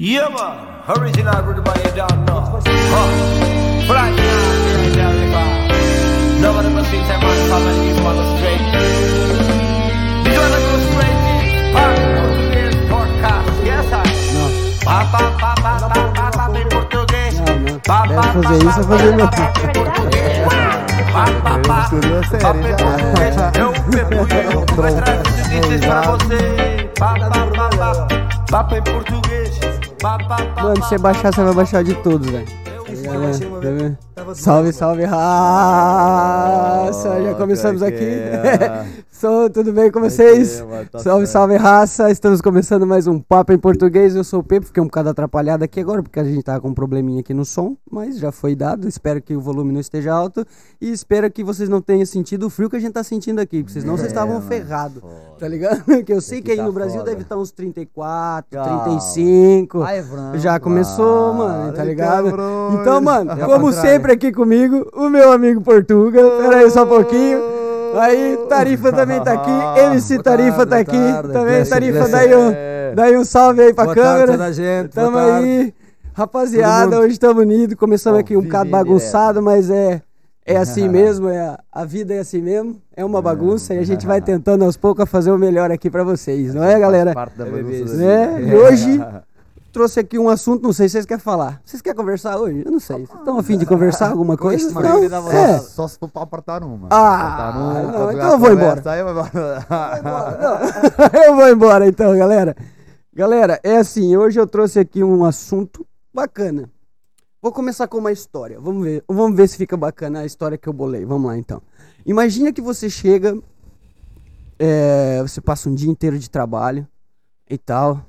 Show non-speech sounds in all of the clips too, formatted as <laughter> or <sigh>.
Yeah, man. Original Rudy Boy, you don't know. Huh. Flash, yeah, yeah, yeah. Nobody but thinks I'm on family, this one is straight. This one goes straight. Pop, Portuguese podcast. Yes, I. Pa, pa, pa, pa, pa, pa, pa, em português. Não, não. Pa, Deve pa, fazer isso, vai fazer meu. em português. Misturou a série, em já. português. Eu pergunto, eu vou trazer isso pra você. Pa, pa, pa, pa. Papo em português. Mano, se você baixar, você vai baixar de todos, velho. Tá? Tá? Salve, salve, raça! Já começamos aqui. <laughs> Sou, tudo bem com vocês? Salve, salve, raça! Estamos começando mais um Papo em Português. Eu sou o Pepe, fiquei um bocado atrapalhado aqui agora, porque a gente tá com um probleminha aqui no som, mas já foi dado. Espero que o volume não esteja alto e espero que vocês não tenham sentido o frio que a gente tá sentindo aqui, porque senão vocês estavam ferrados, tá ligado? <laughs> Que eu sei que aí tá no Brasil foda. deve estar uns 34, Calma. 35. Ai, Franco. Já começou, mano, tá Ai, ligado? Então, mano, É como sempre aqui comigo, o meu amigo Portuga. Pera aí só um pouquinho. Aí, Tarifa também tá aqui. <laughs> MC Tarifa tarde, tá aqui. tarde. Também, Bless, Tarifa, bless. daí um, daí um salve aí pra Boa tarde câmera. toda a gente, Tamo boa tarde. aí. Rapaziada, hoje estamos unidos. Começamos aqui um bocado bagunçado, mas é. É assim <laughs> mesmo, é, a- a vida é assim mesmo, é uma bagunça e a gente vai <laughs> tentando aos poucos fazer o melhor aqui pra vocês, não é, galera? Parte da É bagunça né? E hoje trouxe aqui um assunto, não sei se vocês querem falar. Vocês querem conversar hoje? Eu não sei. Vocês estão afim de conversar alguma coisa? Não? É. Só se for para apertar uma. Ah, Apertar uma, não, então eu vou conversa, aí eu vou embora. <laughs> eu vou embora então, galera. Galera, é assim, hoje eu trouxe aqui um assunto bacana. Vou começar com uma história. Vamos ver, vamos ver se fica bacana a história que eu bolei. Vamos lá então. Imagina que você chega, é, você passa um dia inteiro de trabalho e tal,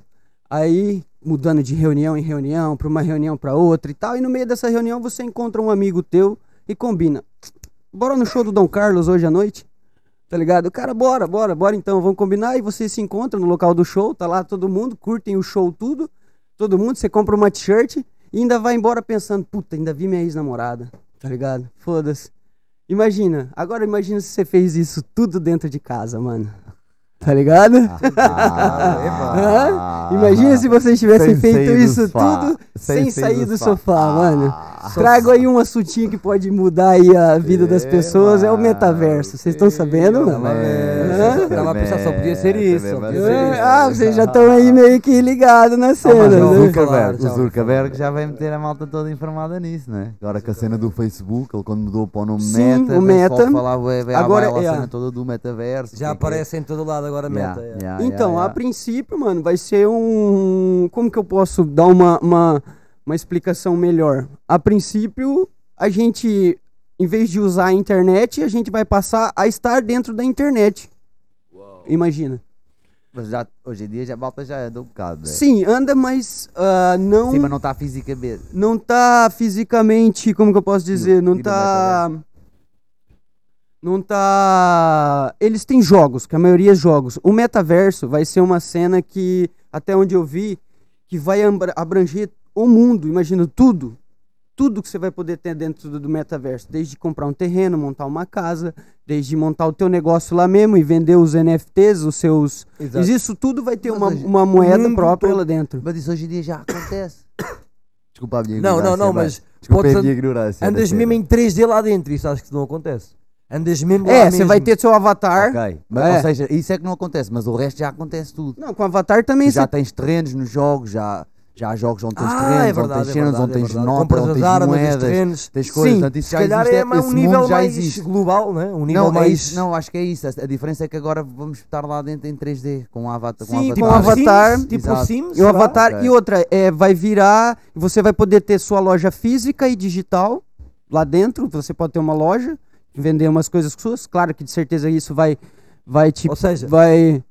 aí mudando de reunião em reunião, para uma reunião para outra e tal, e no meio dessa reunião você encontra um amigo teu e combina. Bora no show do Dom Carlos hoje à noite? Tá ligado? Cara, bora, bora, bora então, vamos combinar. E vocês se encontram no local do show, tá lá todo mundo, curtem o show tudo, todo mundo, você compra uma t-shirt e ainda vai embora pensando, puta, ainda vi minha ex-namorada, tá ligado? Foda-se. Imagina, agora imagina se você fez isso tudo dentro de casa, mano. Tá ligado? <laughs> Ah, Hã? Imagina se vocês tivessem Sem feito isso sofá. tudo sem, Sem sair do sofá. sofá, mano. Ah. Trago aí um assuntinho que pode mudar aí a vida das É, pessoas, é o mano. metaverso. Vocês estão sabendo, mano? Hã? Tava a pensar, só podia ser isso, só podia ser É, isso. Ah, vocês já estão aí meio que ligados na cena, Mas o já ouvi né? falar, Zuckerberg, já o Zuckerberg já vai meter a malta toda informada nisso, né? Agora com a cena do Facebook, ele quando mudou para o nome Sim, Meta, o Meta. falava, vai, vai Agora, é. a cena toda do metaverso. Já é é. aparece em todo lado agora a meta. yeah. yeah, Então, yeah, a princípio, mano, vai ser um. Como que eu posso dar uma, uma, uma explicação melhor? A princípio, a gente, em vez de usar a internet, a gente vai passar a estar dentro da internet. Imagina. Mas já, hoje em dia já a malta já anda um bocado, né? Sim, anda, mas ah, não. Sim, mas não está fisicamente. não tá fisicamente, como que eu posso dizer, não e no tá não tá eles têm jogos, que a maioria é jogos. O metaverso vai ser uma cena que até onde eu vi que vai abranger o mundo, imagina tudo. Tudo que você vai poder ter dentro do, metaverso, desde comprar um terreno, montar uma casa, desde montar o teu negócio lá mesmo e vender os NFTs, os seus. Exato. Isso tudo vai ter Mas uma, hoje- uma moeda própria todo- lá dentro. Mas isso hoje em dia já acontece. Desculpa a minha Não, ignorância. não, não, mas Desculpa a minha ignorância. andas mesmo em 3D lá dentro, isso acho que não acontece. Andas mesmo lá É, você vai ter seu avatar. Ok, mas, É. ou seja, isso é que não acontece, mas o resto já acontece tudo. Não, com avatar também já você tens terrenos nos jogos, já, já há jogos onde tens Ah, terrenos, é onde verdade, tens é cenas, verdade, onde é tens verdade. notas, Compras onde as tens armas, os moedas, terrenos. tens coisas, Sim, portanto isso Se já calhar existe, é mais um nível já mais existe. global, né? Um nível Não, é mais... isso, não, acho que é isso. A a diferença é que agora vamos estar lá dentro em 3D, com um avatar. Sim, com com um um avatar. Sims, tipo Exato. Sims, E o será? avatar. Ok. E outra, é, vai virar. Você vai poder ter sua loja física e digital lá dentro. Você pode ter uma loja, vender umas coisas suas. Claro que de certeza isso vai. Vai te. Ou seja, Vai.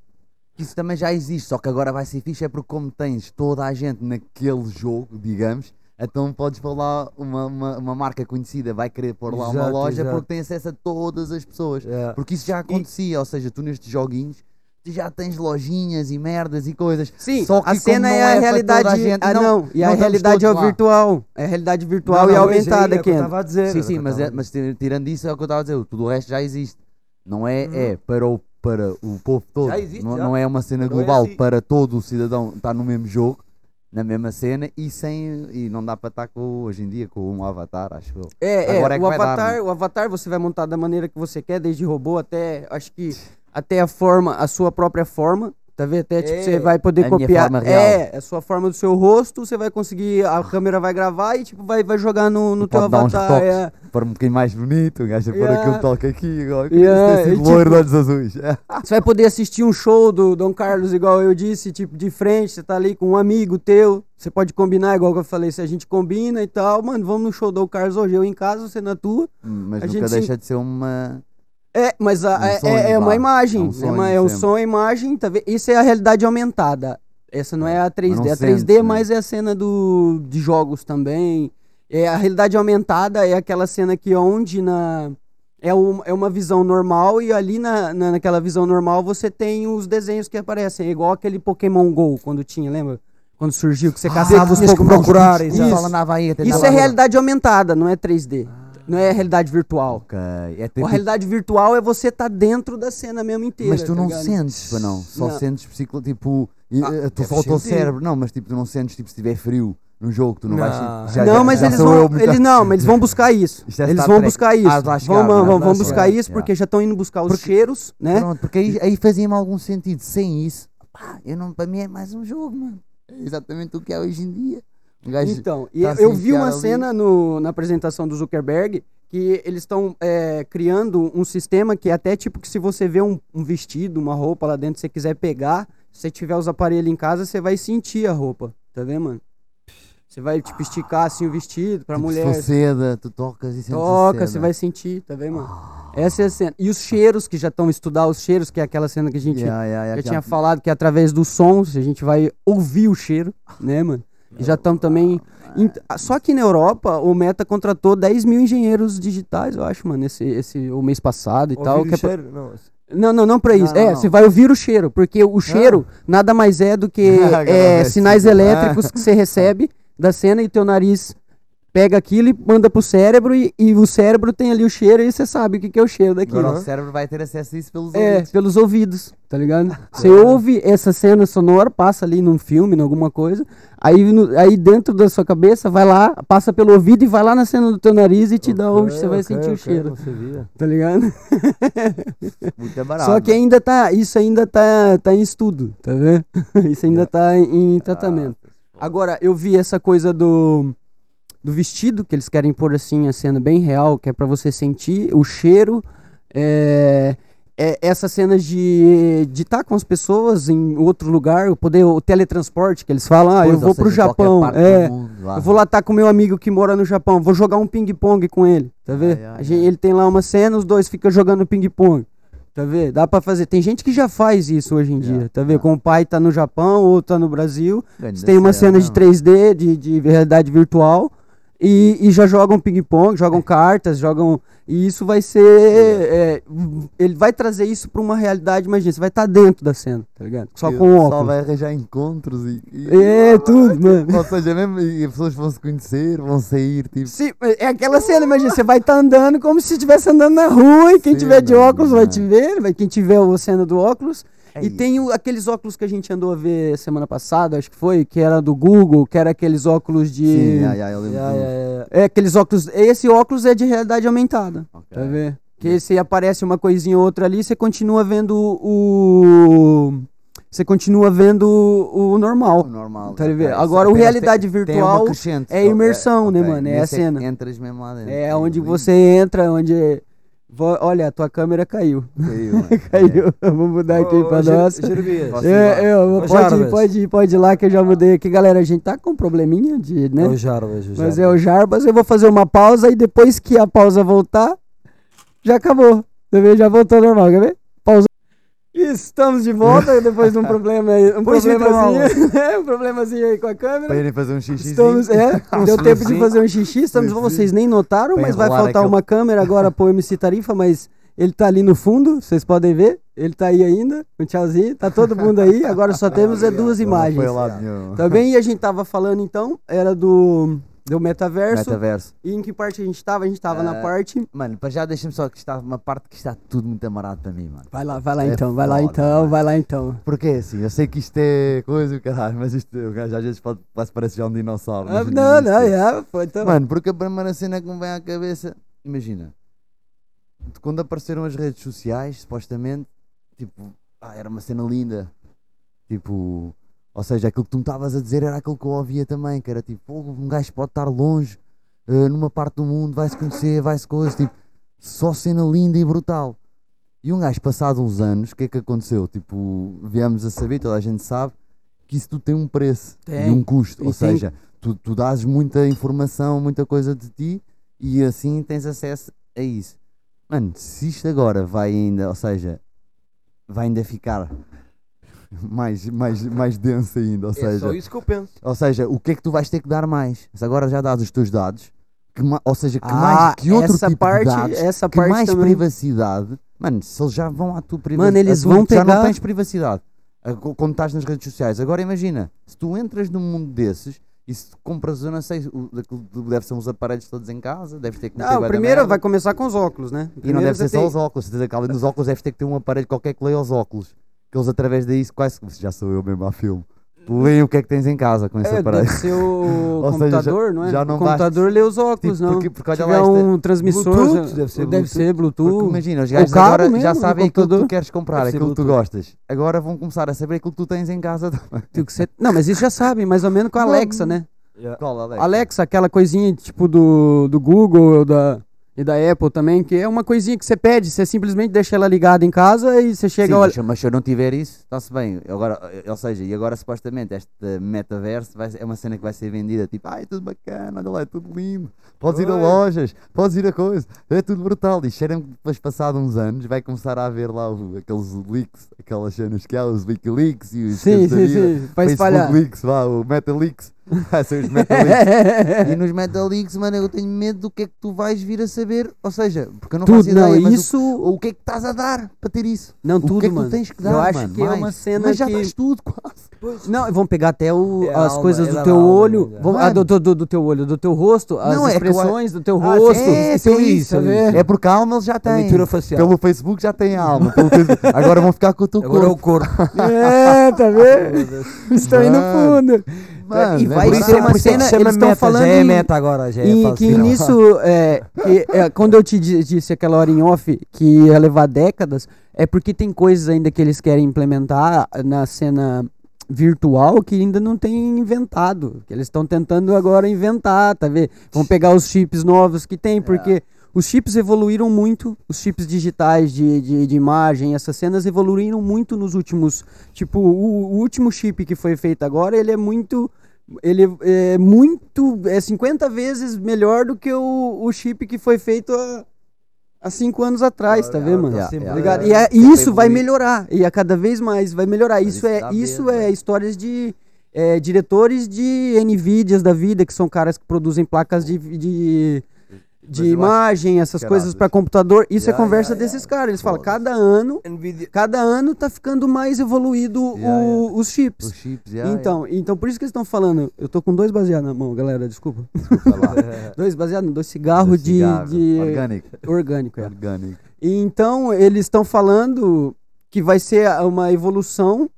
Isso também já existe, só que agora vai ser fixe é porque como tens toda a gente naquele jogo, digamos, então podes pôr lá uma, uma, uma marca conhecida, vai querer pôr lá uma Exato, loja exato. porque tem acesso a todas as pessoas. é. Porque isso já acontecia, ou seja, tu nestes joguinhos tu já tens lojinhas e merdas e coisas. Sim, Só que a cena é a é realidade. a gente, ah, não- não. E a realidade é o virtual. É a realidade virtual Não, e aumentada é que eu estava a dizer. Sim, é sim, que mas, é, mas tir- tirando isso é o que eu estava a dizer, tudo o resto já existe. Não é, Uhum. é para o, para o povo todo. Já existe, não, já. não é uma cena Não é global assim. para todo o cidadão estar no mesmo jogo. na mesma cena e sem e não dá para estar com hoje em dia com um avatar, acho eu. É, Agora é, é que o vai dar, avatar, né? o avatar você vai montar da maneira que você quer, desde robô até, acho que <laughs> até a forma, a sua própria forma, tá vendo? Até tipo, você É, vai poder minha copiar. real. É, a sua forma do seu rosto, você vai conseguir, a câmera vai gravar e tipo vai, vai jogar no, no teu dar avatar. toques é. para um bocadinho mais bonito, gajo pôr Yeah. aquele toque aqui, agora Yeah, yeah, e loiro tipo- de olhos azuis. <laughs> Você vai poder assistir um show do Dom Carlos, igual eu disse, tipo, de frente, você tá ali com um amigo teu, você pode combinar, igual que eu falei, se a gente combina e tal, mano, vamos no show do Dom Carlos hoje, eu em casa, você na tua. Mas A nunca gente deixa de ser uma. É, mas a- Um é, é- é uma imagem, É um é, uma, é o sempre. som, a imagem, tá vendo? Isso é a realidade aumentada. Essa não é a 3D. não A sente, 3D né? mais é a cena do, de jogos também. É, a realidade aumentada é aquela cena que onde na é, um, é uma visão normal e ali na, na, naquela visão normal você tem os desenhos que aparecem. É igual aquele Pokémon GO quando tinha, lembra? Quando surgiu que você caçava os tinhas que Pokémon. procurar, Isso, isso andava é realidade aumentada, não é 3D. Não é realidade virtual. Ok. É A tipo- realidade virtual é você tá dentro da cena mesmo inteira. Mas tu tá não ligado? sentes, pá, não. Só Não. sentes psico, tipo, Ah, eh, tu deve só o cérebro. Não, mas tipo, tu não sentes tipo se tiver frio no jogo, tu não, vais Não. sentir. Já- não, mas já eles vão, muito- eles não, mas eles vão buscar isso. É eles vão buscar isso. Ah, vai chegar, vão, vão, vão, vão chegar. buscar isso Yeah. porque já estão indo buscar os Porque- cheiros, né? Pronto, porque aí, aí fazia-me algum sentido. Sem isso, pá, eu não, para mim é mais um jogo, mano. É exatamente o que é hoje em dia. Então, tá eu, vi uma cena no- na apresentação do Zuckerberg que eles estão é, criando um sistema que é até tipo que se você vê um, um vestido, uma roupa lá dentro, se você quiser pegar, se você tiver os aparelhos em casa, você vai sentir a roupa, tá vendo, mano? Você vai, tipo, esticar assim o vestido pra tipo, mulher. Seda, tu tocas e sentes a Toca, você vai sentir, tá vendo, mano? Essa é a cena. E os cheiros que já estão estudar os cheiros, que é aquela cena que a gente Yeah, yeah, yeah, já que tinha há- falado que é através dos sons a gente vai ouvir o cheiro, né, mano? Já estão também. Só que na Europa o Meta contratou 10 mil engenheiros digitais, eu acho, mano, esse, esse, o mês passado e tal. Ouvir que o é pra- cheiro? Não, Não, não, não pra isso. não, é, não. você vai ouvir o cheiro, porque o cheiro nada mais é do que <laughs> é, sinais elétricos que você <laughs> recebe da cena e teu nariz pega aquilo e manda pro cérebro e, e o cérebro tem ali o cheiro e você sabe o que, que é o cheiro daquilo. Agora o cérebro vai ter acesso a isso pelos É, ouvidos. pelos ouvidos, tá ligado? <laughs> Você ouve essa cena sonora, passa ali num filme, em alguma coisa, aí, no- aí dentro da sua cabeça, vai lá, passa pelo ouvido e vai lá na cena do teu nariz e te dá onde você vai sentir o ok, cheiro, tá ligado? <laughs> Muito barato. Só que ainda tá, isso ainda tá, tá em estudo, tá vendo? <laughs> Isso ainda tá em, em tratamento. Agora, eu vi essa coisa do, do vestido, que eles querem pôr assim, a cena bem real, que é pra você sentir o cheiro. É, é, essas cenas de estar de tá com as pessoas em outro lugar, o poder, o teletransporte que eles falam, ah, eu vou ou pro seja, qualquer Japão, é, mundo, eu vou lá estar com meu amigo que mora no Japão, vou jogar um ping-pong com ele, tá vendo? Ele tem lá uma cena, os dois ficam jogando ping-pong. Tá vendo? Dá pra fazer. Tem gente que já faz isso hoje em dia, Yeah, tá vendo? yeah. Com o pai tá no Japão ou tá no Brasil. Grande tem uma cena, de não. 3D, de, de realidade virtual, e, e já jogam ping-pong, jogam cartas, jogam. E isso vai ser. é, ele vai trazer isso pra uma realidade, imagina, você vai estar dentro da cena, tá ligado? Só Que com Só óculos. vai arranjar encontros e. e- É, tudo, <laughs> mano. Ou seja, mesmo e as pessoas vão se conhecer, vão sair, tipo. Sim, é aquela cena, imagina, você vai estar andando como se estivesse andando na rua e quem Sim, tiver de mano, óculos vai mano. te ver, vai quem tiver a cena do óculos. E Aí. tem o- aqueles óculos que a gente andou a ver semana passada, acho que foi, que era do Google, que era aqueles óculos de. Sim, ai, ai, eu lembro. É, aqueles óculos. Esse óculos é de realidade aumentada. Ok. Tá vendo? Que se aparece uma coisinha ou outra ali, você continua vendo o. Você continua vendo o, normal. O normal. Tá vendo? Só Agora, o realidade tem- tem virtual crescente. é imersão, né, ok. mano? É a cena. Entras mesmo lá dentro. É onde você entra, onde. Vo- Olha, a tua câmera caiu. Caiu, mano. <laughs> Caiu. Eu Vou mudar aqui pra. Jeremias, Posso- É, eu, Ô, pode, ir, pode, ir, pode ir lá que eu já mudei aqui, galera. A gente tá com um probleminha de, né? É o Jarbas, o Mas Jarbas. é o Jarbas, eu vou fazer uma pausa e depois que a pausa voltar, já acabou. Já voltou normal, quer ver? Estamos de volta depois de um problema aí, um Pois então, problemazinho, né? <laughs> um problemazinho aí com a câmera. Para irem fazer um xixi. Estamos, é, deu tempo de fazer um xixi, estamos, vocês nem notaram, Pra mas vai faltar uma câmera agora pro MC Tarifa, mas ele tá ali no fundo, vocês podem ver, ele tá aí ainda, um tchauzinho, tá todo mundo aí, agora só temos é duas imagens. nenhum. Tá bem? E a gente tava falando então, era do do metaverso. Metaverso. E em que parte a gente tava? A gente tava na Ah, parte. Mano, para já deixa-me só que está uma parte que está tudo muito amarado para mim, mano. Vai lá, vai lá É então, vai lá então, mano. vai lá então. Porque assim, eu sei que isto é coisa caralho, mas isto o gajo às vezes pode, quase parece já um dinossauro. Ah, não, não, é, foi então. Mano, porque a primeira cena que me vem à cabeça, imagina, quando apareceram as redes sociais, supostamente, tipo, ah, era uma cena linda. Tipo, ou seja, aquilo que tu me estavas a dizer era aquilo que eu ouvia também, que era tipo, "Pô, um gajo pode estar longe, eh, numa parte do mundo, vai-se conhecer, vai-se coisa, tipo, só cena linda e brutal. E um gajo, passado uns anos, o que é que aconteceu? Tipo, viemos a saber, toda a gente sabe, que isso tudo tem um preço e Tem. um custo. E Ou tem- seja, tu, tu dás muita informação, muita coisa de ti e assim tens acesso a isso. Mano, se isto agora vai ainda, ou seja, vai ainda ficar mais, mais, mais denso ainda, ou É seja, só isso que eu penso. ou seja, o que é que tu vais ter que dar mais? Se agora já dás os teus dados, que ou seja, que Ah, mais que outro essa tipo parte, de dados, essa que parte mais também. privacidade, mano, se eles já vão à tua privacidade, Mano, eles vão já não pegar- tens privacidade quando estás nas redes sociais. Agora imagina, se tu entras num mundo desses e se tu compras, eu não sei, o, deve ser uns aparelhos todos em casa, deves ter que meter Não, da primeiro vai começar com os óculos, né? E não Primeiro deve ser só tem- os óculos, que além dos óculos deves ter que ter um aparelho qualquer que leia os óculos. Que eles através daí, quase já sou eu mesmo a filme, leem o que é que tens em casa com esse É, aparelho. deve o <laughs> Ou seja, já- computador, não é? já não o computador lê os óculos, Tipo, não. porque- porque olha lá, isto é- um transmissor, Bluetooth, deve ser deve ser Bluetooth. Porque imagina, os gajos agora já mesmo do sabem aquilo que computador. tu queres comprar, aquilo que tu Bluetooth. gostas. Agora vão começar a saber aquilo que tu tens em casa também. Não, mas isso já sabem, mais ou menos com a Alexa, né? Qual, Alex? Alexa, aquela coisinha tipo do, do Google da, e da Apple também, que é uma coisinha que você pede, você simplesmente deixa ela ligada em casa e você Sim, chega a mas, mas se eu não tiver isso, está-se bem. Agora, ou seja, e agora supostamente este metaverso vai, é uma cena que vai ser vendida tipo, ai, é tudo bacana, olha lá, é tudo lindo. Podes ir a lojas, podes ir a coisa, é tudo brutal. E cheira-me que depois, passado uns anos, vai começar a haver lá o- aqueles leaks, aquelas cenas que há, os Wikileaks e os Sim, sim, sim. Vai espalhar. Facebook Leaks, vá, o Metaleaks. <laughs> Os. <laughs> E nos Metaleaks, mano, eu tenho medo do que é que tu vais vir a saber. Ou seja, porque eu não faço Tudo, não, ideia, mas o- isso. o, que é que estás a dar para ter isso? Não, o tudo, que é que mano. tu tens que dar, Eu acho mano? que é Mais. uma cena Mas já que- dás tudo quase. Não, vão pegar até o- É as alma, coisas é do teu alma, olho, vão- ah, do, do, do teu olho, do teu rosto, as Não, é que eu- expressões do teu Ah, rosto. É, isso, tem isso, isso, isso. É porque a alma já A tem. leitura facial. Pelo Facebook já tem a alma. Agora vão ficar com o teu Agora é o corpo. corpo. <laughs> É, tá vendo? Estão aí no Mano. fundo. Mano, e é vai ser uma é cena, eles estão falando Já é meta agora, já é E que final. nisso, é, que, é, quando eu te di- disse aquela hora em off que ia levar décadas, é porque tem coisas ainda que eles querem implementar na cena virtual que ainda não tem inventado. Que eles estão tentando agora inventar, tá vendo? Vão pegar os chips novos que tem, porque os chips evoluíram muito, os chips digitais de, de, de imagem, essas cenas evoluíram muito nos últimos. Tipo, o, o último chip que foi feito agora, ele é muito. Ele é muito. É 50 vezes melhor do que o, o chip que foi feito há, há cinco anos atrás, tá vendo, mano? tá Ligado? E, é- e Sempre isso vai melhorar. E a cada vez mais vai melhorar. Isso é, isso medo, é histórias de é, diretores de NVIDIAs da vida, que são caras que produzem placas de, de, de imagem, essas coisas para computador. Isso é Yeah, conversa yeah, desses yeah. caras. Eles falam, cada ano, cada ano tá ficando mais evoluído o- os chips. Os chips, então, então, por isso que eles estão falando. Eu tô com dois baseados na mão, galera, desculpa. Desculpa. <laughs> Dois baseados, dois cigarros de, Cigarro, de Orgânico. orgânico. É. Orgânico. Então, eles estão falando que vai ser uma evolução,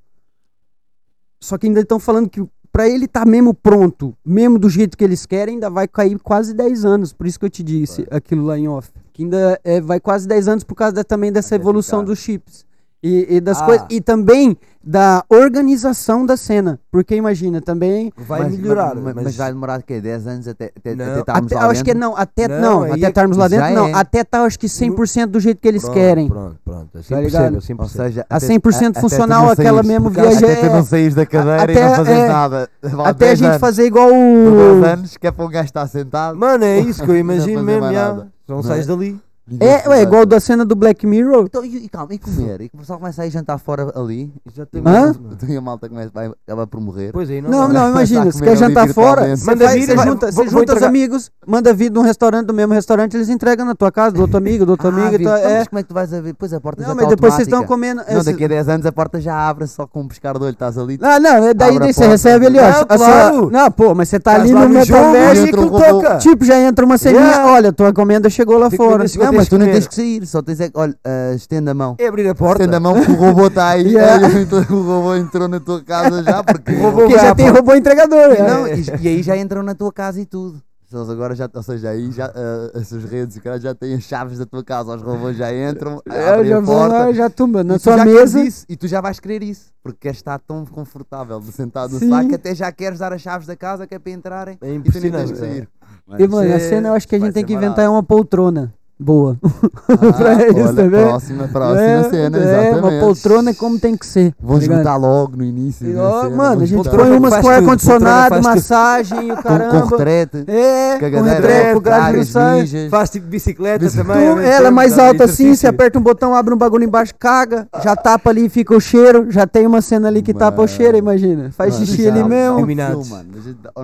só que ainda estão falando que para ele tá mesmo pronto, mesmo do jeito que eles querem, ainda vai cair quase 10 anos. Por isso que eu te disse aquilo lá em off. Que ainda é, vai quase 10 anos por causa da- também dessa Até evolução ficar. dos chips. E, e das Ah. coisas. E também da organização da cena. Porque imagina, também. Vai Mas- melhorar. Mas, Mas, mas vai demorar o quê? 10 anos até, até, Não. até estarmos Até, lá acho que não, até Não, não, até é- estarmos lá dentro, não. é. Até tá, acho que 100% do jeito que eles pronto, querem. Pronto, pronto. É 100%, Tá ligado? é 100%. Ou seja, A até- 100% até tu funcional, não aquela mesmo até viagem tu é- não saís da cadeira até- e não fazes é- nada. Vá Até a 10 gente anos. fazer igual o. 10 anos, que é para um gajo estar sentado. Mano, é isso que eu imagino mesmo. já. Não sais é? dali. É, ué, igual da cena do Black Mirror. Então, e, e calma, e comer? E o pessoal começa a ir jantar fora ali. Já tem Hã? Então e a malta começa, vai, acaba por morrer. Pois aí, não. Não, não, imagina, Tá se quer jantar fora, Manda vir, você vai- junta, vou- junta os amigos, manda vir de um restaurante, do mesmo restaurante, eles entregam na tua casa, do outro amigo, do outro Ah, amigo. e tal, então, é. Mas como é que tu vais a ver? Pois a porta Não, já mas está depois vocês estão automática. comendo. Não, daqui a 10 anos a porta já abre só com um piscar de olho, estás ali. Ah, não, é daí, daí você recebe ali, ó. Não, claro. Não, pô, mas você tá Estás ali no metaverso. e toca. Tipo, já entra uma ceninha, olha, tua encomenda chegou lá fora. Não, tens mas tu que nem tens que sair, só tens é que, olha, ah, estenda a mão. É abrir a porta. Estenda a mão porque o robô está aí. <laughs> Yeah. Aí, <laughs> então, o robô entrou na tua casa já, porque. <laughs> O robô Porque já tem robô entregador. E, é. não, e, e aí já entram na tua casa e tudo. Eles agora já, ou seja, aí já ah, essas redes cara, já têm as chaves da tua casa, os robôs já entram, É, abrem já a porta. lá, já tumba na e tu sua já queres mesa. isso, e tu já vais querer isso, porque queres estar tão confortável de sentado no Sim. que até já queres dar as chaves da casa que é para entrarem É e tu nem tens impressionante. que sair. E, mano, a é- cena eu acho que a gente tem que barato. inventar uma poltrona boa. Ah, <laughs> pra isso, olha, tá vendo? próxima, próxima é, cena, é, exatamente. uma poltrona como tem que ser. Vão tá juntar logo no início. E, ó, cena, mano, a gente põe umas com ar-condicionado, massagem, o caramba. com retrete, É, com cagadeira, retrete, o gajo não várias sai. mijas. Faz tipo bicicleta Bici- também. Tu- mesmo ela é tempo, mais alta assim, você aperta um botão, abre um bagulho embaixo, caga, já tapa ali e fica o cheiro, já tem uma cena ali que tapa o cheiro, imagina. Faz xixi ali um mesmo. Mano.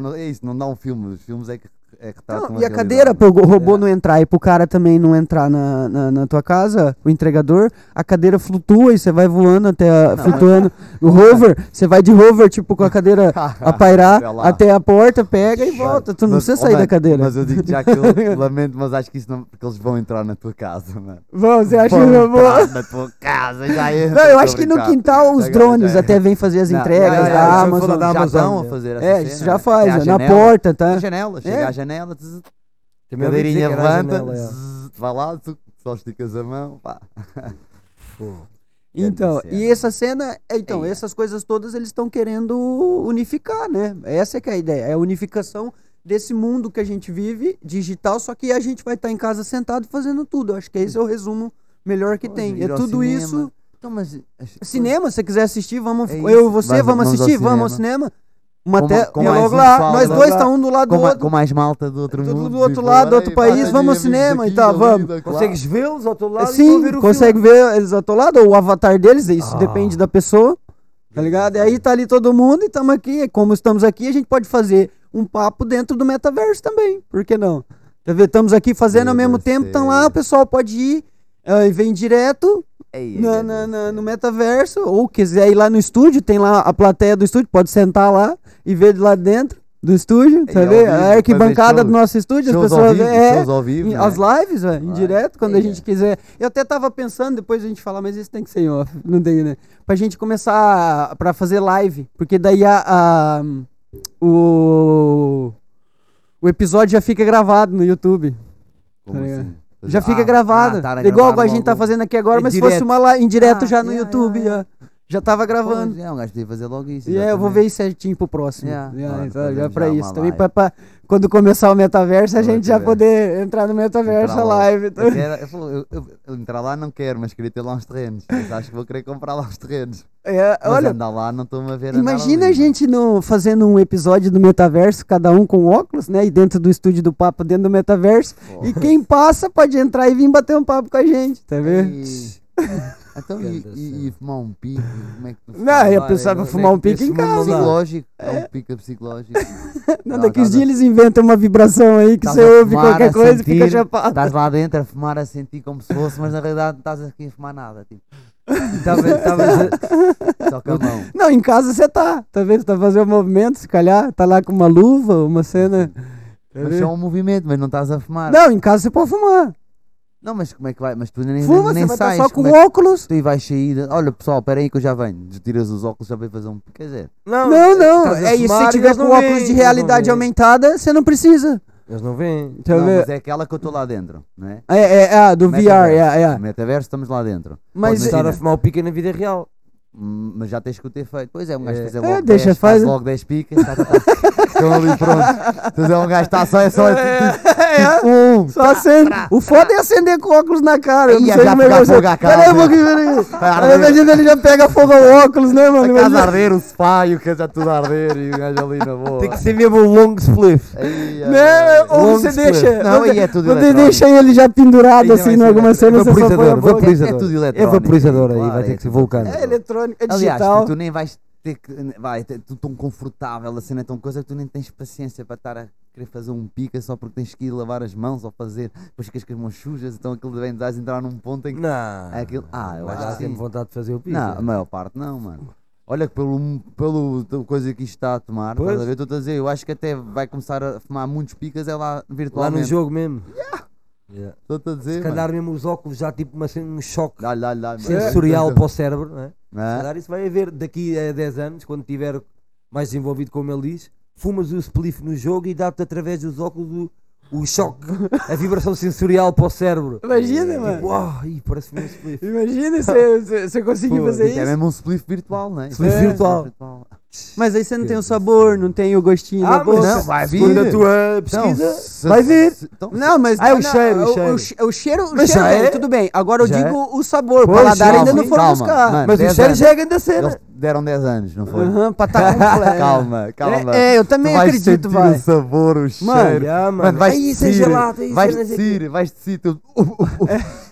Não- É isso, não dá um filme. Os filmes é que, é que tratam Não, e a cadeira pro robô não entrar e pro cara também não entrar na, na, na tua casa, o entregador, a cadeira flutua e você vai voando até a, Não, flutuando. <laughs> O hover, você vai de hover, tipo, com a cadeira <laughs> a pairar Até a porta, pega e volta. Tu não Mas, precisa oh, sair da cadeira. Mas eu digo já que eu <laughs> lamento, mas acho que isso não. Porque eles vão entrar na tua casa, mano. Vamos, você acha Vão que eu vou? na tua casa, já entra. Não, eu acho que no quintal os drones já é. até vêm fazer as Não, entregas já, já, da Amazon. Já Amazon, estão a é. fazer essa É, cena, isso já faz, ó, na porta, tá? Na janela, chega É. à janela, zzz, Também ouvi dizer cadeirinha levanta, janela, é. zzz, vai lá, tu só esticas a mão, pá. <laughs> Então, e essa cena, então, Eia. essas coisas todas eles estão querendo unificar, né? Essa é que é a ideia, é a unificação desse mundo que a gente vive, digital, só que a gente vai estar em casa sentado fazendo tudo. Acho que esse é o resumo melhor que Pô, tem. É tudo isso. Então, mas. as- Cinema, se você quiser assistir, vamos. É eu e você, vamos vamos assistir, vamos ao cinema. Uma Com te... com logo lá, nós dois tá um do lado Com, do outro. com mais malta do outro Tudo mundo. do outro lado, do "Ei, outro país, vamos ao cinema e tal, vamos. Consegues vê-los ao teu lado Sim, consegue ver eles ao teu lado, ou o avatar deles, isso Ah. depende da pessoa, tá ligado? E aí tá ali todo mundo e estamos aqui, e como estamos aqui, a gente pode fazer um papo dentro do metaverso também, por que não? Estamos aqui fazendo ao mesmo tempo, estão lá, o pessoal pode ir e vem direto Ei, na- ei, na- na- ei. no metaverso, ou quiser ir lá no estúdio, tem lá a plateia do estúdio, pode sentar lá e ver de lá dentro do estúdio, tá ao vendo? vivo, A arquibancada do shows. nosso estúdio, as Shows ao pessoas vivo, é, ao vivo, né? as lives, velho, em direto, quando a gente é. quiser. Eu até tava pensando, depois a gente falar, mas isso tem que ser em off, não tem, né? Pra gente começar pra fazer live, porque daí a, a- o o episódio já fica gravado no YouTube. Como tá assim? Já Ah, fica ah, gravado. tá Igual gravado a gente tá fazendo aqui agora, Em mas se fosse uma lá em direto Ah, já no yeah, YouTube, yeah, já, já tava gravando. Pois, é, um gajo podia fazer logo isso. E é, eu vou ver isso certinho pro próximo. Yeah. Yeah, Claro, então, já pra isso. Também pra, pra quando começar o metaverso, a gente já poder entrar no metaverso Entrar a live. Eu, quero, eu, falo, eu, eu- entrar lá não quero, mas queria ter lá uns terrenos. Mas acho que vou querer comprar lá uns terrenos. É, Mas olha, andar lá não estou-me a ver imagina a gente no, fazendo um episódio do metaverso, cada um com óculos, né? E dentro do estúdio do papo, dentro do metaverso. E quem passa pode entrar e vir bater um papo com a gente, tá vendo? E- <laughs> Então, e, e, e fumar um pico? Como é que tu Não, eu pensava fumar um nem pico que em casa. Psicológico? É um pica psicológico. <laughs> Não, daqui uns tá- dias eles inventam uma vibração aí que você a ouve qualquer a coisa e fica chapado. Estás lá dentro a fumar, a sentir como se fosse, mas na realidade não estás aqui a fumar nada. Tipo, Estavas <laughs> a- só com a mão. Não, em casa você tá, tá vendo? Você tá fazendo um movimento, se calhar, tá lá com uma luva, uma cena. Tá Mas só um movimento, mas não estás a fumar. Não, em casa você pode fumar. Não, mas como é que vai? Mas tu nem, Fuma, nem vai estar sais. só com como é que óculos. tu vais sair? Olha pessoal, espera aí que eu já venho. Tu tiras os óculos, já vai fazer um. Quer dizer, Não, não, estás a é isso. Se fumar e tiver eles com não óculos veem, de eles não realidade veem. aumentada, você não precisa. Eles não vêm. Tá não, vendo? mas é aquela que eu estou lá dentro, não é? É, é, é, do VR, Metaverso. é, é. No metaverso estamos lá dentro. Mas Podes Estar a fumar o pica na vida real. hum, mas já tens que o ter feito. Pois é, um gajo É. fazer É, logo deixa, 10, faz- faz logo 10 picas. tá, tá, tá. Ficam ali prontos. Então é um gajo está só, é só tipo, É, tipo, um. Só acende. O foda é acender com óculos na cara. Eu não sei já como é que fogo à Pera aí um pouquinho, pera aí. Vai Aí, arder. Imagina ele já pega fogo ao óculos, né, mano? A casa arder, o sofá e o que já tudo a arder e o gajo ali na boa. Tem que ser mesmo um long spliff. Aí, Né? é, Ou você deixa. Não, aí é tudo você eletrónico. deixa ele já pendurado assim em alguma cena, Vaporizador, vaporizador. É tudo É eletrónico. vaporizador aí, vai é ter que ser vulcano. É eletrônico, é Aliás, digital. tu nem vais ter que. Vai, é tudo tão confortável, a cena é tão coisa que tu nem tens paciência para estar a querer fazer um pica só porque tens que ir lavar as mãos ou fazer. Depois ficas com as mãos sujas, então aquilo vem de entrar num ponto em que. Não. Aquilo- ah, eu Mas acho já que tenho sim. vontade de fazer o piso. Não, a maior parte não, mano. Olha que pelo, pelo coisa que isto está a tomar, Pois. estás a ver? Estou a dizer, eu acho que até vai começar a fumar muitos picas é lá Lá no virtualmente. jogo mesmo. Yeah. Estou-te a dizer. Se calhar mesmo os óculos já tipo uma, um choque Dá, dá, dá, sensorial para o cérebro, não é? Se Ah, calhar isso vai haver daqui a 10 anos, quando estiver mais desenvolvido como ele diz, fumas o spliff no jogo e dá-te através dos óculos o, o choque, a vibração sensorial para o cérebro. Imagina, Tipo, mano. uau, parece-me um spliff. Imagina você, você- você conseguir Pô, fazer É isso. mesmo um spliff virtual, não é? Spliff É, virtual. virtual. Mas aí você não tem o sabor, não tem o gostinho Ah, na boca. Não, vai vir. a tua Então, pesquisa, se- vai vir. então, Não, mas. Ah, é o não, cheiro, o cheiro. o che- o cheiro, o Mas cheiro é? tudo bem. Agora eu digo o sabor. O paladar calma, ainda não foram buscar. mano. Mas o 10 cheiro anos. já é grande a cena. Eles deram 10 anos, não foi? Aham, pra tá <laughs> completo. Calma, calma. É, é, eu Tu também vais acredito, vai. o sabor, o Mano, cheiro. já, mano. Mano, vais Ai, isso é gelado, é vais descer, vais descer.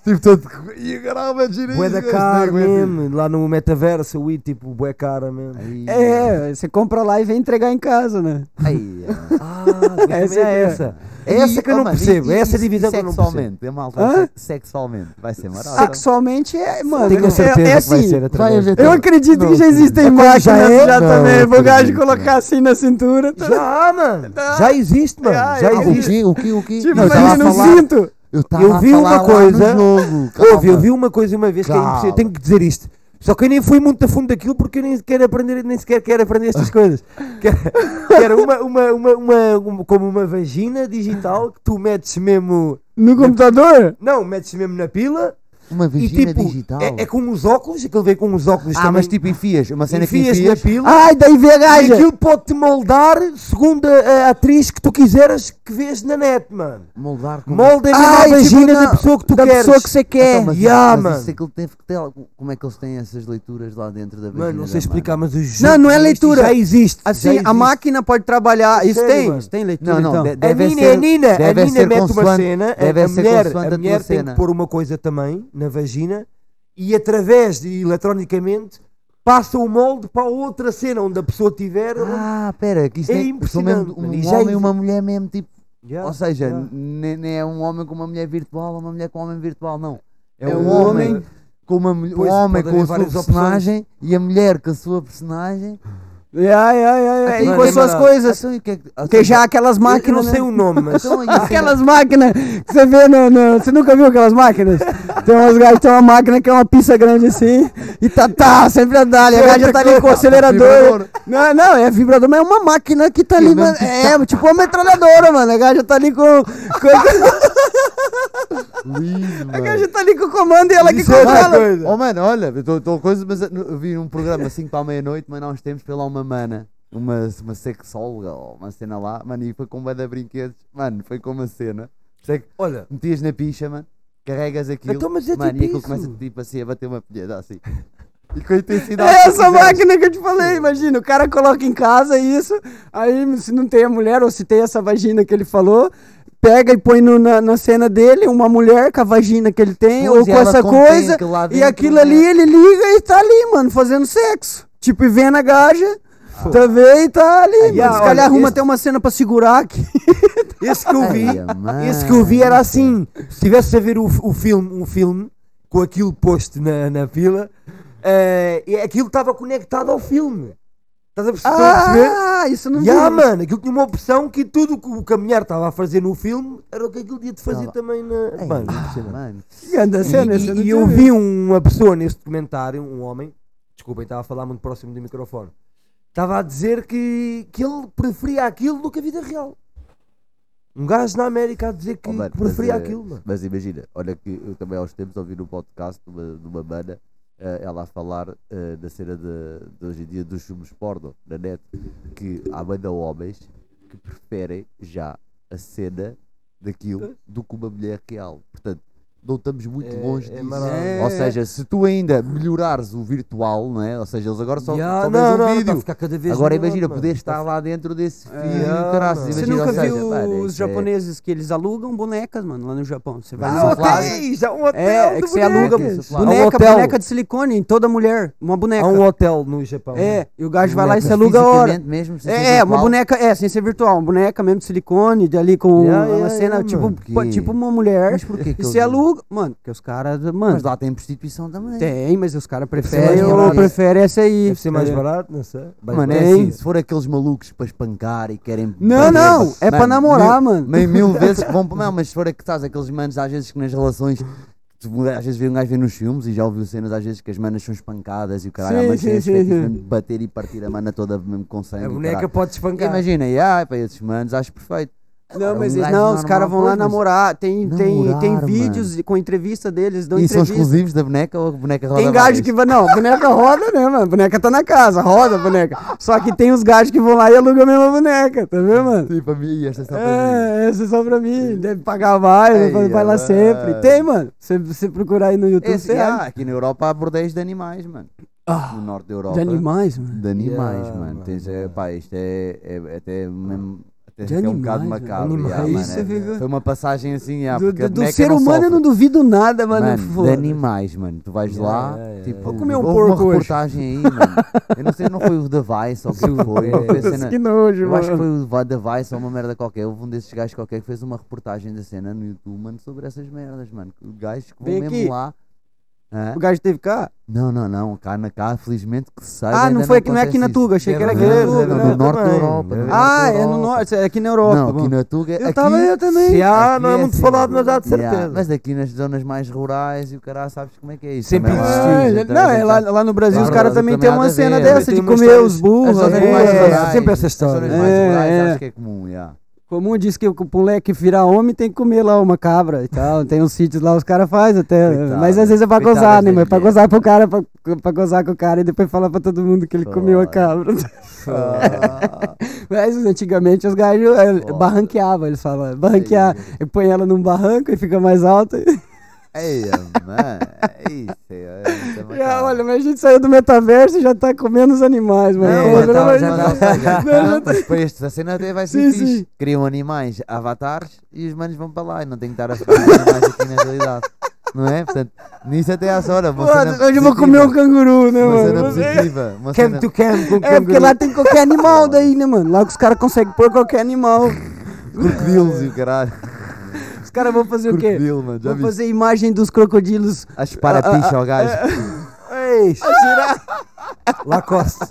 Tipo todo. E caramba, gira Bué da cara não aguento. mesmo, lá no metaverso, o tipo, bué cara mesmo. Aí, É, você compra lá e vem entregar em casa, né? aí, é. <laughs> Ah, mas Essa também é é- essa. É essa que eu oh, não mano, percebo, e- é essa divisão que eu não percebo. Sexualmente, é malta, sexualmente, vai ser maravilhoso. Sexualmente é, mano. Tenho é- certeza é, que vai assim, ser Eu Não, acredito que já existem é máquinas já já, é? também. Não, Pro gajo colocar assim na cintura. tá- Já, mano. Já existe, mano. Já, existe. O quê? O quê? Tipo, um falar- cinto. Eu, tava Eu a vi uma falar lá coisa- no jogo. Ouve, eu calma. vi uma coisa uma vez que é Calma. impossível. Tenho que dizer isto. Só que eu nem fui muito a fundo daquilo porque eu nem quero aprender, nem sequer quero aprender estas coisas. <laughs> Que era- que era uma, uma, uma, uma, uma- como uma vagina digital que tu metes mesmo. No computador? Não, metes mesmo na pila Uma e vagina tipo. digital. É, é com os óculos, aquilo vem com os óculos ah, também. mas tipo enfias, uma cena que enfias na enfias. pila. Ai, daí vê a E gaja. aquilo pode-te moldar segundo a, a atriz que tu quiseres que vês na net, mano. Moldar como Molda a vagina na- da pessoa que tu da queres. pessoa que você quer. Então, mas, Yeah, mas mano. isso é que ele teve que ter. Como é que eles têm essas leituras lá dentro da vagina? Mano, não sei da explicar, mãe? mas o jogo Não, não é leitura. Já existe. já Assim, existe. a máquina pode trabalhar. Isso Sério, tem? mano? Isso tem leitura, Não, não, então. de- A deve Nina, ser, a Nina, a deve Nina mete uma cena, a- deve mulher, a mulher tem que pôr uma coisa também na vagina e através de eletronicamente passa o molde para outra cena onde a pessoa tiver. Ah, pera, que isto É é, mesmo impressionante, um já homem e existe. uma mulher mesmo, tipo. Yeah, Ou seja, yeah. nem, é um homem com uma mulher virtual ou uma mulher com um homem virtual, não. É, É um um homem, homem- com uma mulher, um homem com a sua várias opções. personagem e a mulher com a sua personagem. Ai, ai, ai, ai. E com as é suas coisas. Então, e que é que- já aquelas Eu- eu máquinas. não sei o nome, mas então, e <laughs> Aquelas máquinas que você vê no, no- Você nunca viu aquelas máquinas? Tem gajos que tem uma máquina que é uma pista grande assim e tá, tá, sempre a dar. E a gaja tá ali com o acelerador. Não, não, é vibrador, mas é uma máquina que tá ali. Mano, que É, tipo uma metralhadora, mano. A gaja tá ali com. com Lindo, a gaja tá ali com o comando e ela que Isso é outra controla. coisa. Oh mano, olha, eu tô- tô coisa, mas eu vi um programa 5 para a meia-noite, mas tempos foi lá uma mana, uma, uma sexóloga ou uma cena lá, mano, e foi com um de brinquedos, mano, foi com uma cena. Que olha, metias na picha, mano, carregas aquilo, Então, mas é mano, tipo e aquilo isso. começa tipo assim a bater uma pilhada assim. E com a intensidade. É essa máquina que eu te falei, imagina, o cara coloca em casa isso, aí se não tem a mulher ou se tem essa vagina que ele falou, pega e põe no- na, na cena dele uma mulher com a vagina que ele tem, Pois, ou com essa coisa, e aquilo né? ali ele liga e tá ali, mano, fazendo sexo. Tipo, e vendo a gaja, vendo e tá ali, Aí, mano. ah, Se calhar arruma esse- até uma cena pra segurar aqui. <laughs> esse que eu vi, Ai, esse que eu vi era assim. Se tivesse a ver o, o filme, um filme com aquilo posto na, na pila, eh, e aquilo estava conectado ao filme. Estás a perce- estão a perceber? Ah, isso não Ya, vi. mano, aquilo tinha uma opção que tudo o que a mulher estava a fazer no filme era o que aquilo ia de fazer também na. Ai, Mano, impressionante. mano. Grande cena, E- e, tinha eu vi uma pessoa nesse documentário, um homem, desculpem, estava a falar muito próximo do microfone, estava a dizer que, que ele preferia aquilo do que a vida real. Um gajo na América a dizer que Oh, mano, preferia mas, eh, aquilo, mano. Mas imagina, olha que eu também aos tempos ouvi no podcast de uma, de uma mana eh, ela a falar eh, da cena de, de hoje em dia dos filmes porno na net, que há banda homens preferem já a cena daquilo do que uma mulher real. Portanto, não estamos muito É- longe é disso. maravilhoso. Ou seja, se tu ainda melhorares o virtual, não é? Ou seja, eles agora só, Ya, só não, não, um vídeo. tá a ficar cada vez Agora melhor, imagina mano. poder estar lá dentro desse filme É, e caraças. mano. Você imagina, nunca seja, viu mano, os é- japoneses que eles alugam bonecas, mano, lá no Japão? Você vai Ah, numa hotéis, um hotel É, é que você aluga boneca, Há um hotel. boneca de silicone em toda mulher, uma boneca. Há um hotel no Japão. É, e o gajo vai lá e se aluga a hora. mesmo, É, é, uma boneca, é, sem ser virtual, uma boneca mesmo de silicone, de ali com Yeah, uma yeah, cena, yeah, tipo, tipo uma mulher, Mas porquê que e eles- você mano, porque os caras, mano, Mas lá tem prostituição também. tem, mas os caras preferem, barato. preferem essa aí. Deve ser mais barato, não sei. Mais Mano, é Tem. assim, se for aqueles malucos para espancar e querem. Não, não, é pra namorar, mil, mano. <laughs> Meio mil vezes que vão para. Não, mas se for que estás aqueles manos, às vezes que nas relações. tu Às vezes vê um gajo ver nos filmes e já ouviu cenas às vezes que as manas são espancadas e o caralho, Sim, há umas sim, sim, sim. bater e partir a mana toda mesmo com sangue. A boneca pode espancar. Imagina, e ah, para esses manos acho perfeito. Não, mas eles- não, os caras vão lá namorar. Tem, tem, tem vídeos com entrevista deles, dão E são entrevista. exclusivos da boneca ou a boneca roda Tem gajo várias? que vai. Não, boneca roda, né, mano? Boneca tá na casa, roda a boneca. Só que tem os gajos que vão lá e alugam a mesma boneca, tá vendo, mano? Sim, para mim, esta é só para mim. É, essa é só pra mim. Deve pagar mais, vai, vai lá sempre. Tem, mano. Se você procurar aí no YouTube, Esse, você ah, acha. aqui na Europa há bordéis de animais, mano. Ah, No norte da Europa. de animais, mano. De animais, Yeah, mano. mano, Tens, é, pá, isto é, é, é até mesmo. De é um bocado animais, macabro. mano. yeah, Animais. mano, Isso é- Foi uma passagem assim, yeah, Do, do- do boneca ser não humano eu sofre. não duvido nada, mano. Mano, de foda. animais, mano. Tu vais Yeah, lá, yeah, tipo. Vou comer um porco uma hoje. reportagem aí, mano. Eu não sei, não foi o The Vice ou o que foi. cena- Que nojo, Eu acho que foi o The Vice ou uma merda qualquer. Houve um desses gajos qualquer que fez uma reportagem da cena no YouTube, mano, sobre essas merdas, mano. O gajo que vão mesmo aqui. lá. O gajo teve cá? Não, não, não. Cá na cá, felizmente que saiba. Ah, não foi aqui, não é aqui na Tuga. Achei que era aqui na Tuga. No norte da Europa, Ah, é no norte, é aqui na. Europa. Não, aqui na Tuga. Eu aqui, tava, eu também. Há, não é é muito assim. falado, mas há de certeza. mas aqui nas zonas mais rurais e o cara sabes como é que é isso. Sempre existiu, Ah, Já já- tá- não, é já lá, tá- no Brasil os caras também têm uma cena dessa de comer os burros. As é. É, sempre essa As história. zonas mais É, rurais é. acho que é comum, yeah. Comum diz que o moleque virar homem tem que comer lá uma cabra e tal. Tem uns sítios lá, os caras fazem até. Coitado, mas às vezes é pra coitado gozar, né? Mas é pra gozar pro cara, pra, pra gozar com o cara e depois falar pra todo mundo que ele comeu a cabra. <laughs> Mas antigamente os gajos Foda. barranqueavam, eles falam. Barranquear. E põe ela num barranco e fica mais alta. Ei, mano, é isso. É, é <laughs> Já, olha, mas a gente saiu do metaverso e já tá comendo os animais, mano. Não, pelo tá- já tá- já- <laughs> Não, já não, tá- mas para este, a cena até vai ser Sim, fixe. sim. Criam animais, avatares, e os manos vão para lá e não tem que estar a ficar com animais aqui na realidade. Não é? Portanto, nisso até à hora. Uma Pô, cena hoje eu vou comer um canguru, né, Uma mano? cena Não positiva. Uma Camp cena... to camp com É, porque canguru. lá tem qualquer animal <laughs> daí, né, mano? Lá que os caras conseguem pôr qualquer animal. Crocodilos e o caralho. Os caras vão fazer o quê? Mano. Vão fazer imagem dos crocodilos. A chupar a Ah, ah, <laughs> gajo. Eis. Lacoste.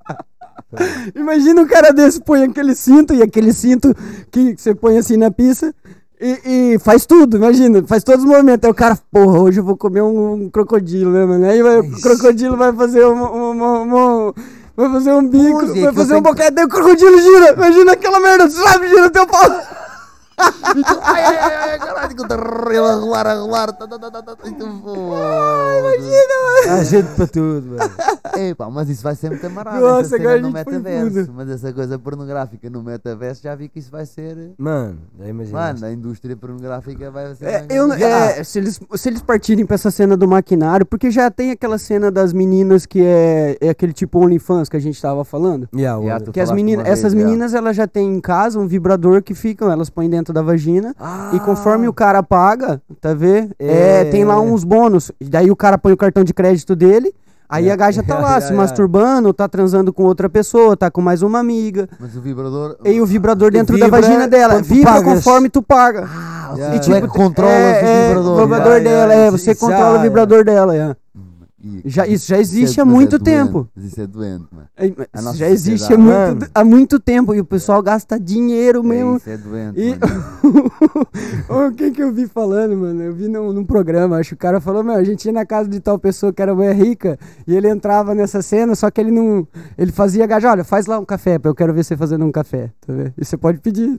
<laughs> Imagina um cara desse põe aquele cinto e aquele cinto que você põe assim na pista e, e faz tudo, imagina, faz todos os movimentos. Aí o cara, porra, hoje eu vou comer um, um crocodilo, né, mano? Aí vai- o crocodilo vai fazer uma. uma- uma- Vai fazer um bico, Pose, vai fazer um boquete, daí o crocodilo gira. Imagina aquela merda, sabe, gira teu pau. Ai, ai, ai, ai, caralho. Ele a rolar, a rolar. tá, tá, tá, tá, tá, e tu, foda-se. Há gente para tudo, mano. Epá, mas isso vai ser muito amarado. Nossa, essa cena no metaverso. Mas essa coisa pornográfica no metaverso já vi que isso vai ser. Mano, já imagina. Mano, a indústria pornográfica vai ser. É, eu, é, se, eles, se eles partirem pra essa cena do maquinário, porque já tem aquela cena das meninas que é, é aquele tipo OnlyFans que a gente tava falando. Yeah, Yeah, Que as meninas, vez, essas já. meninas, elas já têm em casa um vibrador que ficam, elas põem dentro da vagina. Ah, E conforme o cara paga, tá vendo? É, É. tem lá uns bônus. Daí o cara põe o cartão de crédito dele. Aí É. a gaja tá <laughs> lá Yeah, se masturbando, tá transando com outra pessoa, tá com mais uma amiga. Mas o vibrador. E o vibrador dentro da vagina dela. quando tu Vibra pagas. conforme tu paga. Ah, e tu é tipo, é, o é, vibrador. O vibrador dela, é. Você controla o vibrador dela, é. Já, isso já é- existe há é muito doente, tempo. mas Isso é doente, mano. É, nossa já existe há muito, há muito tempo e o pessoal gasta dinheiro mesmo. É, isso é doente. E <laughs> o que que eu vi falando, mano? Eu vi num, num programa, acho que o cara falou, meu, a gente ia na casa de tal pessoa que era mulher rica e ele entrava nessa cena, só que ele não. Ele fazia gajo, olha, faz lá um café, eu quero ver você fazendo um café. Tá vendo? E você pode pedir.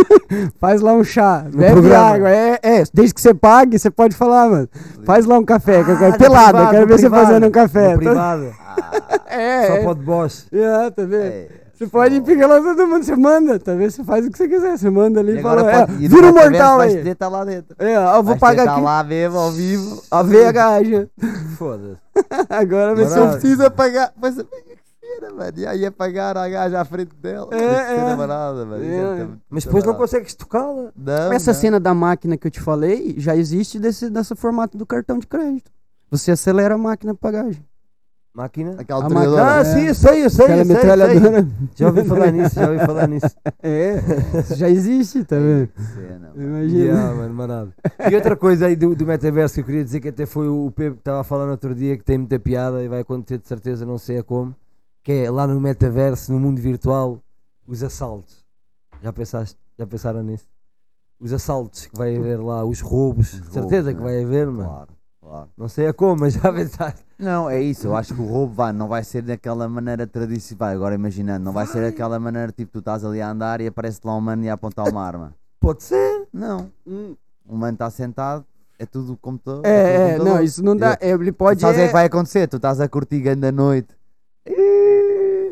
<laughs> faz lá um chá, bebe programa. água. É, é, desde que você pague, você pode falar, mano. Faz lá um café, que eu quero no pelado, eu quero no ver você privado, fazendo um café. no privado. <laughs> É, Só é. pode boss. É, tá vendo? É, Você pode pegar lá todo mundo, você manda, tá vendo? Você faz o que você quiser, você manda ali E fala, é, pode- no vira o metaverso mortal aí. poder estar lá dentro. É, eu vou Vais pagar poder aqui lá mesmo, ao vivo. a veia gaja. <laughs> Foda-se. <laughs> Agora um Maravilha. precisa pagar. Mas cena, mano. E aí ia pagar a gaja à frente dela. É, é. marada, mano. É. muito- Mas depois não marado. consegues tocá-la. Não, Essa não. cena da máquina que eu te falei já existe desse, desse formato do cartão de crédito. Você acelera a máquina de pagagem. Máquina. Aquela A metralhadora. Ah, É. sim, eu sei, eu sei, Aquela eu sei, metralhadora. sei. Já ouvi falar nisso, já ouvi falar nisso. <laughs> É, isso já existe, tá? Cena, mano. Imagina. Yeah, mano, manado. E outra coisa aí do, do metaverso que eu queria dizer que até foi o Pepe que estava a falar no outro dia que tem muita piada e vai acontecer de certeza, não sei a como, que é lá no metaverso, no mundo virtual, os assaltos. Já pensaste? Já pensaram nisso? Os assaltos que vai haver lá, os roubos, Os de certeza roubos, que né? vai haver, mano. Claro, claro. Não sei a como, mas já <laughs> pensaste. Não, é isso. Eu acho que o roubo vai, não vai ser daquela maneira tradicional. Agora imaginando, não vai, ser daquela maneira tipo tu estás ali a andar e aparece lá um mano e a apontar uma arma. Pode ser. Não. O mano está sentado, é tudo computador. tudo É, é, computador. não, isso não dá. é, Ele pode. Sabes o é é- que vai acontecer? Tu estás a curtir grande noite.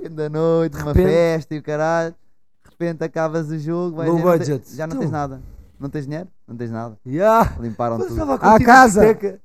Grande noite, uma repente- festa e o caralho. De repente acabas o jogo, Low te- budget. já não Tu. tens nada. Não tens dinheiro? Não tens nada. Yeah. Limparam Mas tudo. estava A casa.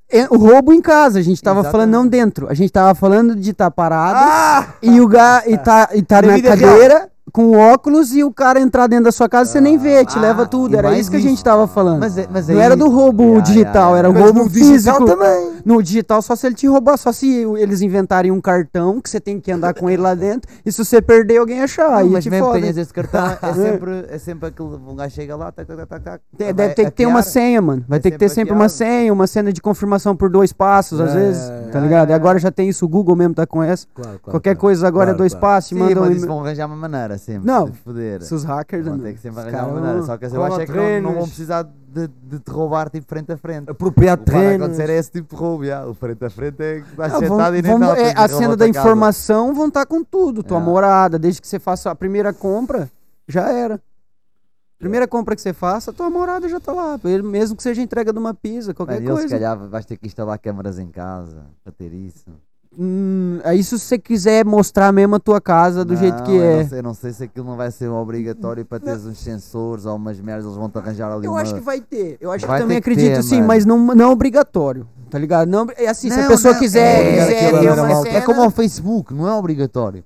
é, o roubo em casa, a gente tava Exatamente. falando não dentro. A gente tava falando de estar parado Ah! e o ga, e tá, e tá <laughs> Na cadeira com óculos e o cara entrar dentro da sua casa, você nem vê, te Ah, leva tudo. e Era isso que a gente isso. tava falando. Mas, é- mas não aí- era do roubo Yeah, digital, yeah, era um. Mas roubo físico. também. No digital, só se ele te roubar, só se eles inventarem um cartão que você tem que andar com ele lá dentro. E se você perder, alguém achar. Não, aí mas mesmo que foda. tenhas esse cartão, <laughs> é sempre, é sempre aquele. Um gajo chega lá, tac, tac, Tem- vai Deve ter que ter uma senha, mano. Vai É ter que ter sempre uma senha, uma cena de confirmação por dois passos, às É, vezes, é, tá é, ligado? E é. agora já tem isso, o Google mesmo tá com essa. Claro, claro, Qualquer claro. coisa agora é dois passos, Sim, mandam mas um isso e-mail. vão arranjar uma maneira sempre Não. Se os hackers. Vão não. ter que sempre arranjar uma maneira. Só que eu acho é que não, vão precisar de, de te roubar tipo frente a frente. Apropriar O que vai acontecer é esse tipo de roubo. já. O frente a frente é que estás Ah, sentado e nem vão- é, a cena a da tua casa. informação vão estar com tudo. Tua É. morada, desde que você faça a primeira compra, já era. Primeira compra que você faça, tua morada já tá lá. Mesmo que seja entrega de uma pizza, qualquer Mano, ele se coisa. calhar vais ter que instalar câmaras em casa para ter isso. Hum, é isso se você quiser mostrar mesmo a tua casa do jeito que Não, eu é. Não sei, eu não sei se aquilo não vai ser obrigatório para teres uns sensores ou umas merdas, eles vão te arranjar ali Eu uma... acho que vai ter. Eu acho Vai que também acredito ter, sim, mano. mas não, não obrigatório. Tá ligado? Não, é assim, se a Não, pessoa não, quiser, é, quiser era uma mal- cena, É como ao Facebook, não é obrigatório.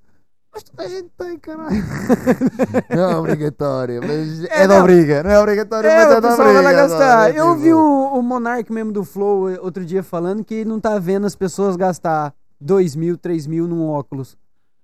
Mas toda a gente tem, caralho. <laughs> não é obrigatório, mas é, É, da não. obriga. Não é obrigatório, É, mas o é da vai gastar. sabe? Eu Tipo, vi o, o Monark mesmo do Flow eh, outro dia falando que não tá vendo as pessoas gastar 2 mil, 3 mil num óculos.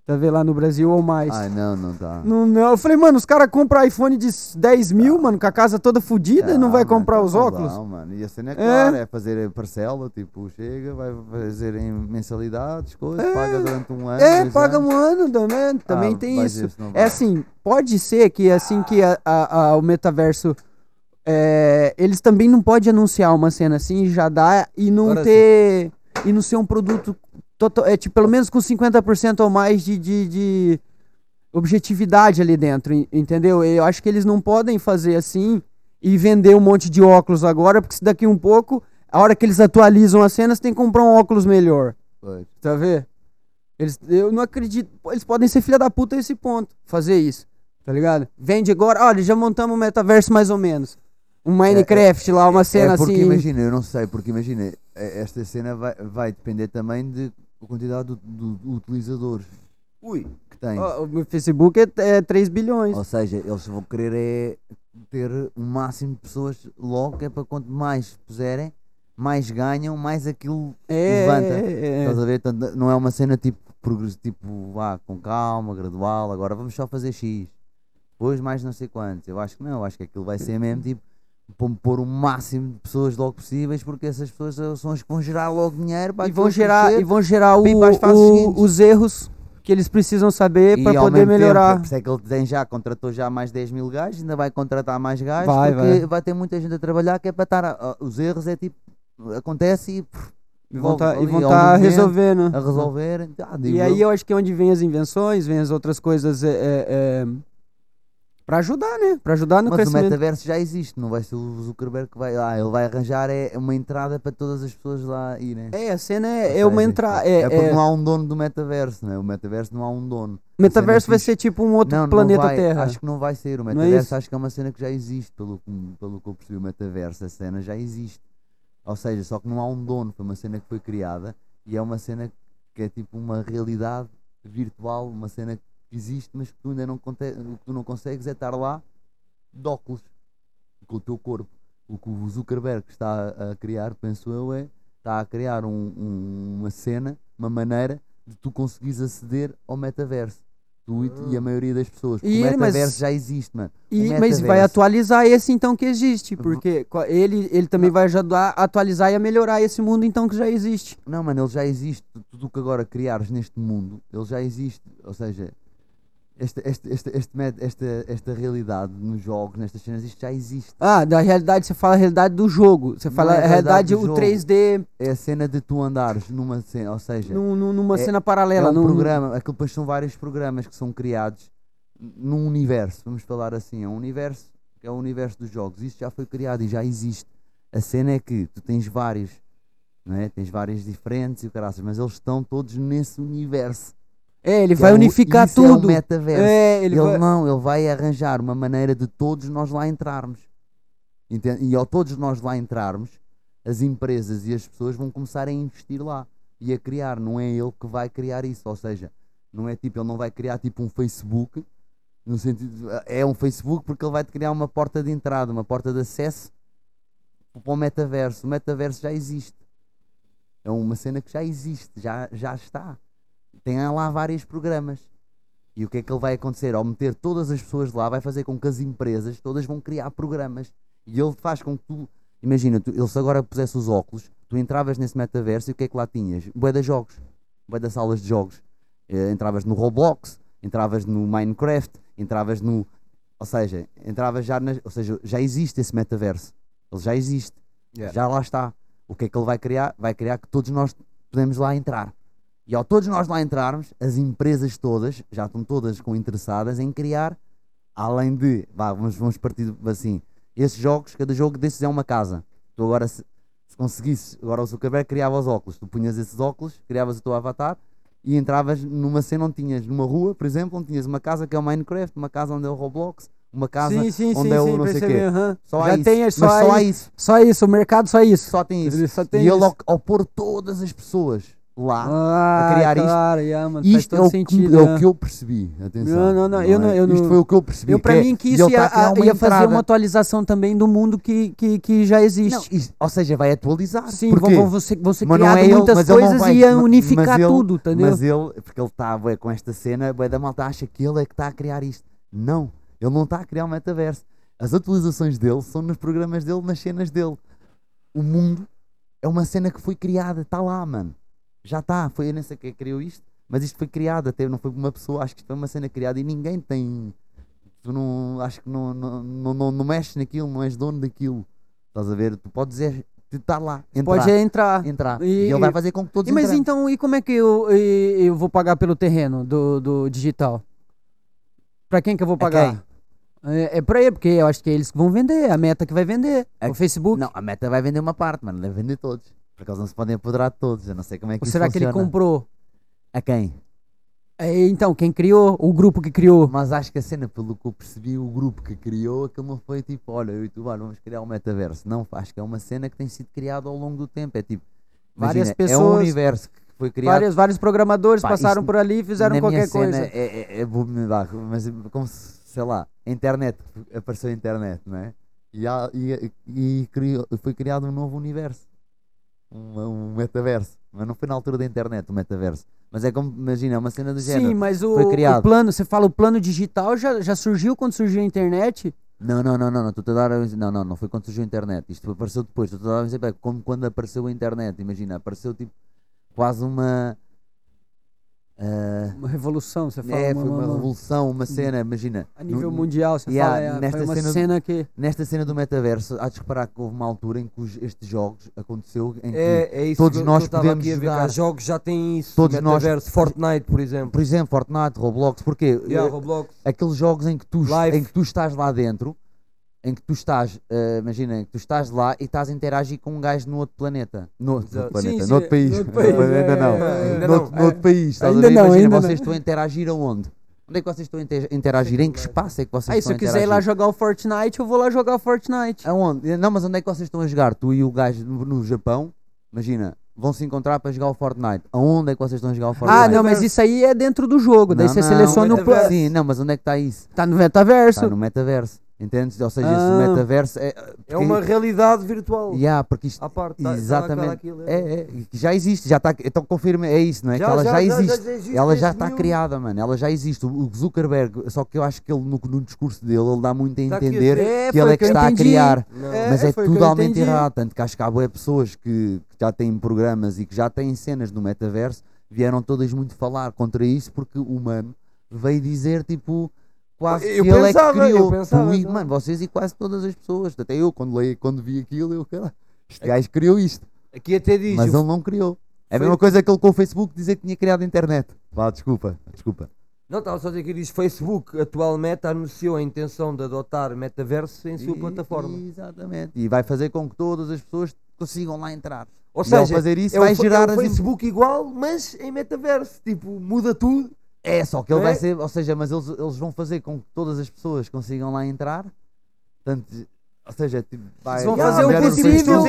Tá vendo lá no Brasil ou mais. Ai, não, não tá. Não, não. Eu falei, mano, os caras compram iPhone de 10 mil, mano, com a casa toda fodida e não vai Ah, mano, comprar os não óculos. dá, mano. E a cena é clara, é fazer parcela, tipo, chega, vai fazer em mensalidades, coisas, É. paga durante um ano. É, dois paga anos. um ano também, também Ah, tem isso. ver não vai. É assim, pode ser que assim que a- a- a- o metaverso. é, eles também não podem anunciar uma cena assim e já dá e não Agora ter. E não ser um produto total, é, tipo, pelo menos com 50% ou mais de, de, de objetividade ali dentro, en- entendeu? Eu acho que eles não podem fazer assim e vender um monte de óculos agora, porque se daqui um pouco, a hora que eles atualizam a cena, você tem que comprar um óculos melhor. Tá vendo? Eles, eu não acredito. Eles podem ser filha da puta a esse ponto. Fazer isso. Tá ligado? Vende agora. Olha, já montamos um metaverso mais ou menos. Um Minecraft lá, uma cena é porque assim. imagina, eu não sei, porque imagina, é- esta cena vai, vai depender também de a quantidade do- utilizadores Ui. que tem. Ó, o meu Facebook é, é 3 bilhões. Ou seja, eles vão querer é ter o máximo de pessoas logo, que é para quanto mais puserem, mais ganham, mais aquilo é, levanta. é, é. Estás a ver? Portanto, não é uma cena tipo, tipo vá, com calma, gradual, agora vamos só fazer X. Depois mais não sei quantos. Eu acho que não, eu acho que aquilo vai ser mesmo tipo pôr- pôr o máximo de pessoas logo possíveis, porque essas pessoas são as que vão gerar logo dinheiro para E vão gerar, crescer. e vão gerar o- para para o- os erros que eles precisam saber para poder mesmo tempo, melhorar. por isso é que ele tem já, contratou já mais 10 mil gajos, ainda vai contratar mais gajos, Vai, porque vai. vai. ter muita gente a trabalhar que é para estar. os erros é tipo, acontece e E vão logo tá, e vão tá resolvendo. a resolver. Ah, E aí eu. eu acho que é onde vem as invenções, vem as outras coisas é, é, é, Pra ajudar, né? Pra ajudar no Mas o crescimento. metaverso já existe, não vai ser o Zuckerberg que vai lá. Ele vai arranjar é uma entrada para todas as pessoas lá irem. É, a cena é, é uma entrada. É, É, porque é- não há um dono do metaverso, né? O metaverso não há um dono. o metaverso cena vai ser tipo um outro não, não planeta vai, Terra. Acho que não vai ser. O Não é metaverso acho que é uma cena que já existe, pelo, pelo que eu percebi. O metaverso, a cena já existe. Ou seja, só que não há um dono. Foi uma cena que foi criada e é uma cena que é tipo uma realidade virtual, uma cena que existe, mas que tu ainda não, o que tu não consegues é estar lá de óculos com o teu corpo. O que o Zuckerberg está a, criar, penso eu, é está a criar um- um- uma cena, uma maneira de tu conseguires aceder ao metaverso. Tu e, e a maioria das pessoas. Porque E o ele, mas- metaverso já existe, mano. E- mas vai metaverso- atualizar esse então que existe, porque co- ele, ele também vai ajudar a atualizar e a melhorar esse mundo então que já existe. Não, mano, ele já existe. Tu- Tudo o que agora criares neste mundo, ele já existe. Ou seja, esta, met- esta, esta realidade nos jogos, nestas cenas, isto já existe. Ah, da realidade, você fala a realidade do jogo. Você fala é a realidade o jogo. 3D, É a cena de tu andares numa cena, ou seja, num- num- numa É- cena é paralela. um num- programa, aquilo depois são vários programas que são criados num universo, vamos falar assim, é um universo que é o universo dos jogos. Isto já foi criado e já existe. A cena é que tu tens vários, não é? Tens vários diferentes e o caraças, mas eles estão todos nesse universo. É, ele que vai é o- unificar é o tudo. metaverso. É, ele, Ele, vai... não, ele vai arranjar uma maneira de todos nós lá entrarmos. Entende? E ao todos nós lá entrarmos, as empresas e as pessoas vão começar a investir lá e a criar. Não é ele que vai criar isso. Ou seja, não é tipo, ele não vai criar tipo um Facebook, no sentido de- é um Facebook porque ele vai te criar uma porta de entrada, uma porta de acesso para o metaverso. O metaverso já existe. É uma cena que já existe, já, já está. Tem lá vários programas. E o que é que ele vai acontecer? Ao meter todas as pessoas lá, vai fazer com que as empresas todas vão criar programas. E ele faz com que tu. Imagina, tu, ele se agora pusesse os óculos, tu entravas nesse metaverso e o que é que lá tinhas? Bué de jogos. Bué de salas de jogos. Eh, entravas no Roblox, entravas no Minecraft, entravas no. Ou seja, entravas já nas. Ou seja, já existe esse metaverso. Ele já existe. Yeah. Já lá está. O que é que ele vai criar? Vai criar que todos nós podemos lá entrar. E ao todos nós lá entrarmos, as empresas todas já estão todas com interessadas em criar, além de, vá, vamos, vamos partir assim, esses jogos, cada jogo desses é uma casa. Tu agora, se, se conseguisses, agora o Zuckerberg criava os óculos, tu punhas esses óculos, criavas o teu avatar e entravas numa cena onde tinhas, numa rua, por exemplo, onde tinhas uma casa que é o Minecraft, uma casa onde é o Roblox, uma casa Sim, sim, onde sim, é o não sei percebi, quê. aham. Só há Já isso. tem, é Mas só, só há isso. Só isso, o mercado só isso. Só tem isso. Ele só tem e ele, isso. ao, ao pôr todas as pessoas lá, Ah, criar isto. claro, yeah, mano, isto é o, sentido. que, é o que eu percebi. Atenção. Não, não, não, eu não- eu Isto não- foi o que eu percebi. Eu, que é- mim, que isso ele tá ia, a criar ia fazer uma atualização também do mundo que, que, que já existe. Não, isto- ou seja, vai atualizar. Sim, Porquê? vão, vão ser, vão ser Mas não criadas é ele- muitas não coisas vai- e ia unificar ele- tudo, entendeu? Mas ele, porque ele está com esta cena, bué da malta acha que ele é que está a criar isto. Não, ele não está a criar um metaverso. As atualizações dele são nos programas dele, nas cenas dele. O mundo é uma cena que foi criada, está lá, mano. Já está, foi eu nem sei quem criou isto, mas isto foi criado, até não foi uma pessoa, acho que isto foi uma cena criada e ninguém tem. Tu não, acho que não, não, não, não, não mexes naquilo, não és dono daquilo. Estás a ver? Tu podes dizer, tu está lá, entrar, Pode entrar. entrar. E- E, ele vai fazer com que todos E, mas entrem. então, e como é que eu, e- eu vou pagar pelo terreno do, do digital? Pra quem que eu vou pagar? É, é pra ele, porque eu acho que é eles que vão vender, a meta que vai vender. É o Facebook. Não, a meta vai vender uma parte, mano. Deve vender todos. Porque eles não se podem apoderar de todos. Eu não sei como é que Ou isso será que ele funciona. comprou? A quem? Então, quem criou? O grupo que criou? Mas acho que a cena, pelo que eu percebi, o grupo que criou, aquilo não foi tipo, olha, eu e tu, olha, vamos criar um metaverso. Não, acho que é uma cena que tem sido criada ao longo do tempo. É tipo, Várias imagina, É um pessoas, universo que foi criado. Vários, vários programadores Pá, passaram isso por ali e fizeram qualquer coisa. É, é, é, vou me dar, mas como se, sei lá, a internet, apareceu a internet, não é? E, há- e, e criou, foi criado um novo universo, um, um metaverso. Mas não foi na altura da internet o metaverso. Mas é como, imagina, é uma cena do Sim, género. mas o, foi o criado. plano, você fala o plano digital já, já surgiu quando surgiu a internet? Não, não, não, não, não, estou a dar, não, não, não foi quando surgiu a internet. Isto apareceu depois. Estou a dar um exemplo, é como quando apareceu a internet. Imagina, apareceu tipo quase uma ah, Uma revolução, você fala. é, uma, foi uma uma- revolução, uma cena, imagina. A nível no- mundial, você Yeah, fala. É, nesta foi uma cena cena, que. Nesta cena do metaverso, há de reparar que houve uma altura em que os- estes jogos aconteceu em que, É, é todos que nós podemos ver. jogar. Há jogos já têm isso. Todos nós- metaverso, Fortnite, por exemplo. por exemplo, Fortnite, Roblox, porque Yeah, Roblox. aqueles jogos em que, tu, em que tu estás lá dentro, em que tu estás, eh, imagina, em que tu estás lá e estás a interagir com um gajo no outro planeta. No outro Exato. planeta, Sim, no outro país. no outro país, ainda é, não. é, ainda no, não. outro, no outro país. Estás Ainda a ver? não, Imagina, ainda vocês não. estão a interagir aonde? Onde é que vocês estão a inter- interagir? Em que espaço é que vocês Aí, se estão eu a quiser ir lá interagir? jogar o Fortnite, eu vou lá jogar o Fortnite. Aonde? Não, mas onde é que vocês estão a jogar? Tu e o gajo no, no Japão, imagina, vão se encontrar para jogar o Fortnite. Aonde é que vocês estão a jogar o Fortnite? Ah, não, mas isso aí é dentro do jogo. Daí Não, você não, seleciona o. metaverso. pla- Sim, não, mas onde é que está isso? Tá no metaverso. Está no metaverso. Entendes? Ou seja, Ah. esse metaverso é. É uma realidade virtual. Yeah, porque isto. À parte. tá- tá Exatamente. aquilo, É, é, que já existe, já está. Então confirma, é isso, não é? Já, que ela já, já, existe. já existe ela já está mil- criada, mano. Ela já existe. O Zuckerberg, só que eu acho que ele, no, no discurso dele, ele dá muito a a entender dizer- É, que ele é que está a entendi. criar. Não. É, Mas é que eu totalmente errado. Tanto que acho que há pessoas que, que já têm programas e que já têm cenas no metaverso, vieram todas muito falar contra isso, porque o humano veio dizer tipo. Quase Eu que ele é que pensava, eu criou. pensava, Tu então. mano, vocês e quase todas as pessoas. Até eu, quando, leio, quando vi aquilo, eu, cara, este gajo criou isto. Aqui até diz. Mas o- ele não criou. É a mesma coisa que ele com o Facebook dizer que tinha criado a internet. Vá, desculpa, desculpa. Não, estava só a dizer que diz Facebook atualmente anunciou a intenção de adotar metaverso em sua E- plataforma. Exatamente. E vai fazer com que todas as pessoas consigam lá entrar. Ou E seja, fazer isso é vai o, fa- gerar é as o Facebook igual, mas em metaverso. Tipo, muda tudo. É, só que ele Não vai é? ser, ou seja, mas eles, eles vão fazer com que todas as pessoas consigam lá entrar. Portanto, ou seja, tipo, vai, vão fazer o possível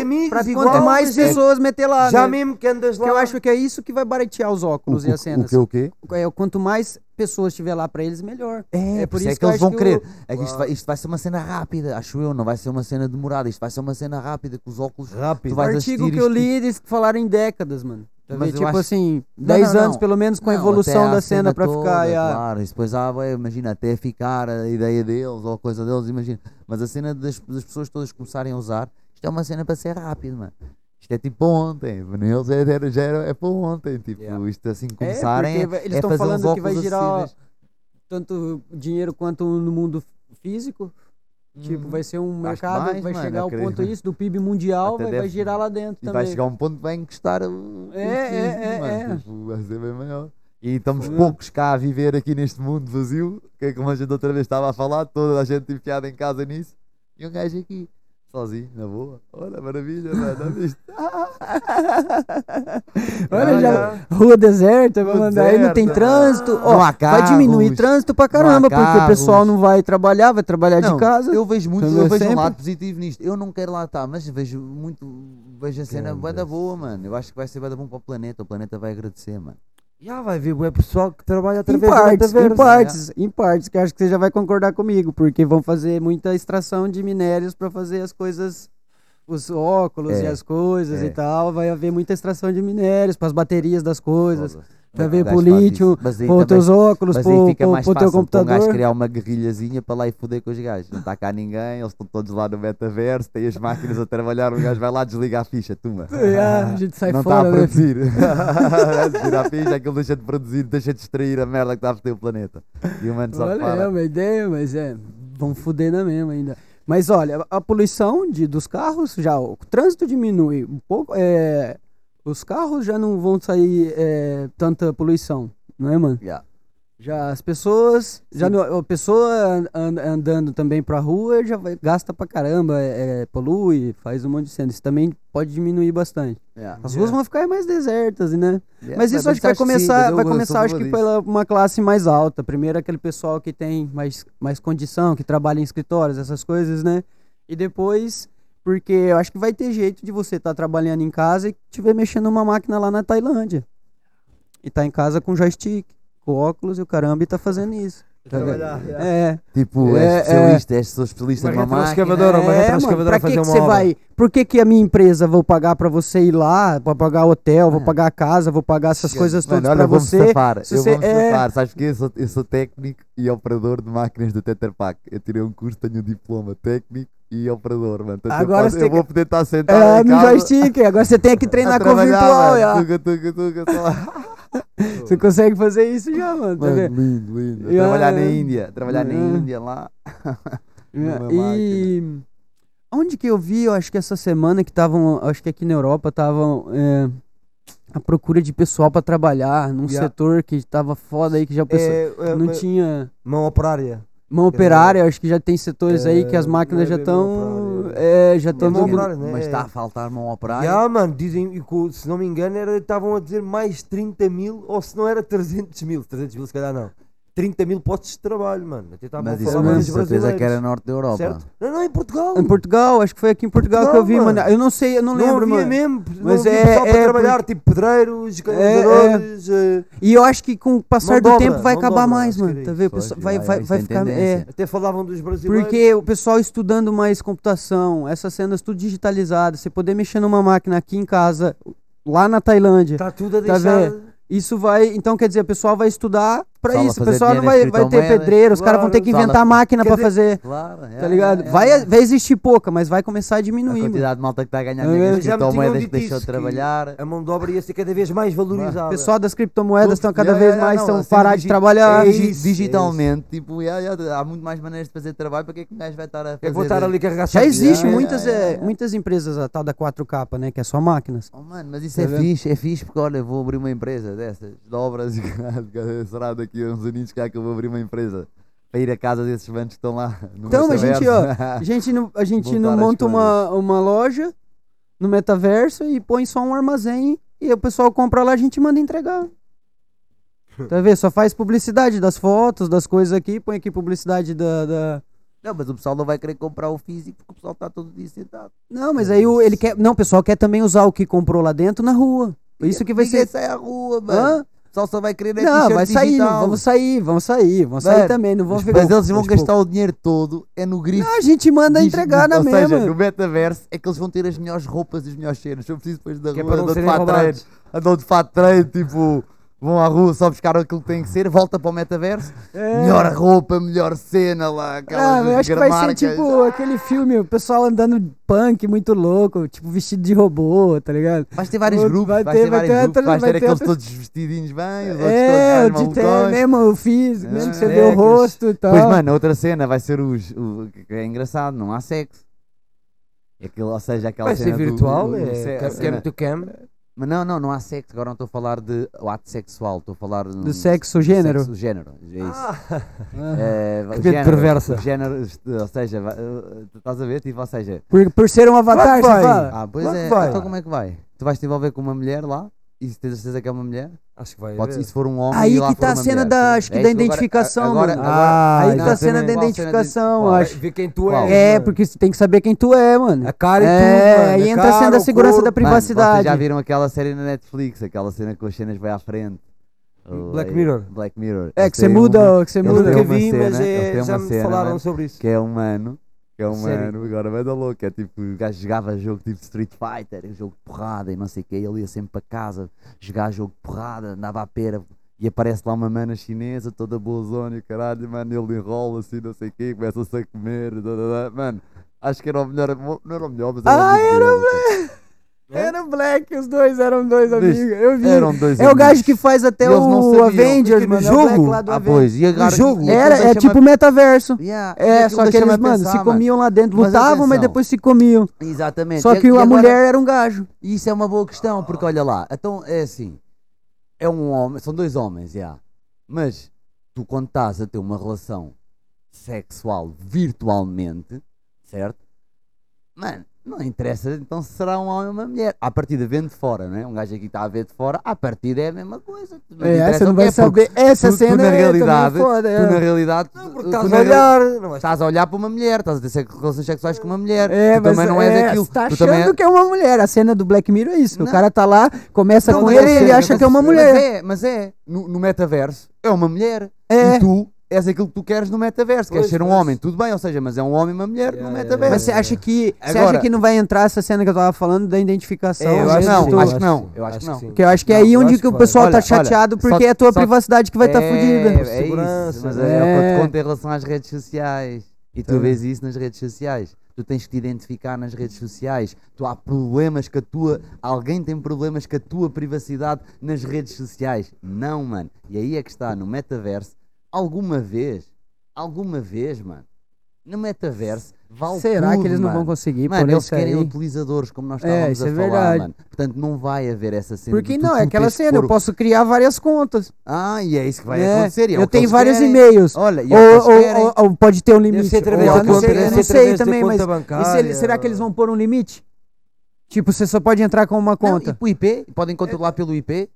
igual, quanto mais é- pessoas meter lá. Já né? mesmo que andas lá. Que eu acho que é isso que vai baratear os o, óculos e as o, o cenas. que o quê? É, quanto mais pessoas tiver lá pra eles, melhor. É, É por isso é que, que eu eles vão que querer. o- É que isto, vai, isto vai ser uma cena rápida, acho eu, não vai ser uma cena demorada. Isto vai ser uma cena rápida com os óculos. Rápido. Tu O artigo que eu li, eles falaram em décadas, mano. Mas tipo acho- assim, Não, 10 não, anos pelo menos com a evolução à da cena pra toda, ficar. yeah. Claro, e depois vai, imagina, até ficar a ideia deles ou a coisa deles, imagina. Mas a cena das, das pessoas todas começarem a usar, isto é uma cena para ser rápido, mano. Isto é tipo ontem, para eles é, era- já era, é para ontem. Tipo, Yeah. isto assim É, começarem. é eles estão fazer falando que vai girar acessíveis. tanto dinheiro quanto no mundo físico. Tipo, Uhum. vai ser um Acho mercado, mais, vai mano, chegar ao ponto isso do PIB mundial, vai, vai deve- girar lá dentro E também. vai chegar um ponto que vai encostar o, É, é, é, mano. é. Tipo, vai ser bem maior. E estamos Foi. poucos cá a viver aqui neste mundo vazio, que é como a gente outra vez estava a falar, toda a gente enfiada em casa nisso, e um gajo aqui, sozinho, na boa. Olha, maravilha, mano? <laughs> Olha, já, rua deserta, Rua vamos andar aí, não tem trânsito. Ó, Não há vai diminuir trânsito pra caramba, porque o pessoal não vai trabalhar, vai trabalhar Não, de casa. Eu vejo muito, eu vejo um Sempre. lado positivo nisto. Eu não quero lá estar, mas vejo muito, vejo a cena bué da boa, mano. Eu acho que vai ser bué da bom para o planeta, o planeta vai agradecer, mano. Já vai ver o pessoal que trabalha Em através do partes, em metaverso. partes, em partes, que acho que você já vai concordar comigo, porque vão fazer muita extração de minérios pra fazer as coisas, os óculos É, e as coisas é. e tal. Vai haver muita extração de minérios para as baterias das coisas. Vai O ver gajo pro lítio. Mas também- teus óculos, Mas aí pôr fica pôr- mais pôr o teu fácil para um gajo computador. criar uma guerrilhazinha para lá e foder com os gajos. Não está cá ninguém, eles estão todos lá no metaverso, tem as máquinas a trabalhar, um gajo vai lá desliga a ficha, tuma. Ah, a gente sai não está a produzir. <laughs> Desliga a ficha, aquilo deixa de produzir, deixa de extrair a merda que está a foder o planeta. E o mano só Olha, é para. uma ideia, mas é. Vão foder na mesma ainda. Mas olha, a poluição de, dos carros já. O trânsito diminui um pouco. É, os carros já não vão sair é, tanta poluição, não é, mano? Yeah. Já as pessoas. Já Sim. a pessoa an- an- andando também pra rua já vai- gasta pra caramba, é, é, polui, faz um monte de cena. Isso também pode diminuir bastante. Yeah. As ruas vão ficar mais desertas, né? Yeah, Mas isso acho que vai sim, começar, mas eu- vai começar acho a que pela uma classe mais alta. Primeiro aquele pessoal que tem mais, mais condição, que trabalha em escritórios, essas coisas, né? E depois, porque eu acho que vai ter jeito de você estar trabalhando em casa e estiver mexendo numa máquina lá na Tailândia. E tá em casa com joystick, com óculos e o caramba e tá fazendo isso. Tá? Trabalhar, yeah. É. Tipo, É, és especialista, és sou especialista Uma numa máquina. retroescavadora, uma É, mano, retroescavadora pra a fazer que, que uma você obra. vai? Por que, que a minha empresa vou pagar pra você ir lá, vou pagar hotel, vou É. pagar a casa, vou pagar essas coisas Mano, todas olha, pra vou-me você? Safar. se eu você- vou-me é- safar. Sabes que eu sou, eu sou técnico e operador de máquinas do Tetra Pak. Eu tirei um curso, tenho um diploma técnico e operador, mano. Eu Agora posso- você eu vou poder estar sentado É, no joystick, agora você tem que <laughs> treinar com o virtual, mano. Tuca, tuca, tuca, só- <laughs> Você consegue fazer isso já, mano. Tá Mano, vendo? lindo, lindo. E, Trabalhar na Índia, trabalhar na ah. Índia lá. numa <laughs> E onde que eu vi, eu acho que essa semana que estavam, acho que aqui na Europa estavam é, à procura de pessoal pra trabalhar num Yeah. setor que tava foda aí que já o pessoal É, é, não é, tinha mão operária. Mão operária, acho que já tem setores aí que as É, máquinas já é estão é, já estão mão domina- operária, né? Mas É. está a faltar mão operária. Já, mano, dizem, e se não me engano, era- estavam a dizer mais 30 mil, ou se não era 300 mil, 300 mil se calhar não. 30 mil postos de trabalho, mano. Até estavam a Mas isso falar mesmo, mais com dos certeza que era norte da Europa. certo? Não, não, em Portugal. Em Portugal, acho que foi aqui em Portugal, que eu vi, Portugal, mano. mano. Eu não sei, eu não, lembro, havia mano. mesmo, Mas não é- pessoal para é trabalhar, tipo pedreiros, canalizadores, eh, E eu acho que com o passar do dobra, tempo vai acabar dobra, mais, mano. Tá isso. vendo? Vai, vai, isso vai ficar. É, até falavam dos brasileiros. porque o pessoal estudando mais computação, essas cenas tudo digitalizadas, você poder mexer numa máquina aqui em casa, lá na Tailândia. está tudo a Tá deixar... vendo? Isso vai, então quer dizer, o pessoal vai estudar pra vai isso. O pessoal não vai, vai ter criptomoedas. pedreiro, os caras vão Claro. ter que inventar da- máquina dizer, fazer, Claro, é, tá ligado? é, é, vai, é. vai existir pouca, mas vai começar a A diminuir, mano. quantidade de malta que está a ganhar É, dinheiro tinham criptomoedas que deixou de trabalhar. A mão de obra ia ser cada vez mais valorizada. O pessoal das criptomoedas estão cada Yeah, vez yeah, mais estão a parar de trabalhar. é digitalmente, tipo, há muito mais maneiras de fazer trabalho. Para que é que um gajo vai estar a fazer? É que vou estar ali carregar Já existe muitas, empresas, a tal da 4K, né? Que é só máquinas. Oh, mano, mas isso Tá é fixe, é fixe porque olha, vou abrir uma empresa dessas, de obras <laughs> será daqui a uns aninhos cá que eu vou abrir uma empresa para ir a casa desses bancos que estão lá. no Então, a gente, ó, metaverso. a gente não, a gente não monta uma, uma loja no metaverso e põe só um armazém e o pessoal compra lá, a gente manda entregar. Tá vendo? Só faz publicidade das fotos, das coisas aqui, põe aqui publicidade da. da- Não, mas o pessoal não vai querer comprar o físico porque o pessoal está todo dia sentado. Não, mas aí o- ele quer. Não, o pessoal quer também usar o que comprou lá dentro na rua. Isso que vai ser. sai à rua, mano. Hã? O pessoal só vai querer é Não, vai sair, digital. vamos sair, vamos sair, vamos sair Mano, também, não Mas ficar. eles vão mas gastar o dinheiro todo é no grifo. Não, a gente manda Digi- entregar na Ou seja, mesma. no metaverso é que eles vão ter as melhores roupas e as melhores cenas. Se eu preciso depois da Que é rua, andam de fato treino, andam de fato treino, tipo, vão à rua só buscar aquilo que tem que ser, volta para o metaverso, É. melhor roupa, melhor cena lá, aquelas Ah, eu acho que vai ser tipo aquele filme, o pessoal andando punk muito louco, tipo vestido de robô, tá ligado? Vais ter vários Vai grupos, ter- vais ter vai ter grupos, outra- vais vai ter ter aqueles todos vestidinhos bem, os outros É, todos de ter mesmo o físico, mesmo que você É, vê o aqueles- rosto e tal. Pois, mano, outra cena vai ser os. O, que é engraçado, não há sexo. É Aquilo, ou seja, aquela Vai cena ser do- virtual, do- do é se- a cam, cena- cam to cam. Mas não, não, não há sexo. Agora não estou a falar de o ato sexual, estou a falar de, Do sexo, gênero. Sexo, género, é isso. Ah, É, o Que género, perversa. género, ou seja, tu estás a ver? Tipo, ou seja, Por, por ser um avatar, Claro que você vai. fala. ah, pois Claro que é, vai. então como é que vai? Tu vais te envolver com uma mulher lá e se tens a certeza que é uma mulher? acho que vai Pode, haver. e se for um homem Aí e lá que for tá a uma cena mulher? da, acho que É da isso, agora- identificação, agora, mano. agora- Ah, Aí tá a cena da Qual cena de- identificação, qual? Acho. ver quem tu Qual? É, mano. porque você tem que saber quem tu é, mano. A cara e É, tudo, mano. aí a entra a cena cara, da o segurança corpo. da privacidade. Mano, vocês já viram aquela série na Netflix, aquela cena que as cenas vai à frente? O- Black é- Mirror. Black Mirror. É, Eles que você têm muda, uma- que você muda. têm Nunca vi, mas é, já uma me cena, falaram mano, sobre isso. Que é humano. Que é Sério? humano, agora vai dar louco. É tipo, o gajo jogava jogo tipo Street Fighter, jogo de porrada e não sei o que. Ele ia sempre para casa jogar jogo de porrada, andava à pera. E aparece lá uma mana chinesa, toda boazona e o caralho, mano, ele enrola assim, não sei o quê, começa-se a comer, mano, acho que era o melhor, não era o melhor, mas era Ah, o amigo era dele. Era Black, os dois eram dois amigos. Eu vi. Eram dois É o amigos. gajo que faz até E o. Avengers, mano. é o jogo? do Ah, pois, e agora... jogo? e Era, aquilo é tipo metaverso. Yeah, e É, só que eles, mano, pensar, se mano. comiam lá dentro, Mas lutavam, mas depois se comiam. Exatamente. Só E- que e a agora- mulher era um gajo. E isso é uma boa questão, porque olha lá, então é assim, é um homem, são dois homens, já. Mas tu quando estás a ter uma relação sexual virtualmente, certo? Mano, não interessa então se será um homem ou uma mulher. À partida vendo de fora, não é? Um gajo aqui está a ver de fora, à partida é a mesma coisa. Não É, você não o vai é, saber. Essa tu, tu cena na é realidade, foda. tu na é. realidade, Não, tu- porque tu estás na a olhar. Não, mas Estás a olhar para uma mulher, estás a ter relações sexuais com uma mulher. É, tu mas também não é, aquilo. Você tá tu achando também é- que é uma mulher. A cena do Black Mirror é isso. O Não. cara tá lá, começa Não, com ele é e ele acha mas- que é uma mulher. Mas é, mas é. No, no metaverso é uma mulher. É. E tu és aquilo que tu queres no metaverso. Queres Pois, ser um mas- homem, tudo bem, ou seja, mas é um homem e uma mulher Yeah, no yeah, metaverso. Mas você acha que. Você Agora- acha que não vai entrar essa cena que eu tava falando da identificação? É, eu acho que não, acho que não, eu acho que não. Porque eu acho que é aí onde acho que o pessoal Olha, tá olha, chateado, só- porque é a tua só- privacidade que vai estar tá fodida. É, Segurança, isso, mas mas é, o que eu é. te conto em relação às redes sociais. E tu Tá. vês isso nas redes sociais. Tu tu tens que te identificar nas redes sociais. Tu há problemas que a tua. Alguém tem problemas com a tua privacidade nas redes sociais. Não, mano. E aí é que está, no metaverso, alguma vez, alguma vez, mano, no metaverso, vale Será tudo, que eles não mano. vão conseguir Mano, por eles isso querem aí? utilizadores, como nós É, estávamos isso a é falar, verdade. mano. Portanto, não vai haver essa cena. Porque de tu- não, é tu aquela tens que cena, pôr eu o- posso criar várias contas. Ah, e é isso que vai né? acontecer. e é eu o que tenho eles vários querem. e-mails. Olha, e Ou, é o que eles ou- querem. ou- ou pode ter um limite. ser através Ou da eu não conta- sei, deve eu ser não sei através da também, conta mas e se bancária. ele- será que eles vão pôr um limite? Tipo, você só pode entrar com uma Não, conta. e pro IP, podem controlar pelo IP.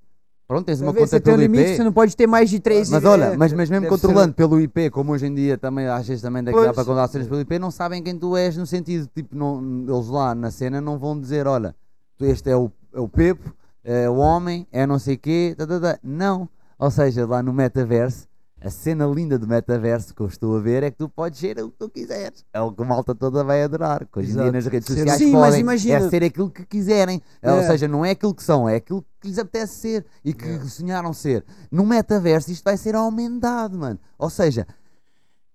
Pronto, tens uma ver? conta Você tem um pelo limite, IP. você não pode ter mais de três. Mas olha, é, mas, mas mesmo deve controlando pelo IP, como hoje em dia também, às vezes também dá, Pois. para controlar cenas pelo IP, não sabem quem tu és, no sentido, tipo, não, eles lá na cena não vão dizer, olha, tu este é o, é o Pepo, é o homem, é não sei quê, tá, tá, tá. não. Ou seja, lá no metaverso, a cena linda do metaverso que eu estou a ver é que tu podes ser o que tu quiseres. É o que a malta toda vai adorar. Que hoje em dia nas redes sociais Sim, mas podem imagina- é ser aquilo que quiserem. Ou É. seja, não é aquilo que são, é aquilo que lhes apetece ser e que sonharam ser. No metaverso isto vai ser aumentado, mano. Ou seja,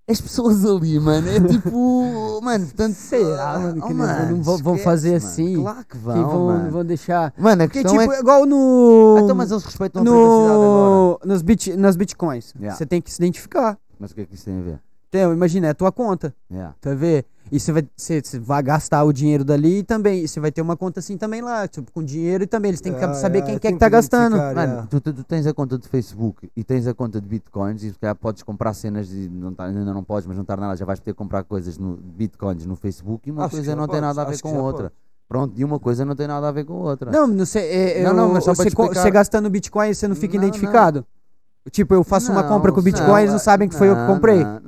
as pessoas ali, mano, é tipo. <laughs> mano, portanto. Será, mano, que oh, eles não vão- vão fazer mano. assim? Claro que que vão. vão, mano. vão deixar. Mano, a Porque, questão tipo, é. que- igual no. Ah, então, mas eles respeitam a privacidade agora. no nos bit, nas bitcoins. Yeah. Você tem que se identificar. Mas o que é que isso tem a ver? Então, imagina, é a tua conta. Yeah. Tu vai ver? E você vai, você, você vai gastar o dinheiro dali e também. E você vai ter uma conta assim também lá, tipo, com dinheiro e também. Eles têm que Ah, saber é, quem que é tem que tá gastando. Mano, é. tu, tu- tu tens a conta de Facebook e tens a conta de Bitcoins e calhar podes comprar cenas e não tá, ainda não podes, mas não está nada, já vais poder comprar coisas no Bitcoins no Facebook e uma Acho coisa já não tem nada a ver acho com já outra. podes. Pronto, e uma coisa não tem nada a ver com outra. Não, não sei. É, Não, não, mas só você, explicar- você gastando Bitcoin, você não fica Não, não. Tipo, eu faço uma compra com Bitcoin, eles não sabem que foi eu que não, comprei. Não,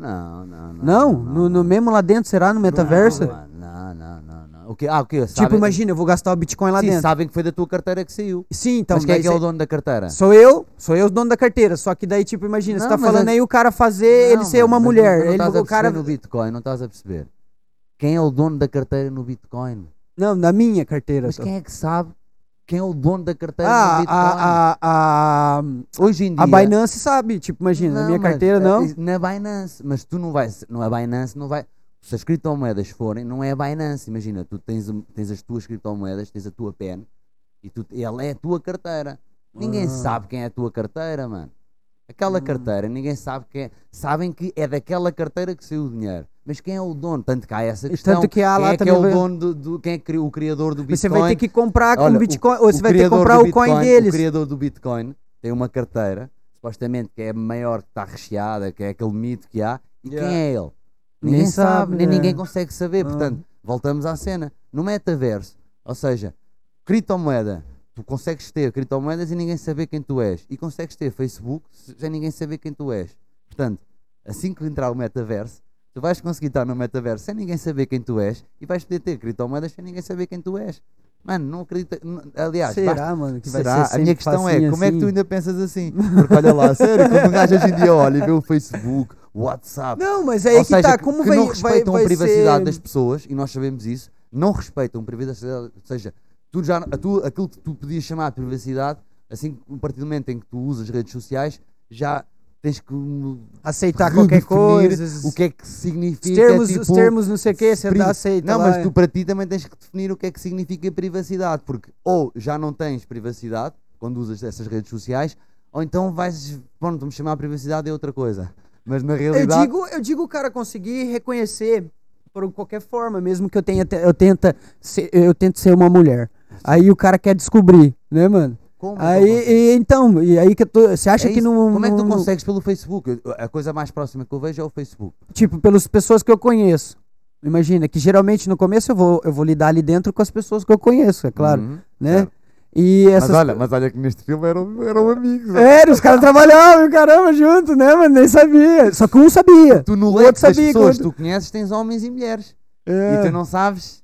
não, não. Não? No, no mesmo lá dentro, será? No metaverso? Não, não, não, não, não. O quê? Ah, o? Tipo, Sabem- imagina, eu vou gastar o Bitcoin lá Sim, dentro. sabem que foi da tua carteira que saiu. Sim, então. mas quem é que é o dono da carteira? Sou eu, sou eu o dono da carteira. Só que daí, tipo, imagina, você Não, tá mas falando a- aí o cara fazer ele Não, ser uma mas mulher. Não, não ele, estás a o cara. perceber no Bitcoin, não estás a perceber. Quem é o dono da carteira no Bitcoin? Não, na minha carteira. Mas só. quem é que sabe quem é o dono da carteira Ah, Bitcoin? a, a, a, Hoje em dia. a Binance sabe, tipo, imagina, na minha mas, carteira eh, não. Na Binance, mas tu não vais, não é Binance, não vai. Se as criptomoedas forem, não é Binance. Imagina, tu tens, tens as tuas criptomoedas, tens a tua pen e tu, ela é a tua carteira. Ninguém Ah. sabe quem é a tua carteira, mano. Aquela Hum. carteira, ninguém sabe quem é. Sabem que é daquela carteira que saiu o dinheiro. Mas quem é o dono? Tanto que há essa questão. tanto que há quem lá é que é também o dono do, do- Quem é que o criador do Bitcoin? Você vai ter que comprar com Olha, Bitcoin, o- ou você vai ter que comprar o coin Bitcoin, deles. O criador do Bitcoin tem uma carteira, supostamente que é a maior que está recheada, que é aquele mito que há. E Yeah. quem é ele? Ninguém Ninguém sabe, nem né? ninguém consegue saber. Ah. Portanto, voltamos à cena. No metaverso, ou seja, criptomoeda, tu consegues ter criptomoedas e ninguém saber quem tu és. E consegues ter Facebook sem ninguém saber quem tu és. Portanto, assim que entrar o metaverso, tu vais conseguir estar no metaverso sem ninguém saber quem tu és e vais poder ter criptomoedas sem ninguém saber quem tu és. Mano, não acredita. não- aliás, basta- Será, mano, que vai Será? ser A minha questão é, facinho como é que tu assim? ainda pensas assim? <laughs> Porque olha lá, sério, quando um gajo hoje em dia olha e vê o Facebook, o WhatsApp, Não, mas aí ou que tá, que- como que vai, não vai, respeitam vai a privacidade ser... das pessoas, e nós sabemos isso, não respeitam a privacidade, ou seja, tu já, tu, aquilo que tu podias chamar de privacidade, assim, a partir do momento em que tu usas redes sociais, já tens que aceitar qualquer coisa. o que é que significa. os termos, tipo, os termos não sei o que, você pri- dá aceita Não, lá, mas é. tu para ti também tens que definir o que é que significa privacidade, porque ou já não tens privacidade quando usas essas redes sociais, ou então vais, pronto, vamos chamar a privacidade é outra coisa. Mas na Eu realidade. digo, eu digo o cara conseguir reconhecer por qualquer forma, mesmo que eu tenha eu tenta ser, eu tento ser uma mulher. Aí o cara quer descobrir, né, mano? Como Aí e, então, e aí que tô, você acha É que não Como é que tu consegues pelo Facebook? Eu- A coisa mais próxima que eu vejo é o Facebook. tipo pelas pessoas que eu conheço? Imagina que geralmente no começo eu vou eu vou lidar ali dentro com as pessoas que eu conheço, é claro, Uhum, né? E essas Mas olha, mas olha que neste filme eram, eram amigos. É, os caras trabalhavam, caramba, junto, né, mano? Nem sabia. Só que um sabia. Tu no leque outro das sabia pessoas que outro- tu conheces tens homens e mulheres. É. E tu não sabes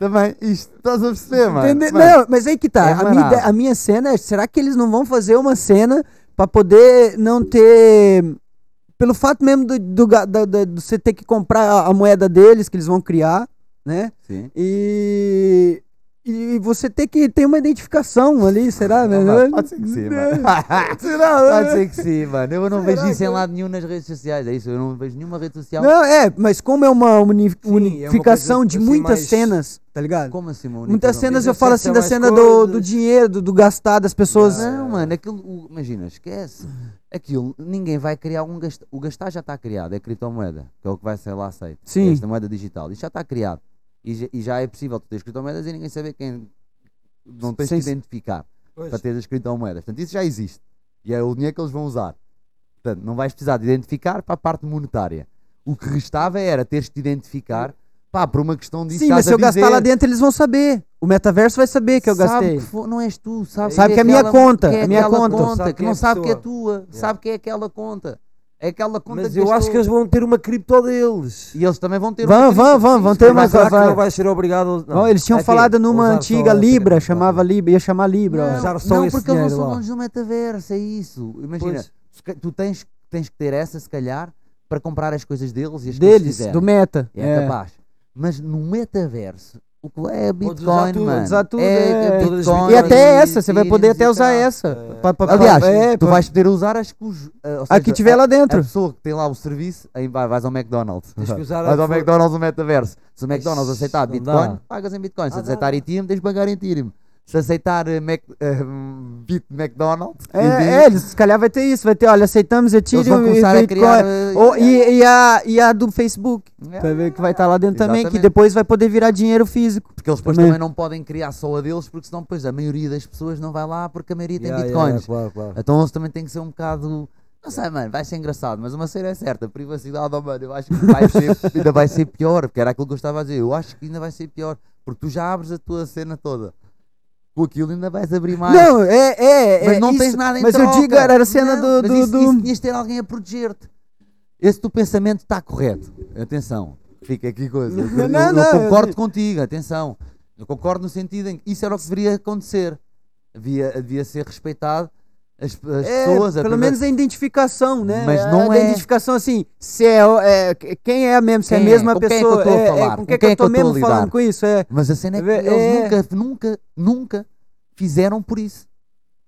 também isto. Estás a perceber, mano? Entende- Mano, Não, mas aí que tá. é a, minha a minha cena é: será que eles não vão fazer uma cena pra poder não ter. Pelo fato mesmo do, do, da- da- de você ter que comprar a, a moeda deles que eles vão criar, né? Sim. E. e você ter que ter uma identificação ali, será? né? Mano, Pode ser que sim, mano. <laughs> Será? Pode ser que sim, mano. Eu não vejo Será isso em que- lado nenhum nas redes sociais. É isso, eu não vejo nenhuma rede social. Não, é, mas como é uma uni- Sim, é uma unificação de assim muitas mais- cenas, tá ligado? Como assim, mano? Muitas cenas eu Diz falo assim da cena do, do dinheiro, do, do gastar das pessoas. Não, mano, aquilo, o- imagina, esquece. Aquilo, ninguém vai criar um gastar. O gastar já está criado, é criptomoeda, que é o que vai ser lá aceito. Sim. Esta moeda digital. Isto já está criado. E já, e já é possível tu teres criptomoedas e ninguém saber quem. Não tens Sem- de identificar Pois. para ter as criptomoedas. Portanto, isso já existe. E é o dinheiro que eles vão usar. Portanto, não vais precisar de identificar para a parte monetária. O que restava era teres de te identificar pá, por uma questão disso. Sim, mas se eu gastar dizer. lá dentro, eles vão saber. O metaverso vai saber que eu Sabe gastei. que fo- não és tu, sabe, Sabe que é a minha aquela- conta, que é a minha conta. Sabe que é não a sabe que é tua, sabe que é aquela conta. É aquela conta Mas que eu acho que eles vão ter uma cripto deles. E eles também vão ter Vão, uma vão, cripto. vão, vão ter vai uma. Será que vai- não vai ser obrigado? Não, eles tinham É quê? falado numa Usar antiga Libra, chamava. Libra, ia chamar Libra. Não, ó. Usar só não, esse porque eles não dinheiro são lá. donos do metaverso, é isso. Imagina, Pois. se ca- tu tens, tens que ter essa, se calhar, para comprar as coisas deles e as que eles Deles, fizerem. do meta. É, É. capaz. Mas no metaverso, que é Podes usar Bitcoin, tudo, mano. usar tudo, é, é. Bitcoin. E até essa, você vai poder até usar essa. É. Aliás, é, tu vais poder usar as que os. a que tiver lá A dentro. pessoa que tem lá o serviço, aí vai, vais ao McDonald's. Tens que usar <laughs> a Vais ao for- McDonald's no metaverso. Se o McDonald's aceitar Bitcoin, pagas em Bitcoin. Se Ah, aceitar. Ethereum, tens de pagar em Ethereum. Se aceitar uh, Mac, uh, Bit McDonald's, É, é, eles, se calhar vai ter isso, vai ter, olha, aceitamos Ethereum e Bitcoin. criar. uh, Ou- e, e a, e a do Facebook, É, vai ver que vai estar lá dentro também, que Exatamente. depois vai poder virar dinheiro físico. Porque eles depois Também. também não podem criar só a deles, porque senão depois a maioria das pessoas não vai lá porque a maioria tem Yeah, bitcoins. yeah, claro, claro. Então eles também têm que ser um bocado. Não sei, mano, vai ser engraçado, mas uma cena é certa, privacidade, oh, mano, eu acho que vai ser, <laughs> ainda vai ser pior, porque era aquilo que eu estava a dizer, eu acho que ainda vai ser pior, porque tu já abres a tua cena toda, com aquilo ainda vais abrir mais. Não, é, é, mas é não isso, tens nada em Mas troca. eu digo, era a cena Não, do... mas do, isso, do- isso tinhas de ter alguém a proteger-te. Esse teu pensamento está correto. Atenção, fica aqui coisa. <laughs> Eu, Não, eu- não, eu concordo eu- contigo, atenção. Eu concordo no sentido em que isso era o que deveria acontecer. Devia, devia ser respeitado as, as É, pessoas. a pelo priva- menos a identificação, né? Mas A- não a é- identificação assim, se é, é, quem é mesmo, se é a é? mesma Com quem é que pessoa. eu tô a falar? com quem, quem que é eu que eu tô a mesmo lidar? falando com isso, é. Mas a cena é que É- eles é- nunca, nunca, nunca fizeram por isso.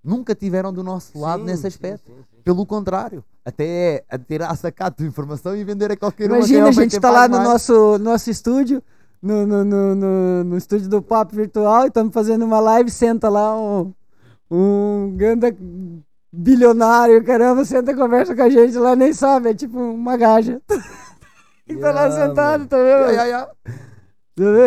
Nunca tiveram do nosso lado Sim, nesse aspecto. sim, sim. Pelo contrário, até é a ter a sacar a informação e vender a qualquer um. Imagina, a gente tá paga lá no nosso, nosso estúdio, no, no, no, no, no estúdio do Papo Virtual, e estamos fazendo uma live, senta lá um, um ganda bilionário, caramba, senta e conversa com a gente lá, nem sabe, é tipo uma gaja. <laughs> E tá lá Yeah, sentado, tá vendo? Ya, ya, ya. Tá?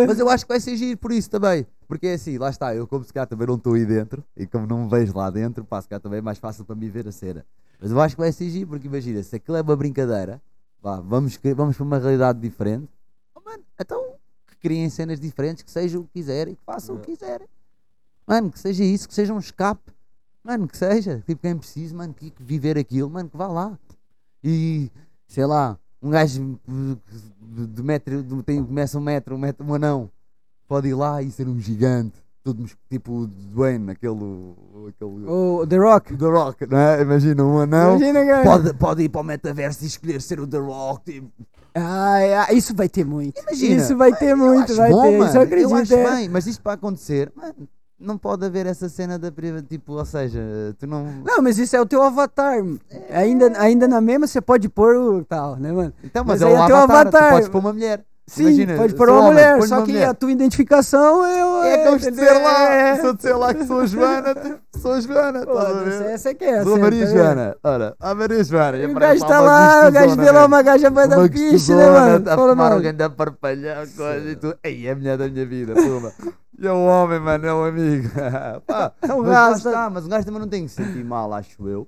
Mas eu acho que vai ser giro por isso também. Porque é assim, lá está, eu como se cá também não estou aí dentro e como não me vejo lá dentro, pá, se cá também é mais fácil para mim ver a cena. Mas eu acho que vai ser giro porque imagina, se aquilo é uma brincadeira, pá, vamos, vamos para uma realidade diferente, oh, mano, então que criem cenas diferentes, que sejam o que quiserem, que façam o que quiserem. Mano, que seja isso, que seja um escape. Mano, que seja. Tipo, quem precisa, mano, que viver aquilo, mano, que vá lá. E, sei lá, um gajo de, metro, de, tem, começa um metro, um metro, um anão, pode ir lá e ser um gigante. Tudo tipo o Dwayne, aquele. aquele O The Rock. The Rock, não é? Imagina um anão. Imagina, cara. Pode, pode ir para o metaverso e escolher ser o The Rock. Tipo, Ai, ai, isso vai ter muito. Imagina, isso vai ter muito, vai bom, ter. Mano, Isso eu acredito. Eu acho é. bem, mas isto para acontecer, mano, não pode haver essa cena da priva, tipo, ou seja, tu não. Não, mas isso é o teu avatar. Ainda, ainda na mesma você pode pôr o tal, né, mano? Então, mas, Mas é o é teu avatar, avatar. tu podes pôr uma mulher. Sim, Imagina, pode pôr uma homem, mulher, só que mulher. a tua identificação é. É que eu de entendeu? ser lá, É. sou de ser lá que sou a Joana, sou a Joana, Pô, a ver? essa, essa que é. Sou a essa, Maria tá? Joana, ora, a Maria Joana. e O gajo tá uma lá, o gajo vê lá né? uma gaja banda uma piche, né, mano? A fumar um mano. grande parpalhão, coisa e tudo. Ei, é a mulher da minha vida, puma. E é um homem, mano, é um amigo. <laughs> Pá, É um rasta. está, mas o gajo também não tem que se mal, acho eu.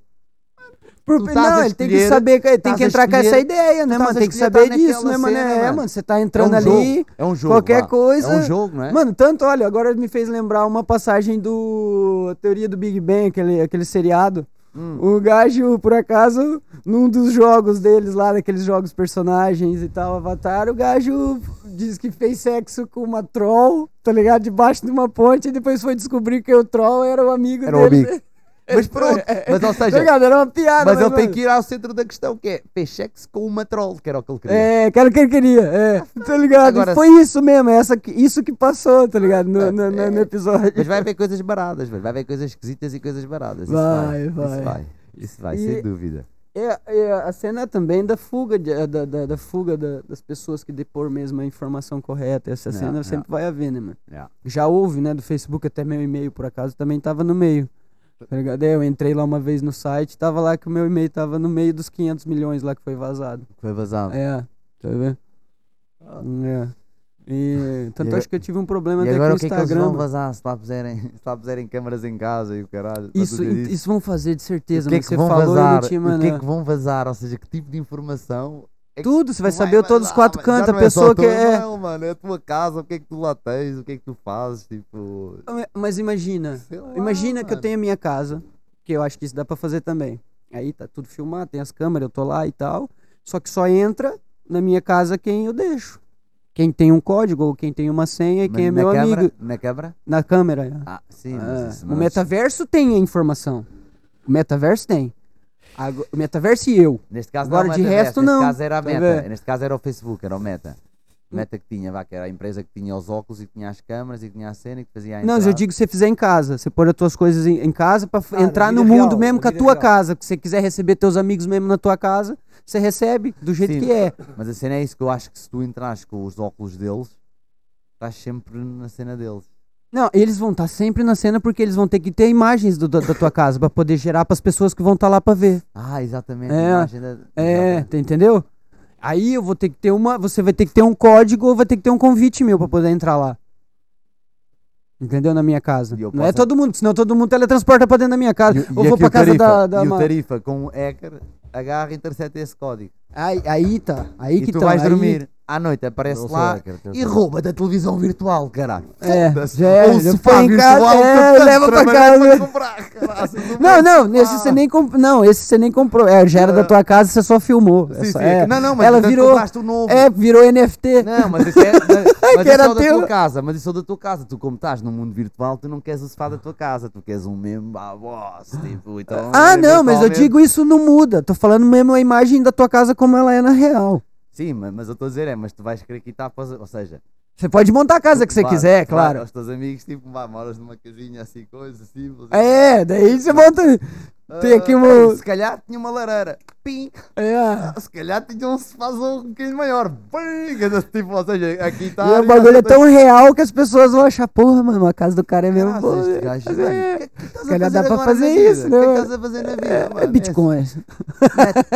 Por- Tu estás a não, ele tem que escolher- saber, que- tem que a entrar com essa escolher- ideia, né, tu mano? a Tem que escolher saber disso, né, mano? cena, É, mano. mano, você tá entrando é um ali. Jogo, é um jogo. qualquer coisa- É um jogo, não é? Mano, tanto, olha, agora me fez lembrar uma passagem do Teoria do Big Bang, aquele, aquele seriado. Hum. O gajo, por acaso, num dos jogos deles lá, daqueles jogos personagens e tal, Avatar, o gajo diz que fez sexo com uma troll, tá ligado? Debaixo de uma ponte, e depois foi descobrir que o troll era o amigo Era o dele. amigo. Mas pronto, mas ou seja, ligado? Era uma piada. mas ele tem mano, que ir ao centro da questão, que é Peixex com uma troll, que era o que ele queria. É, que era o que ele queria. É, tá ligado? Agora- Foi isso mesmo, essa, isso que passou, tá ligado? No, no, no- no episódio. Mas vai haver coisas baradas, velho. vai haver coisas esquisitas e coisas baradas. Isso Vai, vai, vai. Isso vai, isso vai, E- sem dúvida. É, é a cena também da fuga, de- da, da, da fuga da- das pessoas que depor mesmo a informação correta. Essa É, cena é. sempre vai haver, né, mano? É. Já houve, né, do Facebook, até meu e-mail, por acaso, também tava no meio. Tá ligado? É, Eu entrei lá uma vez no site, tava lá que o meu e-mail tava no meio dos 500 milhões lá que foi vazado. Foi vazado. É, tá vendo? É. E, tanto Ah. agora- acho que eu tive um problema E até agora com o que é que Instagram. vão vazar se lá puserem, puserem câmaras em casa e o caralho? Isso, disso? isso vão fazer de certeza, o que é mas que você vão falou vazar? e mano. o que é que vão vazar? Ou seja, que tipo de informação? É Tudo, você vai saber todos os quatro mano? Cantos, a não é pessoa o que é. e-mail, mano, é a tua casa, o que é que tu lá tens, o que é que tu fazes, tipo... Mas imagina, lá, imagina que eu mano. tenho a minha casa, que eu acho que isso dá pra fazer também. Aí tá tudo filmado, tem as câmeras, eu tô lá e tal. Só que só entra na minha casa quem eu deixo. Quem tem um código ou quem tem uma senha e quem é meu amigo. Na câmara? Na câmera. é. Ah, sim, Ah, mas isso o mas- metaverso tem a informação. O metaverso tem. Ago- O metaverso e eu. Neste caso Agora, não é o de resto, neste não. caso era a Tá meta. Neste caso era o Facebook, era o meta. Meta que tinha, vá, que era a empresa que tinha os óculos e que tinha as câmaras e que tinha a cena e que fazia a Não, eu entrada. digo que você fizer em casa. Você pôr as tuas coisas em, em casa pra f- Ah, entrar no vida mundo real, mesmo com a vida tua real. casa. Que você quiser receber teus amigos mesmo na tua casa, você recebe do jeito Sim. que é. Mas a cena é isso que eu acho que se tu entras com os óculos deles, estás sempre na cena deles. Não, eles vão estar sempre na cena porque eles vão ter que ter imagens do- da da tua casa pra poder gerar pras pessoas que vão estar lá pra ver. Ah, exatamente. É, da- É, tá, entendeu? Aí eu vou ter que ter uma. Você vai ter que ter um código ou vai ter que ter um convite meu pra poder entrar lá. Entendeu? Na minha casa. Não é posso- todo mundo, senão todo mundo teletransporta pra dentro da minha casa. E, eu e vou pra casa tarifa, da. da e o tarifa com o hacker agarra e intercepta esse código. Aí, aí tá. Aí E, que tu tá. vais aí- dormir. À noite aparece Não sou lá hacker, atenção. e rouba-te a televisão virtual, caralho. É, Foda-se. já é, Ou já sofá põe em casa, virtual que é, eu tanto leva trabalhei casa. para comprar. Não, não, esse você nem comprou. Não, esse você nem comprou. É, já era da tua casa, você só filmou. É Sim, só- sim. é. Não, não, mas ela tu virou. compraste o novo. É, virou NFT. Não, mas isso é, mas, <laughs> Que isso era é o da teu. tua casa, mas isso é o da tua casa. Tu como estás no mundo virtual, tu não queres o sofá da tua casa, tu queres um mesmo ah, boss, tipo, então... Ah, é, não, mas eu virtualmente- digo isso não muda. Tô falando mesmo a imagem da tua casa como ela é na real. Sim, mas, mas eu estou a dizer é, mas tu vais querer quitar, para os- ou seja... Você pode montar a casa que você vá- quiser, claro. Aos teus amigos, tipo, vá, moras numa casinha assim, coisa, simples. É, daí você monta. Tem aqui Ah, uma. Se calhar tinha uma lareira. Pim! É. Se calhar tinha um sofazão um bocadinho maior. Pim! Tipo, ou seja, aqui está... E o bagulho é tão real que as pessoas vão achar, porra, mano, a casa do cara é mesmo Caraças, boa. este gajo, é- o que é que se calhar dá pra fazer isso, O né, é que estás a fazer na vida, É, é bitcoins.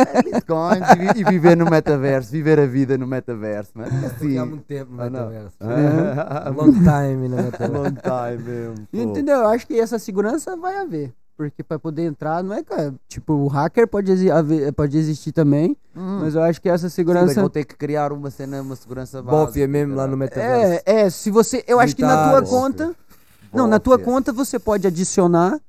É, é bitcoins e, e viver no metaverso, viver a vida no metaverso, mano. É assim. Há muito tempo no Ah, metaverso. Ah, Long time no <laughs> metaverso. Long time mesmo. Entendeu? Eu acho que essa segurança vai haver. Porque pra poder entrar, não é que. Tipo, o hacker pode, exi- haver- pode existir também, Hum. mas eu acho que essa segurança. vou ter que criar uma cena, uma segurança básica. Bófia mesmo lá no metaverso. É, é, se você. Eu acho que na tua conta. Não, na tua conta você pode adicionar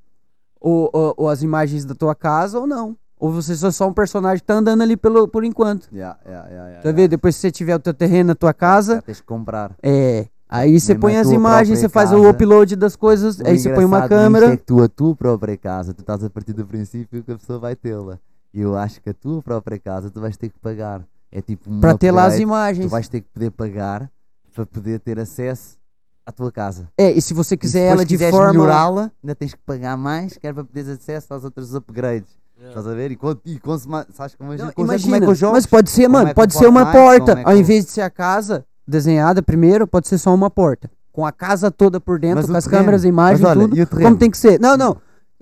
o, o- o- as imagens da tua casa ou não. Ou você só só um personagem que tá andando ali pelo, por enquanto. Yeah, yeah, yeah, yeah, Tá yeah. vendo? Depois se você tiver o teu terreno na tua Já casa, tens que comprar. é. Aí você Mesmo põe as imagens, você faz o upload das coisas, O aí você põe uma câmera. É que tu, a tua própria casa, tu estás a partir do princípio que a pessoa vai tê-la. E eu acho que a tua própria casa tu vais ter que pagar. É tipo um Pra ter lá as imagens. Tu vais ter que poder pagar para poder ter acesso à tua casa. É, e se você se quiser ela de forma. melhorá-la, ainda tens que pagar mais, que é para poderes acesso aos outros upgrades. Estás a ver? E, com, e com, sabes como, Não, com, como imagina, é que eu jogo? mas pode ser, mano, é pode ser uma porta. é que Ao invés de ser a casa desenhada primeiro, pode ser só uma porta. Com a casa toda por dentro, Mas com as terreno? câmeras, imagens, olha, tudo. e? Como tem que ser. Não, não.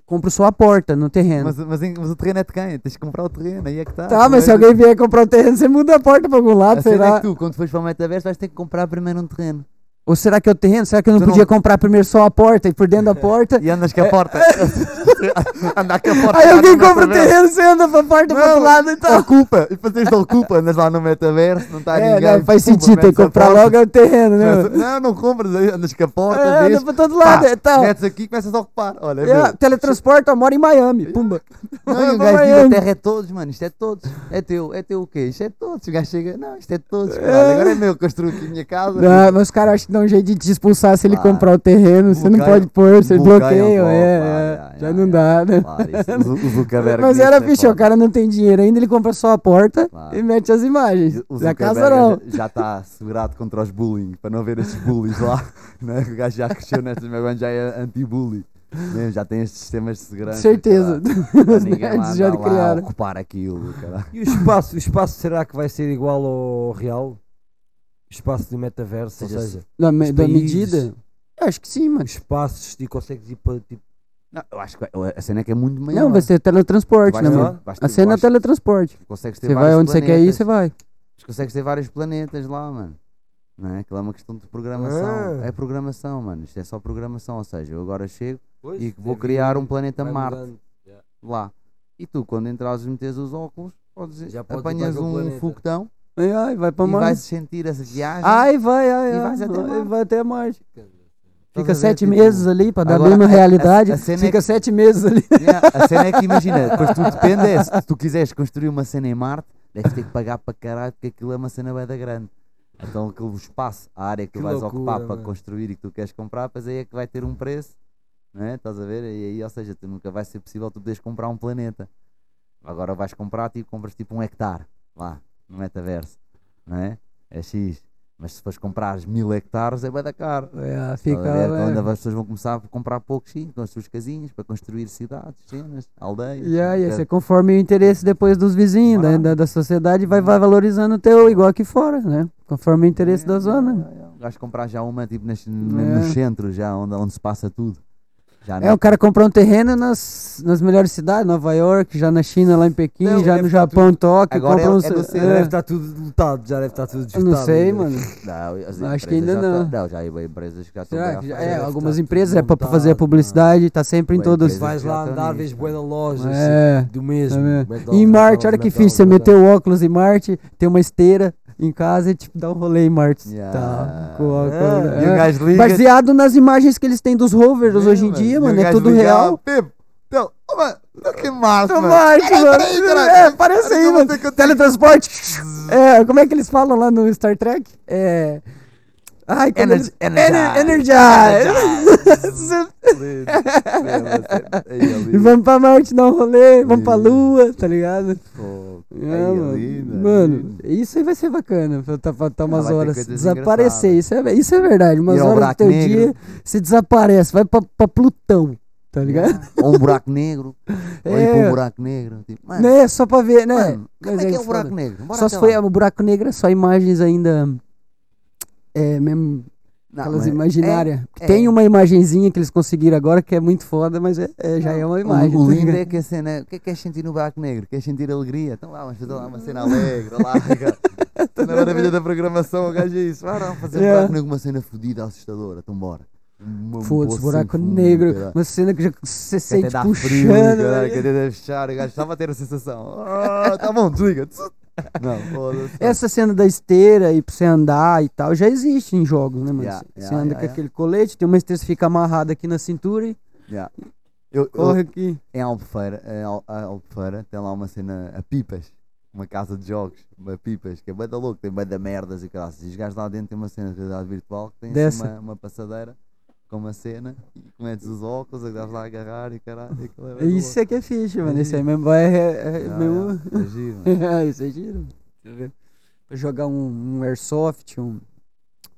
Compro só a porta no terreno. Mas, mas, mas o terreno é de quem? Tens que comprar o terreno, aí é que está. tá, mas se alguém vier comprar o terreno, você muda a porta pra algum lado, A cena é será? que tu, quando fores para o metaverso, vais ter que comprar primeiro um terreno. Ou será que é o terreno? Será que eu não Tu podia não- comprar primeiro só a porta e por dentro da <laughs> porta? E andas com a porta. <laughs> Andar com a porta. Aí alguém compra o terreno, você anda pra porta pro Não, outro lado e tal. Ocupa. E fazes ocupa. Andas lá no metaverso, não está É, ninguém. não, faz sentido, tem que a comprar porta, logo o terreno, né? Não, não compras. Andas com a porta, É, anda pra todo lado, pá, é tal. Metes aqui e começas a ocupar. Olha, é É, teletransporte, eu moro em Miami, <laughs> pumba. Não, o gajo diz, a terra é todos, mano. Isto é todos. É teu. É teu o quê? Isto é todos. O gajo chega, não, isto é todos. Agora é meu. Construo aqui a minha casa. Não, mas os caras acham que dá um jeito de te expulsar se ele comprar o terreno. Você não pode pôr, você bloqueiam, bloqueia. É, é. Já não dá, né? Claro, isso, o, o Zuckerberg <laughs> Mas era é ficha, o cara não tem dinheiro ainda, ele compra só a porta Claro. e mete as imagens. O Na casa não. já- está <laughs> segurado contra os bullying, para não haver esses bullies lá. <laughs> Né? O gajo já cresceu nestas, mas agora já é anti-bully. né? Já tem estes sistemas de segurança. Certeza. ninguém lá nerds já lá a criaram. ocupar aquilo. caralho. E o espaço, o espaço será que vai ser igual ao real? Espaço do metaverso, ou Seja, seja, Da, me- da países. medida? Acho que sim, mano. espaços e consegues ir para tipo. Não, eu acho que a cena é que é muito maior. Não, vai ser teletransporte, né, mano? A cena é teletransporte. Consegues ter Você vai vários onde você quer ir, planetas. você vai. Mas consegues ter vários planetas lá, mano. Não é? Aquilo é uma questão de programação. Ah. É programação, mano. Isto é só programação. Ou seja, eu agora chego Pois, e vou deve criar um planeta Marte. Yeah. lá. E tu, quando entras e metes os óculos, podes, Já apanhas um foguetão Ai, ai, vai pra e vais Marte. sentir essa viagem. Ai, vai, ai, E ai. vais até vai- Marte. vai até Marte. Fica sete meses ali pra dar agora, bem na a- realidade. a é Fica que- sete meses ali. Yeah, a cena é que imagina, depois tu depende é, se tu quiseres construir uma cena em Marte, deves ter que pagar para caralho porque aquilo é uma cena bem da grande. Então aquele espaço, a área que tu Que vais loucura, ocupar para mano. construir e que tu queres comprar, pois aí é que vai ter um preço, não é? Estás a ver? E aí, ou seja, tu nunca vai ser possível tu poderes comprar um planeta. Agora vais comprar, tipo, compras tipo um hectare lá no metaverso, não é? É X. Mas se fores comprar mil hectares é bem da caro. É, Fica, fica. ver, é. quando as pessoas vão começar a comprar poucos sim, com as suas casinhas para construir cidades, cenas, aldeias. E aí, você conforme o interesse depois dos vizinhos, da, da, da sociedade, vai, vai valorizando o teu, igual aqui fora, né? Conforme o interesse da zona. O gajo comprar já uma tipo nas, É. no centro, já onde, onde se passa tudo. Já É, o cara comprou um terreno nas, nas melhores cidades, Nova York, já na China, lá em Pequim, Não, já deve no Japão, Tóquio, Agora é- uns- é é, deve estar tudo lotado, já deve estar tudo eu desgastado. não sei, ainda. mano. Não, as Acho que ainda já não. Tá, não, já empresas já estão Será que já- é, algumas empresas tudo é para fazer a montado, publicidade, tá sempre em todas. Vais lá estão andar, vês né? de lojas É, assim, do mesmo. Tá? McDonald's, Em Marte, olha que fixe, você meteu o óculos em Marte, tem uma esteira em casa e tipo dá um rolê em Marte. Yeah. Tá, com É, E o é. Baseado nas imagens que eles têm dos rovers hoje em dia, mano, é tudo real. "Ah, Pepe, então, mano, Marte, Tô mano. Marte, mano. É, parece aí, que mano. que- Teletransporte. <laughs> É, como é que eles falam lá no Star Trek? É. Ai, eles... energize. Energize. E vamos pra Marte dar um rolê, vamos pra Lua, tá ligado? É, mano. Mano, isso aí vai ser bacana. Pra tá, pra tá umas ter horas. Desaparecer. Isso é, isso é verdade. Umas horas do teu negro. dia, você desaparece, vai pra, pra Plutão, tá ligado? Ou um buraco negro. <laughs> Ou ir É. para um buraco negro. Tipo, mano, Né? Só pra ver, né? mano, como Mas é que é o buraco negro? Bora Só se foi lá. o buraco negro, é só imagens ainda. É mesmo. Não, Aquelas mas imaginárias. é. Tem uma imagenzinha que eles conseguiram agora que é muito foda, mas é, é- já é uma imagem. O, o tá lindo é que a cena. O que é que queres sentir no buraco negro? Queres sentir alegria? Então lá, vamos fazer lá uma cena alegre. Lá, <laughs> cara. na maravilha da programação, o gajo é isso. Vai, vamos fazer um Yeah. buraco negro, uma cena fodida, assustadora. Então bora. Um Foda-se, buraco negro. caralho. Uma cena que já até sente puxando. frio, né? que até deve fechar. O gajo estava a ter a sensação. Ah, tá bom, desliga. Não. Essa cena da esteira e pra você andar e tal já existe em jogos, né, mano? Yeah, Você yeah, anda yeah, com aquele colete, tem uma esteira que fica amarrada aqui na cintura e. Eu, eu, corre aqui. em Albufeira, em Al- a Albufeira, tem lá uma cena a pipas, uma casa de jogos, uma pipas, que é bem da louco, tem bem da merdas e graças. E os gajos lá dentro tem uma cena de realidade virtual que tem assim uma, uma passadeira com uma cena e metes os óculos, os gajos lá a agarrar e caralho. e é Isso é que é fixe, mano. Esse aí mesmo. É, é. Yeah, mesmo... yeah, é giro, mano. É, <laughs> isso é giro. Deixa eu ver. Pra jogar um, um airsoft, um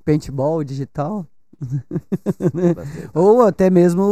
paintball digital. <laughs> Ou até mesmo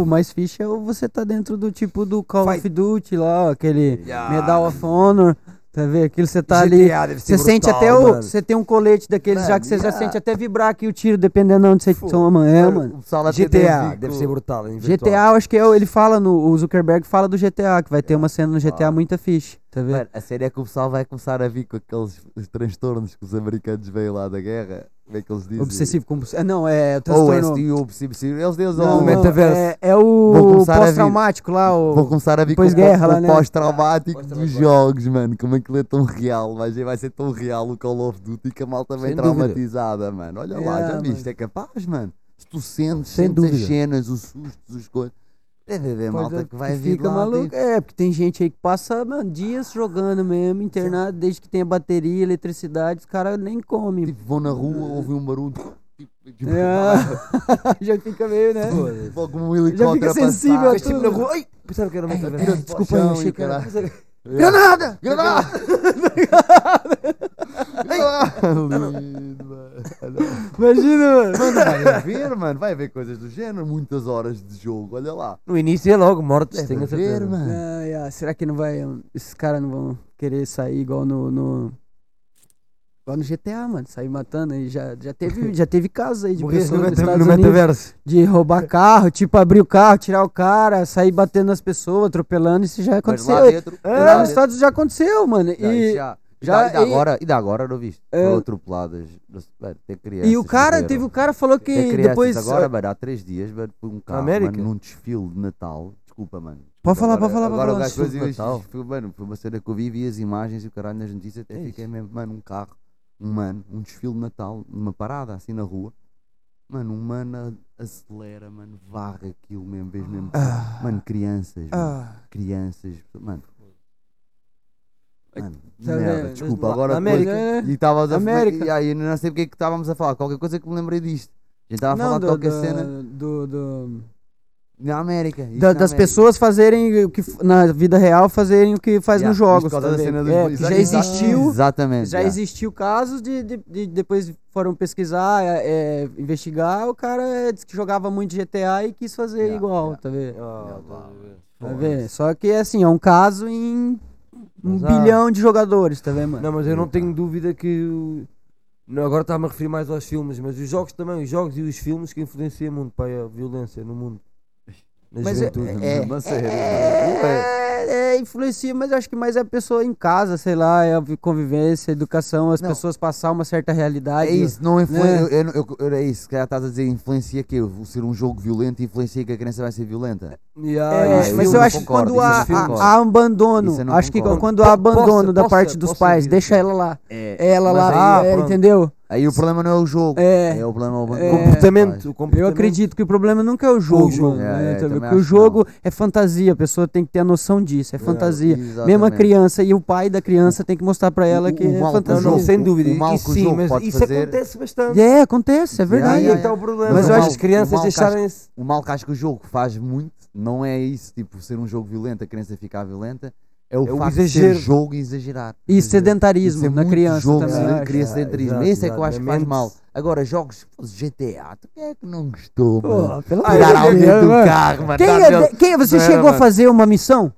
o mais fixe é você tá dentro do tipo do Call of Fight. Duty lá, aquele Yeah. Medal of Honor. Tá vendo? Aquilo você tá ali. GTA ser Você sente brutal, até o. Você tem um colete daqueles já Mano, que você já sente até vibrar aqui o tiro, dependendo de onde você toma. É, mano. O GTA deve ser brutal. GTA, eu acho que é, ele fala no. O Zuckerberg fala do GTA, que vai ter uma cena no GTA Ah. muito fixe. Tá vendo? Mano, a série é que o pessoal vai começar a vir com aqueles os transtornos que os americanos veio lá da guerra. Como é que eles dizem? Obsessivo compulsivo. Não, é o Ou transtorno. STU, obsessivo. Eles dizem Não, não, metaverso. É, é o pós-traumático lá. O... Vão começar a vir com Depois o guerra pós- lá, né? pós-traumático dos Pós-traumático. jogos, mano. Como aquilo é tão real. Mas vai ser tão real o Call of Duty que a malta vem Sem dúvida. traumatizada, mano. Olha lá, Yeah, já viste? mano. É capaz, mano. Se tu sentes, Sem sentes as dúvida. cenas, os sustos, as coisas. Deve haver Coisa malta que vai que vir fica lá. maluco. É, porque tem gente aí que passa mano, dias jogando mesmo, internado, desde que tenha bateria, eletricidade, os caras nem comem. Tipo, vão na rua, ouvem um barulho. tipo, tipo, É. <laughs> Já fica meio, né? Foda-se. logo um helicóptero fica a passar. sensível a Ficas tipo na tudo. rua. Ai, pensava que era uma o Desculpa aí, chão achei que era- caralho. Granada! Granada! Lindo, mano. Imagina, mano. Mano, vai haver, mano. Vai haver coisas do género. Muitas horas de jogo. Olha lá. No início é logo mortes, Deve tenho a haver, certeza. mano. Ai, ai, será que não vai. Esses caras não vão querer sair igual no. no... Igual no GTA, mano. Sair matando aí. Já, já, teve, já teve casos aí de pessoas no, nos Estados no Unidos de roubar carro, tipo, abrir o carro, tirar o cara, sair batendo nas pessoas, atropelando. Isso já Mas aconteceu. lá dentro. E lá nos Estados já aconteceu, mano. Já, E, já. já- Já, e, da e- agora, e da agora, não viste? É. Foram atropeladas. Mano, tem crianças. e o cara, morreram. teve o cara falou que depois. Agora, mano, há três dias, mano, foi um carro, América? mano, num desfile de Natal. Desculpa, mano. Pode falar, agora, pode falar, pode Agora falar. o gajo Desfile de fazia Natal. isto. Foi, mano, foi uma cena que eu vi, vi as imagens e o caralho nas notícias até É fiquei mesmo, mano, um carro, um mano, um desfile de Natal, numa parada assim na rua. Mano, um mano acelera, mano, varre aquilo mesmo, vês mesmo. Ah. Mano, crianças, mano, Ah, crianças, mano. Mano, Tá merda, desculpa, agora América. é. e estavas a América. E aí, não sei porque é que estávamos a falar. Qualquer coisa que me lembrei disto. A gente estava a falar de qualquer do, cena do- do- na América. da- na das América. pessoas fazerem o que na vida real fazerem o que faz Yeah, nos jogos. por causa tá da cena dos- É, já existiu, Exatamente. já yeah. existiu casos de, de- de depois foram pesquisar, é, é, investigar, o cara é, disse que jogava muito GTA e quis fazer Yeah, igual, yeah. tá vendo? Ah, Tá vendo? Só que assim, é um caso em um há- bilhão de jogadores, tá vendo, mano? Não, mas eu não tenho dúvida que. o- Não, agora está-me a referir mais aos filmes, mas os jogos também, os jogos e os filmes que influenciam muito para a violência no mundo. Na Mas é- juventude. é- Mesmo a sério, mano. É, é, influencia, mas acho que mais é a pessoa em casa, sei lá, é a convivência, a educação, as Não. pessoas passar uma certa realidade. É isso, não influencia. Né? Eu, eu, eu- é isso, se calhar estás a dizer influencia que o ser um jogo violento influencia que a criança vai ser violenta. Yeah, É, isso mas eu acho que quando há, há- há abandono, acho que concordo. quando há abandono possa- da parte dos possa pais, vir, deixa ela lá. É. É ela lá, é, entendeu? Aí o problema não é o jogo. É. É o problema é o É. comportamento, o Eu comportamento. acredito que o problema nunca é o jogo, jogo. mano, É, né, é, Porque o que jogo é fantasia, a pessoa tem que ter a noção disso, é fantasia. Mesmo a criança e o pai da criança tem que mostrar pra ela O- que o é que o fantasia. jogo- sem o- dúvida. o mal isso que o sim, jogo mas pode isso fazer- acontece bastante. É, acontece, é verdade. Aí é Yeah, que está o yeah. problema. Mas Mas eu eu acho acho as crianças o que deixarem-se. O mal que acho que o jogo faz muito não é isso, tipo, ser um jogo violento, a criança ficar violenta, é o É o de exagero. ser jogo e exagerar. E sedentarismo é na criança jogo, também. acho. cria sedentarismo. Esse é que eu acho que faz mal. Agora, jogos GTA, quem é que não gostou, mano? pelo Tirar de alguém do carro, mano. Quem, é de- quem você Não era, chegou a fazer uma missão?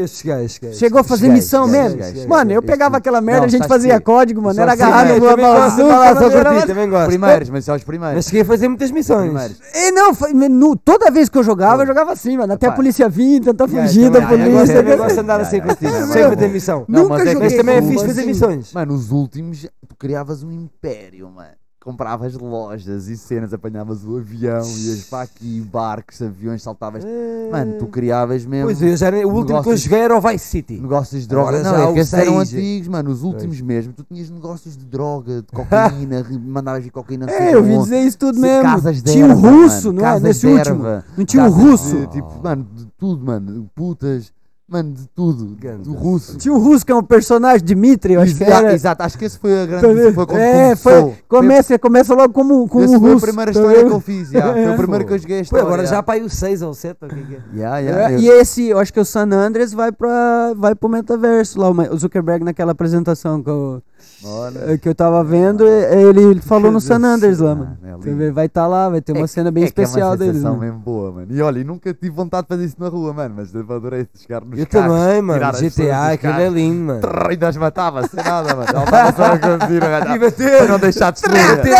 Esses gajos, esses gajos. Chegou a fazer Esses missão gajos, mesmo? esses gajos, Mano, eu pegava aquela merda, Não, a gente fazia que- código, mano. só Era os agarrar no. Global Também gosto, Azul, também gosto, primeiros, mas só os primeiros. Mas cheguei a fazer muitas missões. primeiros. E não, foi- no- toda vez que eu jogava, eu jogava assim, mano. Até a polícia vir, tentar fugir da também, yeah, Eu gosto, polícia. de andar assim contigo. yeah, Sem yeah. fazer missão. Não, Nunca é joguei Mas também é fixe fazer missões. Mano, os últimos, tu criavas um império, mano. Compravas lojas e cenas, apanhavas o avião, ias para aqui, barcos, aviões, saltavas. Mano, tu criavas mesmo Pois é, já era- o último que eu joguei era o Vice City. negócios de droga. Agora Não, já é o que esses eram antigos, mano. Os últimos mesmo. Tu tinhas negócios de droga, de cocaína, <laughs> mandavas vir cocaína não É, eu vi dizer isso tudo mesmo. Casas de Tinha um erva, russo, mano, não é? Nesse último. Não tinha um casas russo. de, tipo, mano, de tudo, mano. Putas, mano, de tudo. Ganda. Do russo. Tinha o russo, que é um personagem, Dimitri, eu acho que era. exato, acho que esse foi a grande. Tá? Foi quando é, começou. foi, começa, começa logo como, como Esse um foi russo. a primeira tá história que eu fiz, já. Foi o <laughs> primeiro que eu joguei a Pô, história. agora já já. para aí o 6 ou 7, o que é é? Já, já, É, eu- e esse, eu acho que o San Andreas vai, pra, vai pro metaverso lá. O Zuckerberg naquela apresentação que eu, Olha. que eu tava vendo, ele falou no San Andreas lá, mano, mano. é Vai estar lá, vai ter uma É- cena bem é que especial é uma deles. mesmo boa, mano. E olha, e nunca tive vontade de fazer isso na rua, mano. Mas eu adorei chegar nos Eu carros, também, mano. pessoas GTA, aquilo é lindo, mano. Trrr, E nós matava, sem nada, mano. Ela estava só a conduzir, E mano. bater. Para não deixar de destruir.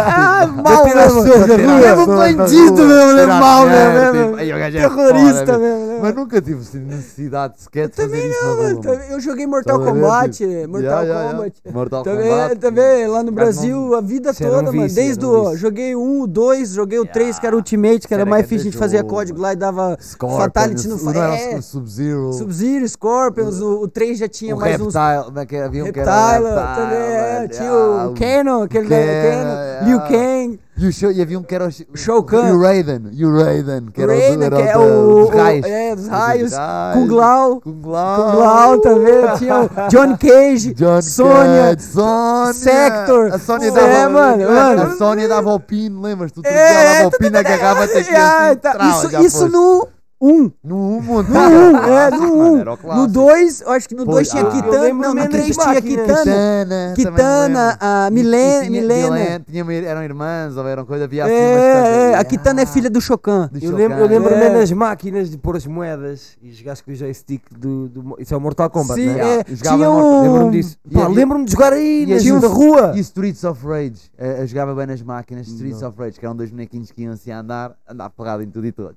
Ah, mal pessoas na rua. Mesmo bandido mesmo, né? Mal mesmo. Aí o gajo é Terrorista né? Mas nunca tive necessidade sequer de fazer isso também- Eu joguei Mortal Estás a ver, Kombat, tipo, Mortal yeah, yeah, yeah. Kombat. Mortal Também, Kombat. também lá no Brasil, a vida toda, um mano. Desde um o. Joguei o 1, o 2, joguei o 3, que era Ultimate, que era Era mais difícil, a gente fazia código lá e dava Scorpion, Fatality no não é, Sub-Zero. Sub-Zero, Scorpions, o, o 3 já tinha o mais uns. Reptile, é que havia um que era Reptile, também, é, tinha Ah, o Canon, aquele Canon, yeah. Liu Kang. E, show, e havia um que era o, Shao Kahn. o Raiden. E o Raiden, que era, Raiden, o, era que é o, dos raios. é, dos raios. Kung Lao, Kung Lao. Kung Lao também, <laughs> tinha o John Cage, John Sônia, Sônia. Sector. A Sônia É, dava, mano, mano. A Sônia dava o pino, lembras? Tu, tu É, dava o pino, agarrava-te aqui <laughs> Ah, assim. tá, isso, isso no 1. No 1, mano. No 1, é, no <laughs> Mano, 1. era o No clássico. 2, eu acho que no Pois, 2 tinha ah, Kitana. Não, no menos 3 das tinha. Kitana. Kitana, Kitana, a Milena. e tinha- Milena. tinha eram irmãs ou eram coisa, havia assim É, é, a Kitana é Ah, filha do Shokan. do Eu lembro, eu Shokan. lembro É. das máquinas de pôr as moedas e jogasse com o joystick do, do. Isso é o Mortal Kombat, Sim, não é? é, jogava um... Lembro-me disso. Lembro-me de jogar aí nas um- da rua. E Streets of Rage, eh, eu jogava bem nas máquinas, Streets of Rage, que eram dois bonequinhos que iam assim a andar, andar pegado em tudo e todos.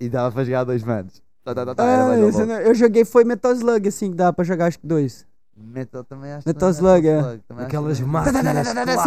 E dava para jogar dois manos. Tá, tá, tá, tá, era Ah, esse não- eu joguei foi Metal Slug, assim, que dá pra jogar acho que dois. Metal também acho Metal que Slug, é. também acho Aquelas que- máquinas. Sempre a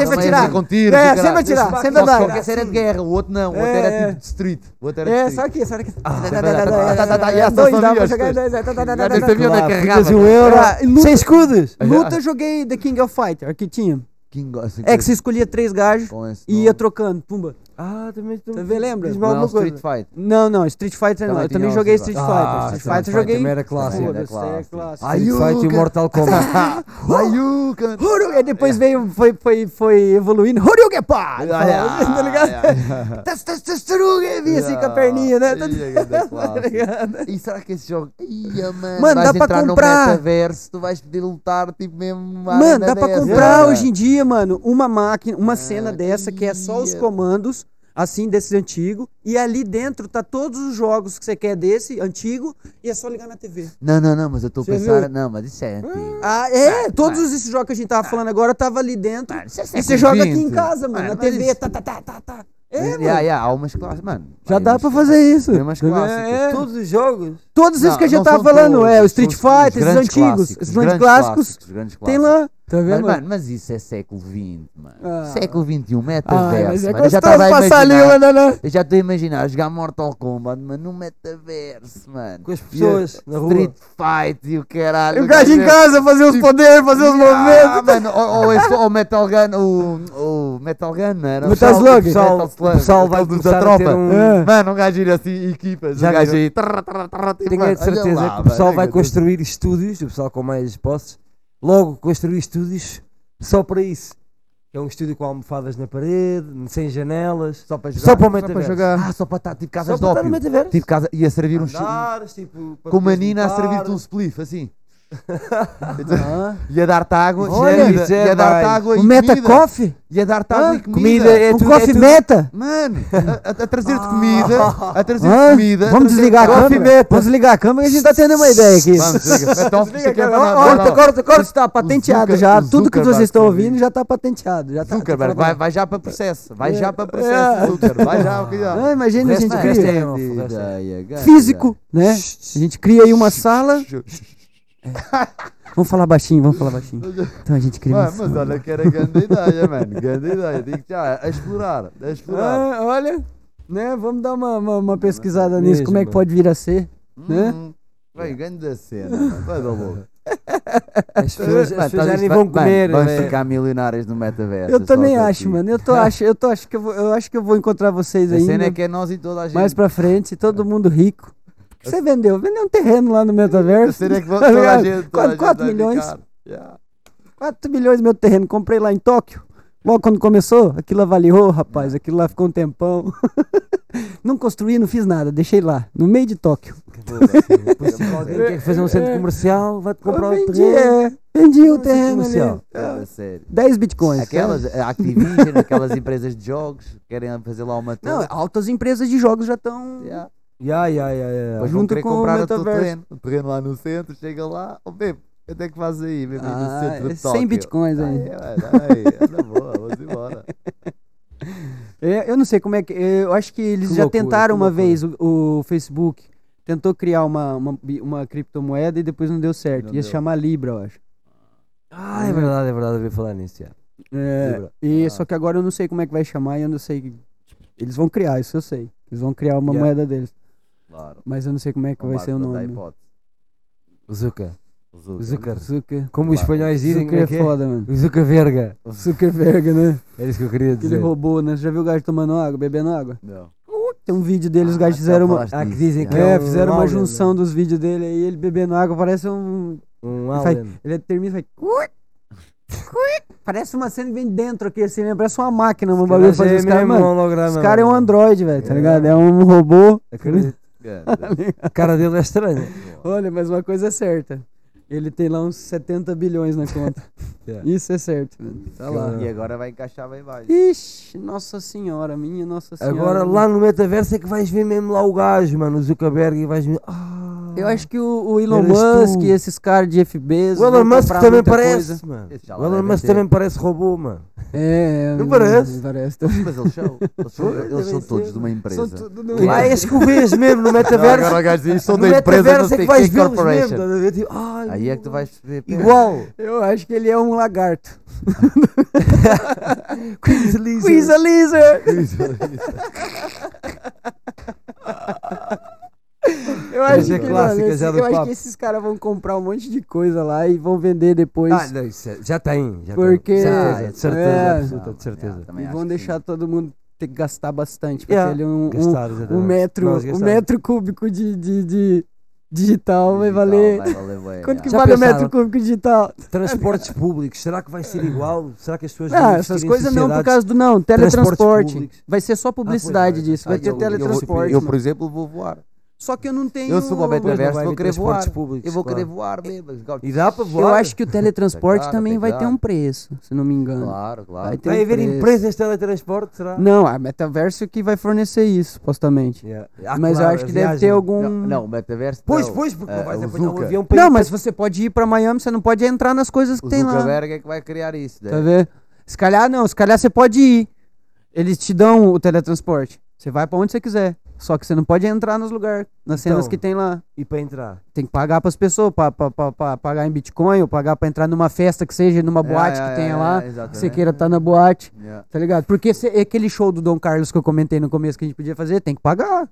Também tirar. assim com tiros, É, sempre a caralho. tirar, Só sempre a dar. qualquer era de guerra, o outro não, o outro É, era é. tipo de street. O outro era É, de só street. que, só que. <laughs> tá, tá, e essa Dois, só dá pra jogar dois. é, tá, sabia onde é que carregava. luta- Sem escudos. Luta eu joguei The King of Fighter, que tinha. King, assim, É que você escolhia três gajos com esse e nome. ia trocando, pumba. Ah, também estou. Tá vendo, lembra? Diz-me Não é alguma coisa. Street Fight. Não, não, Street Fighter não. Também Eu também joguei Street Fighter. Ah, Street Street Fighter Fighter joguei. também era clássico. Era é clássico. Street Fight e. Mortal Kombat. <laughs> Hadouken, E depois veio, foi, foi, foi evoluindo. Hadouken, pá! Tá ligado? Tas- tas- Tartaruga, vinha assim com a perninha, né? <laughs> Tá clássico. ligado? E será que esse jogo. Ia, mano, Mano, dá pra comprar. metaverso, tu vais poder lutar tipo mesmo. Mano, dá pra comprar É. hoje em dia, mano, uma máquina, uma cena Ah, dessa que é só os comandos, assim, desses antigos, e ali dentro tá todos os jogos que você quer desse, antigo, e é só ligar na TV. Não, não, não, mas eu a Você pensar. viu? Não, mas isso é antigo. Ah, é, todos mano. esses jogos que a gente tava falando agora tava ali dentro, é e você joga aqui em 20. casa, mano, Mano, na mas TV, isso- tá, tá, tá, tá, tá. É, Mas, mano. yeah, yeah, há umas mano. Já dá pra fazer isso. Tem umas vendo? clássicas. É. Todos os jogos. Todos esses Não, que a gente tava falando, todos, é, o Street os- os Fighter, esses antigos, clássicos, esses os grandes grandes clássicos, os grandes tem clássicos. lá, tá Mas, mano, mas isso é século XX, mano. Ah. Século XXI, Ah, metaverso. mas é mano. Eu já estava a passar ali, imaginar. mano, né? Eu já estou a imaginar jogar Mortal Kombat, mano, no metaverso, mano. Com as pessoas E, na rua. Street Fight e o caralho. O gajo em casa fazer os Tipo, poderes, fazer os Ah, movimentos. mano, ou, ou, esse- ou Metal Gun, o, o Metal Gun, era? Metal Slug. O pessoal, O pessoal vai da tropa. um- É. Mano, um gajo ir assim, equipas, Já um gajo aí. Tenho mano, a certeza que o pessoal mano, vai construir estúdios, o pessoal com mais posses, logo construir estúdios só para isso. É um estúdio com almofadas na parede, sem janelas, Só para jogar. só para o Só para metaverso. jogar. Ah, só para estar tipo Só casas de para estar no ópio. metaverso. Tipo casa, ia servir um. Andares, tipo, para Com uma nina a servir-te um spliff, assim. Ah. Ia dar-te água, Olha, ia, é ia dar-te água e O Meta comida. Coffee? Ia dar-te água Ah, e comida. comida é Um tudo- coffee tudo- meta? Mano, a, a- trazer-te comida, a trazer-te Ah, comida. Vamos trazer- desligar a câmera? meta. Vamos desligar a câmera que a gente tá tendo uma ideia aqui. Vamos, desliga. <laughs> Então, isso aqui é nós. Corta, Não, não. corta, corta. Está patenteado já. Tudo que vocês Zuckerberg estão ouvindo já está patenteado. Já tá, Zuckerberg, vai, vai já para processo. Vai já para É. processo, Zucker. Vai já, cuidado. Ah, imagina a gente cria. é- é- Físico, né? A gente cria aí uma sala. <laughs> Vamos falar baixinho, vamos falar baixinho. Então a gente cria uma Mano, mas olha que era grande ideia, mano. Grande ideia. Digo já, a explorar. A explorar. Ah, olha, né? Vamos dar uma, uma, uma pesquisada nisso, Mesmo, como é que mano. pode vir a ser. né? Hum, Vai, grande cena, mano. Vai dar louco. <laughs> As pessoas, as pessoas tá já nem vão comer. Vamos né? ficar milionários no metaverso. Eu também acho, mano. Eu tô <laughs> acho, eu tô acho que eu vou, eu acho que eu vou encontrar vocês A cena ainda é que é nós e toda a gente. mais pra frente, todo mundo rico. Que você vendeu? Vendeu um terreno lá no metaverso. é que <laughs> Tá toda a gente. toda a Quase gente 4 vai milhões. ficar. Yeah. 4 milhões meu terreno, comprei lá em Tóquio. Logo quando começou, aquilo avaliou, rapaz, aquilo lá ficou um tempão. <laughs> não construí, não fiz nada, deixei lá, no meio de Tóquio. Depois, se alguém quer fazer um centro comercial, vai-te comprar o terreno. é, vendi o terreno ali. comercial. Ah, sério. 10 bitcoins. Aquelas, a Activision, aquelas empresas de jogos, querem fazer lá uma Não, altas empresas de jogos já estão. Yeah. Ya, ya, ya, ya. Depois junto vão querer com o comprar o teu metaverso. terreno. O terreno lá no centro, chega lá, ó bebo, quanto é que faz aí, bebo, aí no Ah, centro é de 100 Tóquio? bitcoins aí. Aí, aí, anda boa, vamos embora. <laughs> É, eu não sei como é que. Eu acho que eles Que já loucura, tentaram que uma loucura. vez o, o Facebook. Tentou criar uma, uma, bi- uma criptomoeda e depois não deu certo. Não Ia deu. se chamar Libra, eu acho. Ah, é verdade, é verdade, eu vi falar nisso. já. É, Libra. e Ah. só que agora eu não sei como é que vai chamar e eu não sei. Eles vão criar, isso eu sei. Eles vão criar uma Yeah. moeda deles. Claro. Mas eu não sei como é que vai ser o nome. hipótese. O Zuka. Zucker. Zucker. Zucker. Como os espanhóis dizem, Zucker é é que é? foda, mano. O Zuckerverga. Zuckerberg, né? Era isso que eu queria Aquele dizer. robô, né? Você já viu o gajo tomando água, bebendo água? Não. Tem um vídeo dele, os Ah, gajos fizeram uma. Ah, que dizem que É, um fizeram uma alien, junção né? dos vídeos dele aí, ele bebendo água, parece um. Um Ele, faz- ele termina e faz. Parece uma cena que vem dentro aqui, assim, né? Parece uma máquina, um bagulho Cara, fazer é os caras, mesmo mano. um Os caras é um android, velho, tá É. ligado? É um robô. Acredito. <laughs> A cara dele é estranha. Olha, mas uma coisa é certa. Ele tem lá uns 70 bilhões na conta. Yeah. <laughs> Isso é certo. Tá lá. E agora vai encaixar bem baixo. Ixi, nossa senhora, minha nossa senhora. Agora lá no metaverso é que vais ver mesmo lá o gajo, mano, o Zuckerberg e vais ver. Ah, Eu acho que o, o Elon Musk tu. e esses caras de FBs. o Elon Musk também parece, mano. O lá Elon Musk ter. também parece robô, mano. É, Não parece? Parece. Mas eles são. Eles são, eles são todos de uma empresa. São tudo no Ah, és que o vês mesmo no metaverso. Agora o gajo diz, são da empresa, não é sei que vais que mesmo. corporation. a ver? Tipo, ai, Aí é que tu vais ver. Igual. Eu acho que ele é um lagarto. <laughs> Quiz Lizard. Quiz lizard! Eu acho, Essa é que, mano, esse- eu acho que esses caras vão comprar um monte de coisa lá e vão vender depois. Ah, não, isso é- já tem. Já Porque- tem. Certeza, de certeza, É. absoluta, de certeza. Também e acho vão deixar sim. todo mundo ter que gastar bastante. Porque Yeah, ele um, um, um exatamente. metro, Nós um metro cúbico de, de, de digital vai Digital, valer. vai valer bué, Quanto que já. Vale o metro cúbico digital? Transportes públicos, será que vai ser <laughs> igual? Será que as pessoas Não, vão essas coisas não, por causa do não. Teletransporte. Vai ser só publicidade pois vai. disso. Vai Ah, ter eu- eu- teletransporte. Eu, mano. por exemplo, vou voar. Só que eu não tenho. Eu sou metaverso, vai vou querer voar. transportes públicos, Eu vou claro. querer voar mesmo. E dá para Eu voar? acho que o <laughs> teletransporte Claro, também vai ter um preço, se não me engano. Claro, claro. Vai ter Vai um haver preço. empresas de teletransporte, será? Não, a metaverso que vai fornecer isso, supostamente. Yeah. Ah, mas claro, eu acho que deve ter algum. Não, não, o metaverso. Pois, pois, porque Ah, não o apanhar um avião Não, mas você pode ir pra Miami, você não pode entrar nas coisas que O tem lá. Zuckerberg é que vai criar isso. né? Tá vendo? Se calhar não, se calhar você pode ir. Eles te dão o teletransporte. Você vai pra onde você quiser. Só que você não pode entrar nos lugares, nas cenas Então. que tem lá. E para entrar? Tem que pagar pras pessoas, pra, pra, pra, pra pagar em Bitcoin, ou pagar pra entrar numa festa que seja, numa É, boate é, que tenha é, lá. é, que você exatamente. queira estar na boate, tá ligado? Porque se- aquele show do Dom Carlos que eu comentei no começo que a gente podia fazer, tem que pagar.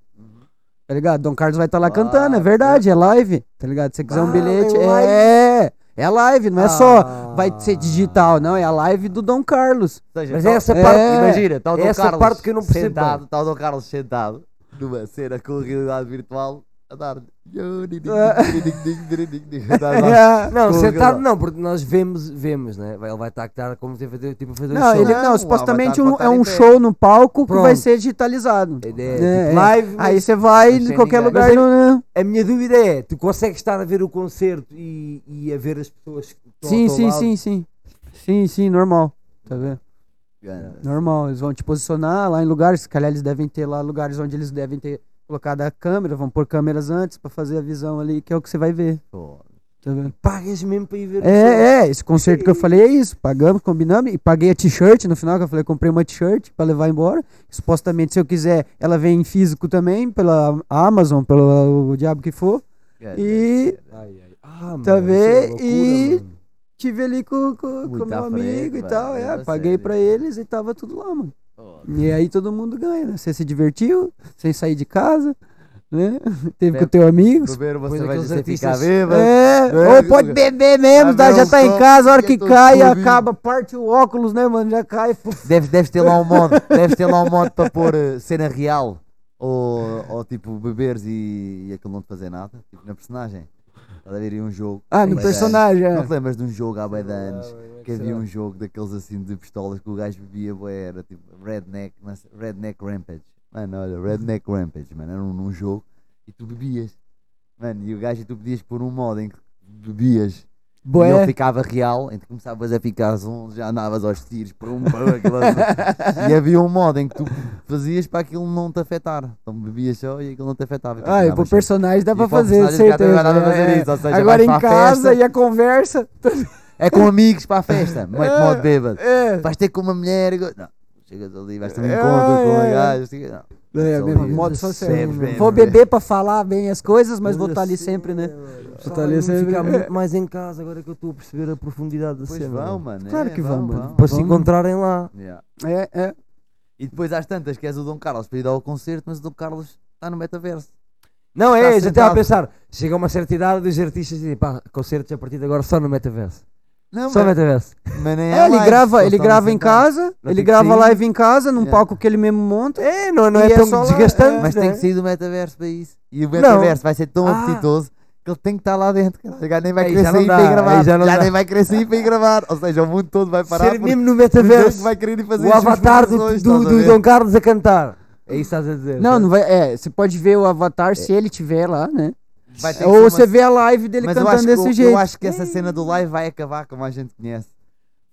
Tá ligado? Dom Carlos vai estar lá Claro, cantando, é verdade, é live. Tá ligado? Se você quiser um Ah, bilhete, é é. É live, não é só vai Ah. ser digital, não, é a live do Dom Carlos. Mas é essa É. parte. Imagina, está o Dom essa Carlos parte que eu não percebo sentado, está o Dom Carlos sentado numa cena com realidade virtual a dar. É. Não, sentado não, porque nós vemos, vemos, né? Ele vai estar como se fazer, tipo, a fazer um Não, show. ele, Não, não, supostamente um- é um show no palco que vai Pronto. ser digitalizado. É, É, tipo, é. live, Aí você vai em qualquer ninguém. lugar. Mas no- no- a minha dúvida é, tu consegues estar a ver o concerto e, e a ver as pessoas que estão Sim, sim, lado? sim, sim. Sim, sim, normal. Tá vendo? Normal. Eles vão te posicionar lá em lugares, se calhar eles devem ter lá lugares onde eles devem ter colocado a câmera, vão pôr câmeras antes pra fazer a visão ali, que é o que você vai ver. Tá vendo? Pagas mesmo para ir ver o É, é, esse concerto que eu falei é isso. Pagamos, combinamos e paguei a t-shirt no final, que eu falei, comprei uma t-shirt pra levar embora. Supostamente, se eu quiser, ela vem em físico também, pela Amazon, pelo o diabo que for. E Ai, ai. Ah, Tá mano, é vendo? loucura, E- mano. Tive ali com, com, com meu amigo frente, e mano, tal. É, paguei pra eles e tava tudo lá, mano. E aí todo mundo ganha, né? Você se divertiu, sem sair de casa, né? <laughs> Teve com o teu amigo. Beber você vai você ficar bêbado. É, É, ou pode beber mesmo, tá? já um tá em casa, a hora que todo cai, acaba, parte o óculos, né, mano? Já cai. puf. Deves, <laughs> deves ter lá um modo, deves ter lá um modo para pôr eh, cena real. Ou, ou tipo beberes e, e aquilo não te fazer nada. Tipo na personagem. Estás a ver aí um jogo. Ah, no personagem. Não te lembras de um jogo há bué de anos? Que havia um jogo daqueles assim de pistolas que o gajo bebia era tipo Redneck, mas- Redneck Rampage. Mano, olha, Redneck Rampage, mano, era um, num jogo e tu bebias. Mano, e o gajo e tu pedias por um modo em que bebias e ele Boé. ficava real, então começavas a ficar zonzo, já andavas aos tiros, pum, pum, aquilo assim. <laughs> e havia um modo em que tu fazias para aquilo não te afetar. Então bebias só e aquilo não te afetava. Ah, e pro sempre- personagem dá para o fazer, certeza. dar para fazer isso, ou seja, Agora em para casa festa. e a conversa. É com amigos para a festa, É, modo bêbado. É, Vais ter com uma mulher Não, chegas ali, vais ter um É, encontro com é, a é. gaja. assim, Não. é mesmo, modo social. Vou beber pra falar bem as coisas, mas vou estar ali sempre, né? Vão sempre. ficar muito mais em casa agora que eu estou a perceber a profundidade da Pois cena. vão, mano. mano. Claro é, que vão, mano. Para se encontrarem lá. Yeah. É, é. E depois às tantas que és o Dom Carlos para ir ao concerto, mas o Dom Carlos está no metaverso. Não, Está é, já estava a sentado. pensar. Chega a uma certa idade dos artistas e dizem, pá, concertos a partir de agora só no metaverso. Não, Só no mas, metaverso. mas nem É, ele live, grava, eles ele estão grava em sentados. casa, Não ele tem que grava sair. live em casa, num Yeah. palco que ele mesmo monta. É, não, não é E é tão só lá, desgastante. é. Mas né? tem que sair do metaverso para isso. E o metaverso vai ser tão Ah. apetitoso ele tem que estar lá dentro. cara. O gajo nem vai querer já aí já dá. nem vai sair para ir gravar. Ou seja, o mundo todo vai parar. Ser mesmo no <laughs> metaverso, vai querer ir fazer o avatar do, do, do? Dom Carlos a cantar. É isso que estás a dizer. Não, né? não vai. É, você pode ver o avatar se ele tiver lá, né? Vai ter que Ou uma- você vê a live dele Mas eu cantando acho, que, desse eu- jeito. eu acho que essa cena do live vai acabar como a gente conhece.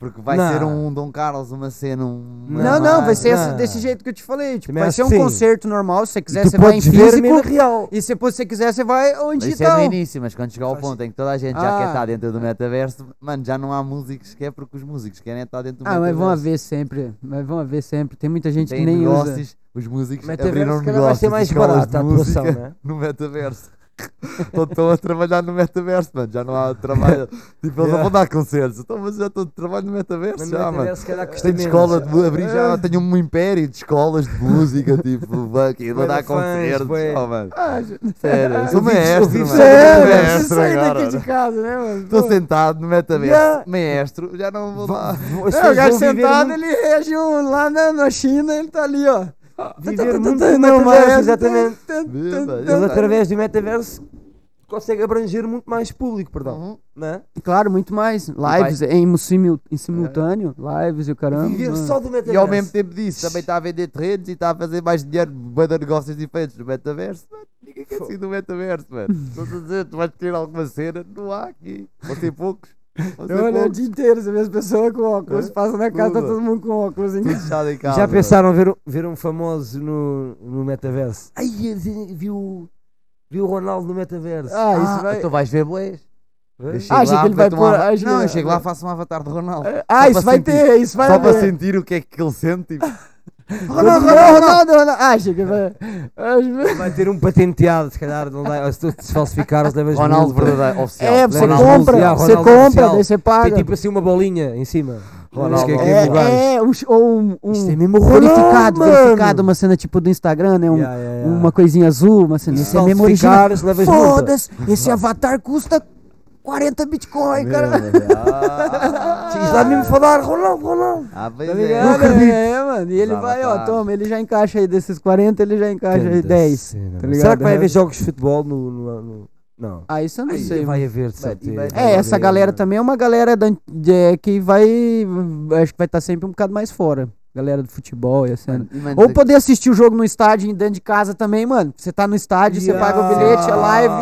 Porque vai Não. ser um Dom Carlos, uma cena. Um, Não, não, vai ser esse- desse jeito que eu te falei. Tipo, Também vai acho ser um que sim. concerto normal. Se você quiser, você vai em físico. real. E se você quiser, você vai ou em Isso é digital. no início, mas quando chegar ao ponto em que toda a gente já Ah. quer estar dentro do metaverso, mano, já não há músicos que é porque os músicos querem estar dentro do Ah, mas metaverso. vão haver sempre. Mas vão haver sempre. Tem muita gente Tem que nem usa. negócios, os músicos Metaverso, abriram calhar vai ser negócios, mais barato a atuação, música né? no metaverso. <laughs> Então estão a trabalhar no metaverso, mano. Já não há trabalho. <laughs> Tipo, eles não vão dar concertos. Então, mas já estou de trabalho no metaverso, Mas já, no mano. metaverso, se calhar, Tenho escola de abrir já, tenho um império de escolas de música, <laughs> tipo, aqui, vou dar concertos. Oh, mano. Ah, já- Sério, sou maestro, mano. Maestro agora, daqui de mano. casa, né, mano? Estou sentado no metaverso, maestro, já não vou lá. É, o gajo sentado, ele reagiu lá na, na China, ele tá ali, ó. <laughs> Viver Tá, muito no não, metaverso, mas- exatamente. Ele, através do metaverso, consegue abranger muito mais público, perdão. Uhum. Não é? Claro, muito mais. Lives em, simul- em simultâneo, lives e o caramba. Viver mano. só do metaverso. E ao mesmo tempo disso, também está a vender terrenos e está a fazer mais dinheiro, de negócios diferentes no metaverso. Mano, ninguém quer sair do metaverso, mano. Estou a dizer, tu vais querer alguma cena, não há aqui. Vão ser poucos. Ser Eu olho o dia inteiro, você vê as pessoas com óculos. É? Passa na casa, tá todo mundo com óculos. Hein? Fechado em casa. Já pensaram ver, um- ver um famoso no, no metaverso? Ai, viu, viu o Ronaldo no metaverso. Ah, isso Ah, vai. tu vais ver boés. Ah, lá, que ele vai um pôr- achei- Não, eu chego lá faço um avatar de Ronaldo. Ah, isso vai sentir. ter, isso vai Só para sentir o que é que ele sente. Tipo, Ronaldo, Ronaldo, Ronaldo, Ronaldo. Ah, achei que vai. Vai ter um patenteado, se calhar, não dá, se tu te falsificares, levas Ronaldo multa. verdadeiro, oficial. É, você Ronaldo compra, oficial, você Ronaldo compra, oficial. daí você Tem paga. tipo assim uma bolinha em cima. Ronaldo que é lugar. É, é, um, ou um, um Isto é mesmo verificado, Ronaldo, verificado, mano. uma cena tipo do Instagram, né? Um- Yeah, yeah, yeah. Uma coisinha azul, uma cena. Esse se é mesmo original. falsificares, levas multa. Foda-se, esse avatar custa 40 bitcoin, cara. <laughs> Ah, Isso dá mesmo falar, Ronaldo, Ronaldo. ah, pois Tá é. ligado? acredito. É, mano. E ele vai, ó, toma, ele já encaixa aí desses 40, ele já encaixa aí Ganda 10. cena, tá? Será que vai É. haver jogos de futebol no. no- no- Não. Ah, isso eu não Ai, sei. vai haver, de Vai- certeza. vai- É, essa haver, galera mano. também é uma galera da, de- que vai. Acho que vai estar sempre um bocado mais fora. Galera do futebol e a e, mano, Ou poder assistir o jogo no estádio dentro de casa também, mano. Você tá no estádio, você paga o bilhete, é live.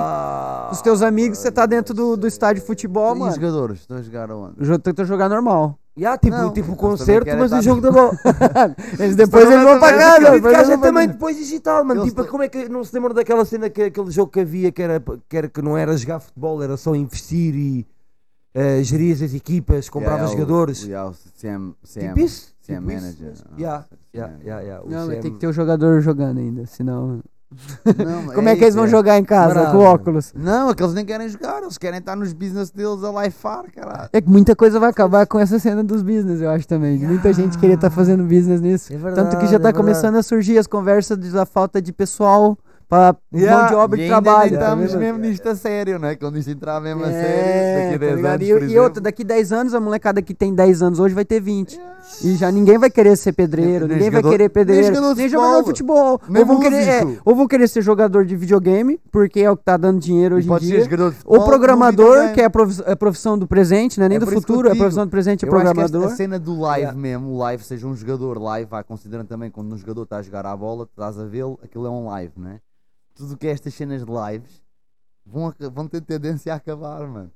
Os teus amigos, você tá dentro do, do estádio de futebol, aqui- E mano. os jogadores? Estão a jogar aonde? O jogo tenta jogar normal. Yeah, tipo, Não, tipo o eles também concerto, querem mas o estar- jogo da bola. <laughs> Eles depois eles vão pra fazer casa. Acredito que depois haja eles vão pra também casa. depois digital, mano. Eles Tipo, tão- como é que não se lembram daquela cena que aquele jogo que havia que era, que era que não era jogar futebol, era só investir e eh, gerias as equipas, comprava Yeah, o- jogadores. o- yeah, o CM, CM, Tipo isso? CM tipo isso. manager. Yeah, Ah, yeah, yeah, yeah. O Não, mas CM tem que ter o jogador jogando ainda, senão. Não, <laughs> Como é, que eles vão é. jogar em casa com óculos? Não, aqueles nem querem jogar, eles querem estar nos business deles a lifear, caralho. É que muita coisa vai acabar com essa cena dos business, eu acho também. Muita gente queria estar fazendo business nisso. É Tanto que verdade, já é tá começando a surgir as conversas da falta de pessoal para Yeah, mão de obra E ainda trabalho. nem tá estamos vendo? mesmo nisto a sério, não é? Quando isto entrar mesmo a É, sério, daqui a tá 10 ligado? anos, E, e outra, daqui 10 anos, a molecada que tem 10 anos hoje vai ter 20. E já ninguém vai querer ser pedreiro, Nem ninguém vai jogador- querer nem pedreiro, de nem jogador de futebol. nem Ou vão, querer, é, ou vão querer ser jogador de videogame, porque é o que tá dando dinheiro E hoje em dia. futebol Ou programador, que é a profi- a profissão do presente, não é nem É do futuro, é a profissão do presente, é Eu acho que programador. a cena do live Yeah. mesmo, o live, seja um jogador live, vai considerando também quando um jogador está a jogar à bola, tu estás a vê-lo, aquilo é um live, não é? Tudo o que é estas cenas de lives vão, vão ter tendência a acabar, mano.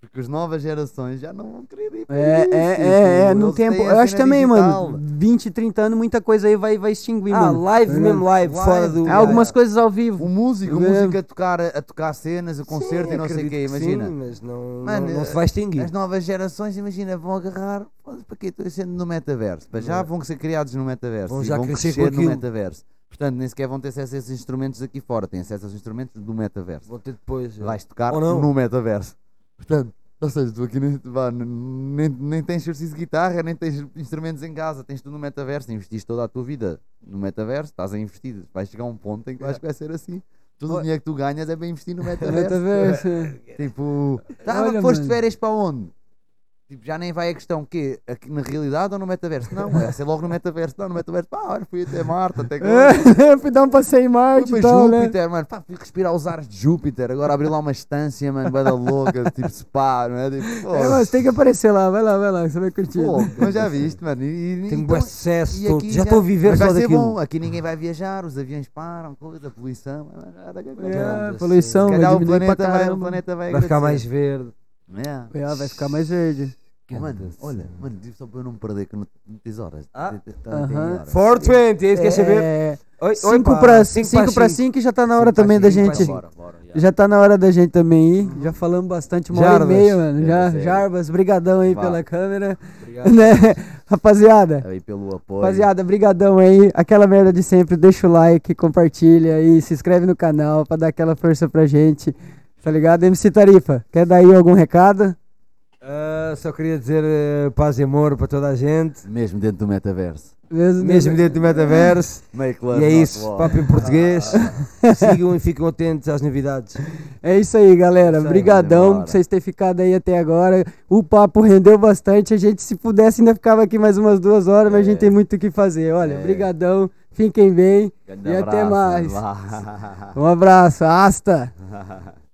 Porque as novas gerações já não vão querer ir para É, isso, é, tipo, é, é, no tempo. Eu acho também, digital. mano. 20, 30 anos, muita coisa aí vai, vai extinguir, Ah, mano. live Tá mesmo, live, Live. fora do. É algumas coisas ao vivo. O músico, o É. músico a tocar, a tocar cenas, o concerto e não sei o quê, imagina. Sim, mas não, Mano, não, não se vai extinguir. As novas gerações, imagina, vão agarrar. "Foda-se, Para que estou sendo no metaverso? Para já É. vão ser criados no metaverso. Vão já vão crescer crescer, no metaverso. Portanto, nem sequer vão ter acesso a esses instrumentos aqui fora. Têm acesso aos instrumentos do metaverso. Vou ter depois. eh, Vais tocar no metaverso. Portanto, ou seja, tu aqui nem, vá, nem, nem tens exercício de guitarra, nem tens instrumentos em casa, tens tudo no metaverso. Investiste toda a tua vida no metaverso, estás a investir. Vais chegar a um ponto em que vais vai ser assim. Todo o dinheiro que tu ganhas é bem investir no <laughs> metaverso. Metaverso. é. Tipo, tá, Olha, foste de férias para onde? Tipo, já nem vai a questão que aqui na realidade ou no metaverso? Não, é ser logo no metaverso. Não, no metaverso, pá, olha, fui até Marte, até. É, <laughs> fui dar um passeio em Marte Fui para tal, né? Júpiter, mano, pá, fui respirar os ares de Júpiter. Agora abri lá uma estância, mano, vai da louca, <laughs> tipo spa, não é? Tipo, É, mas tem que aparecer lá, vai lá, vai lá, você vai curtir. pô, mas já viste, mano. E, e- Tenho então- acesso, e aqui já estou a viver só vai daquilo. bom, aqui ninguém vai viajar, os aviões param, coisa, poluição. É, assim. poluição, Se vai calhar o planeta, vai, o planeta vai, Vai ficar mais verde. É. É, vai ficar mais verde. Mano, olha, mano, diz só para eu não me perder, que não não tens horas. Ah. Aham. horas. 420, é isso que quer saber? É, Oi, oi, 5 pá, para cinco 5 para cinco. 5 já tá na hora Cinco para também da gente. Bora, bora, já. Já tá na hora da gente também ir. Já falamos bastante, uma hora e Jarbas. meia, mano. Já, É. Jarbas, brigadão aí Vá. pela câmera. Obrigado. <laughs> Né? Rapaziada, Aí pelo apoio. rapaziada, brigadão aí. Aquela merda de sempre, deixa o like, compartilha e se inscreve no canal pra dar aquela força pra gente. Tá ligado? MC Tarifa, quer dar aí algum recado? Ah, só queria dizer eh, paz e amor para toda a gente. Mesmo dentro do metaverso. Mesmo, Mesmo dentro do metaverso. <laughs> Make love, E é isso, papo em <laughs> português. Sigam e ficam atentos às novidades. É isso aí, galera. Isso aí, Brigadão demora. por vocês terem ficado aí até agora. O papo rendeu bastante. A gente, se pudesse, ainda ficava aqui mais umas duas horas, mas a gente É. tem muito o que fazer. Olha, É. brigadão. Fiquem bem. Grande E até abraço, mais. vá. Um abraço. Hasta. <laughs>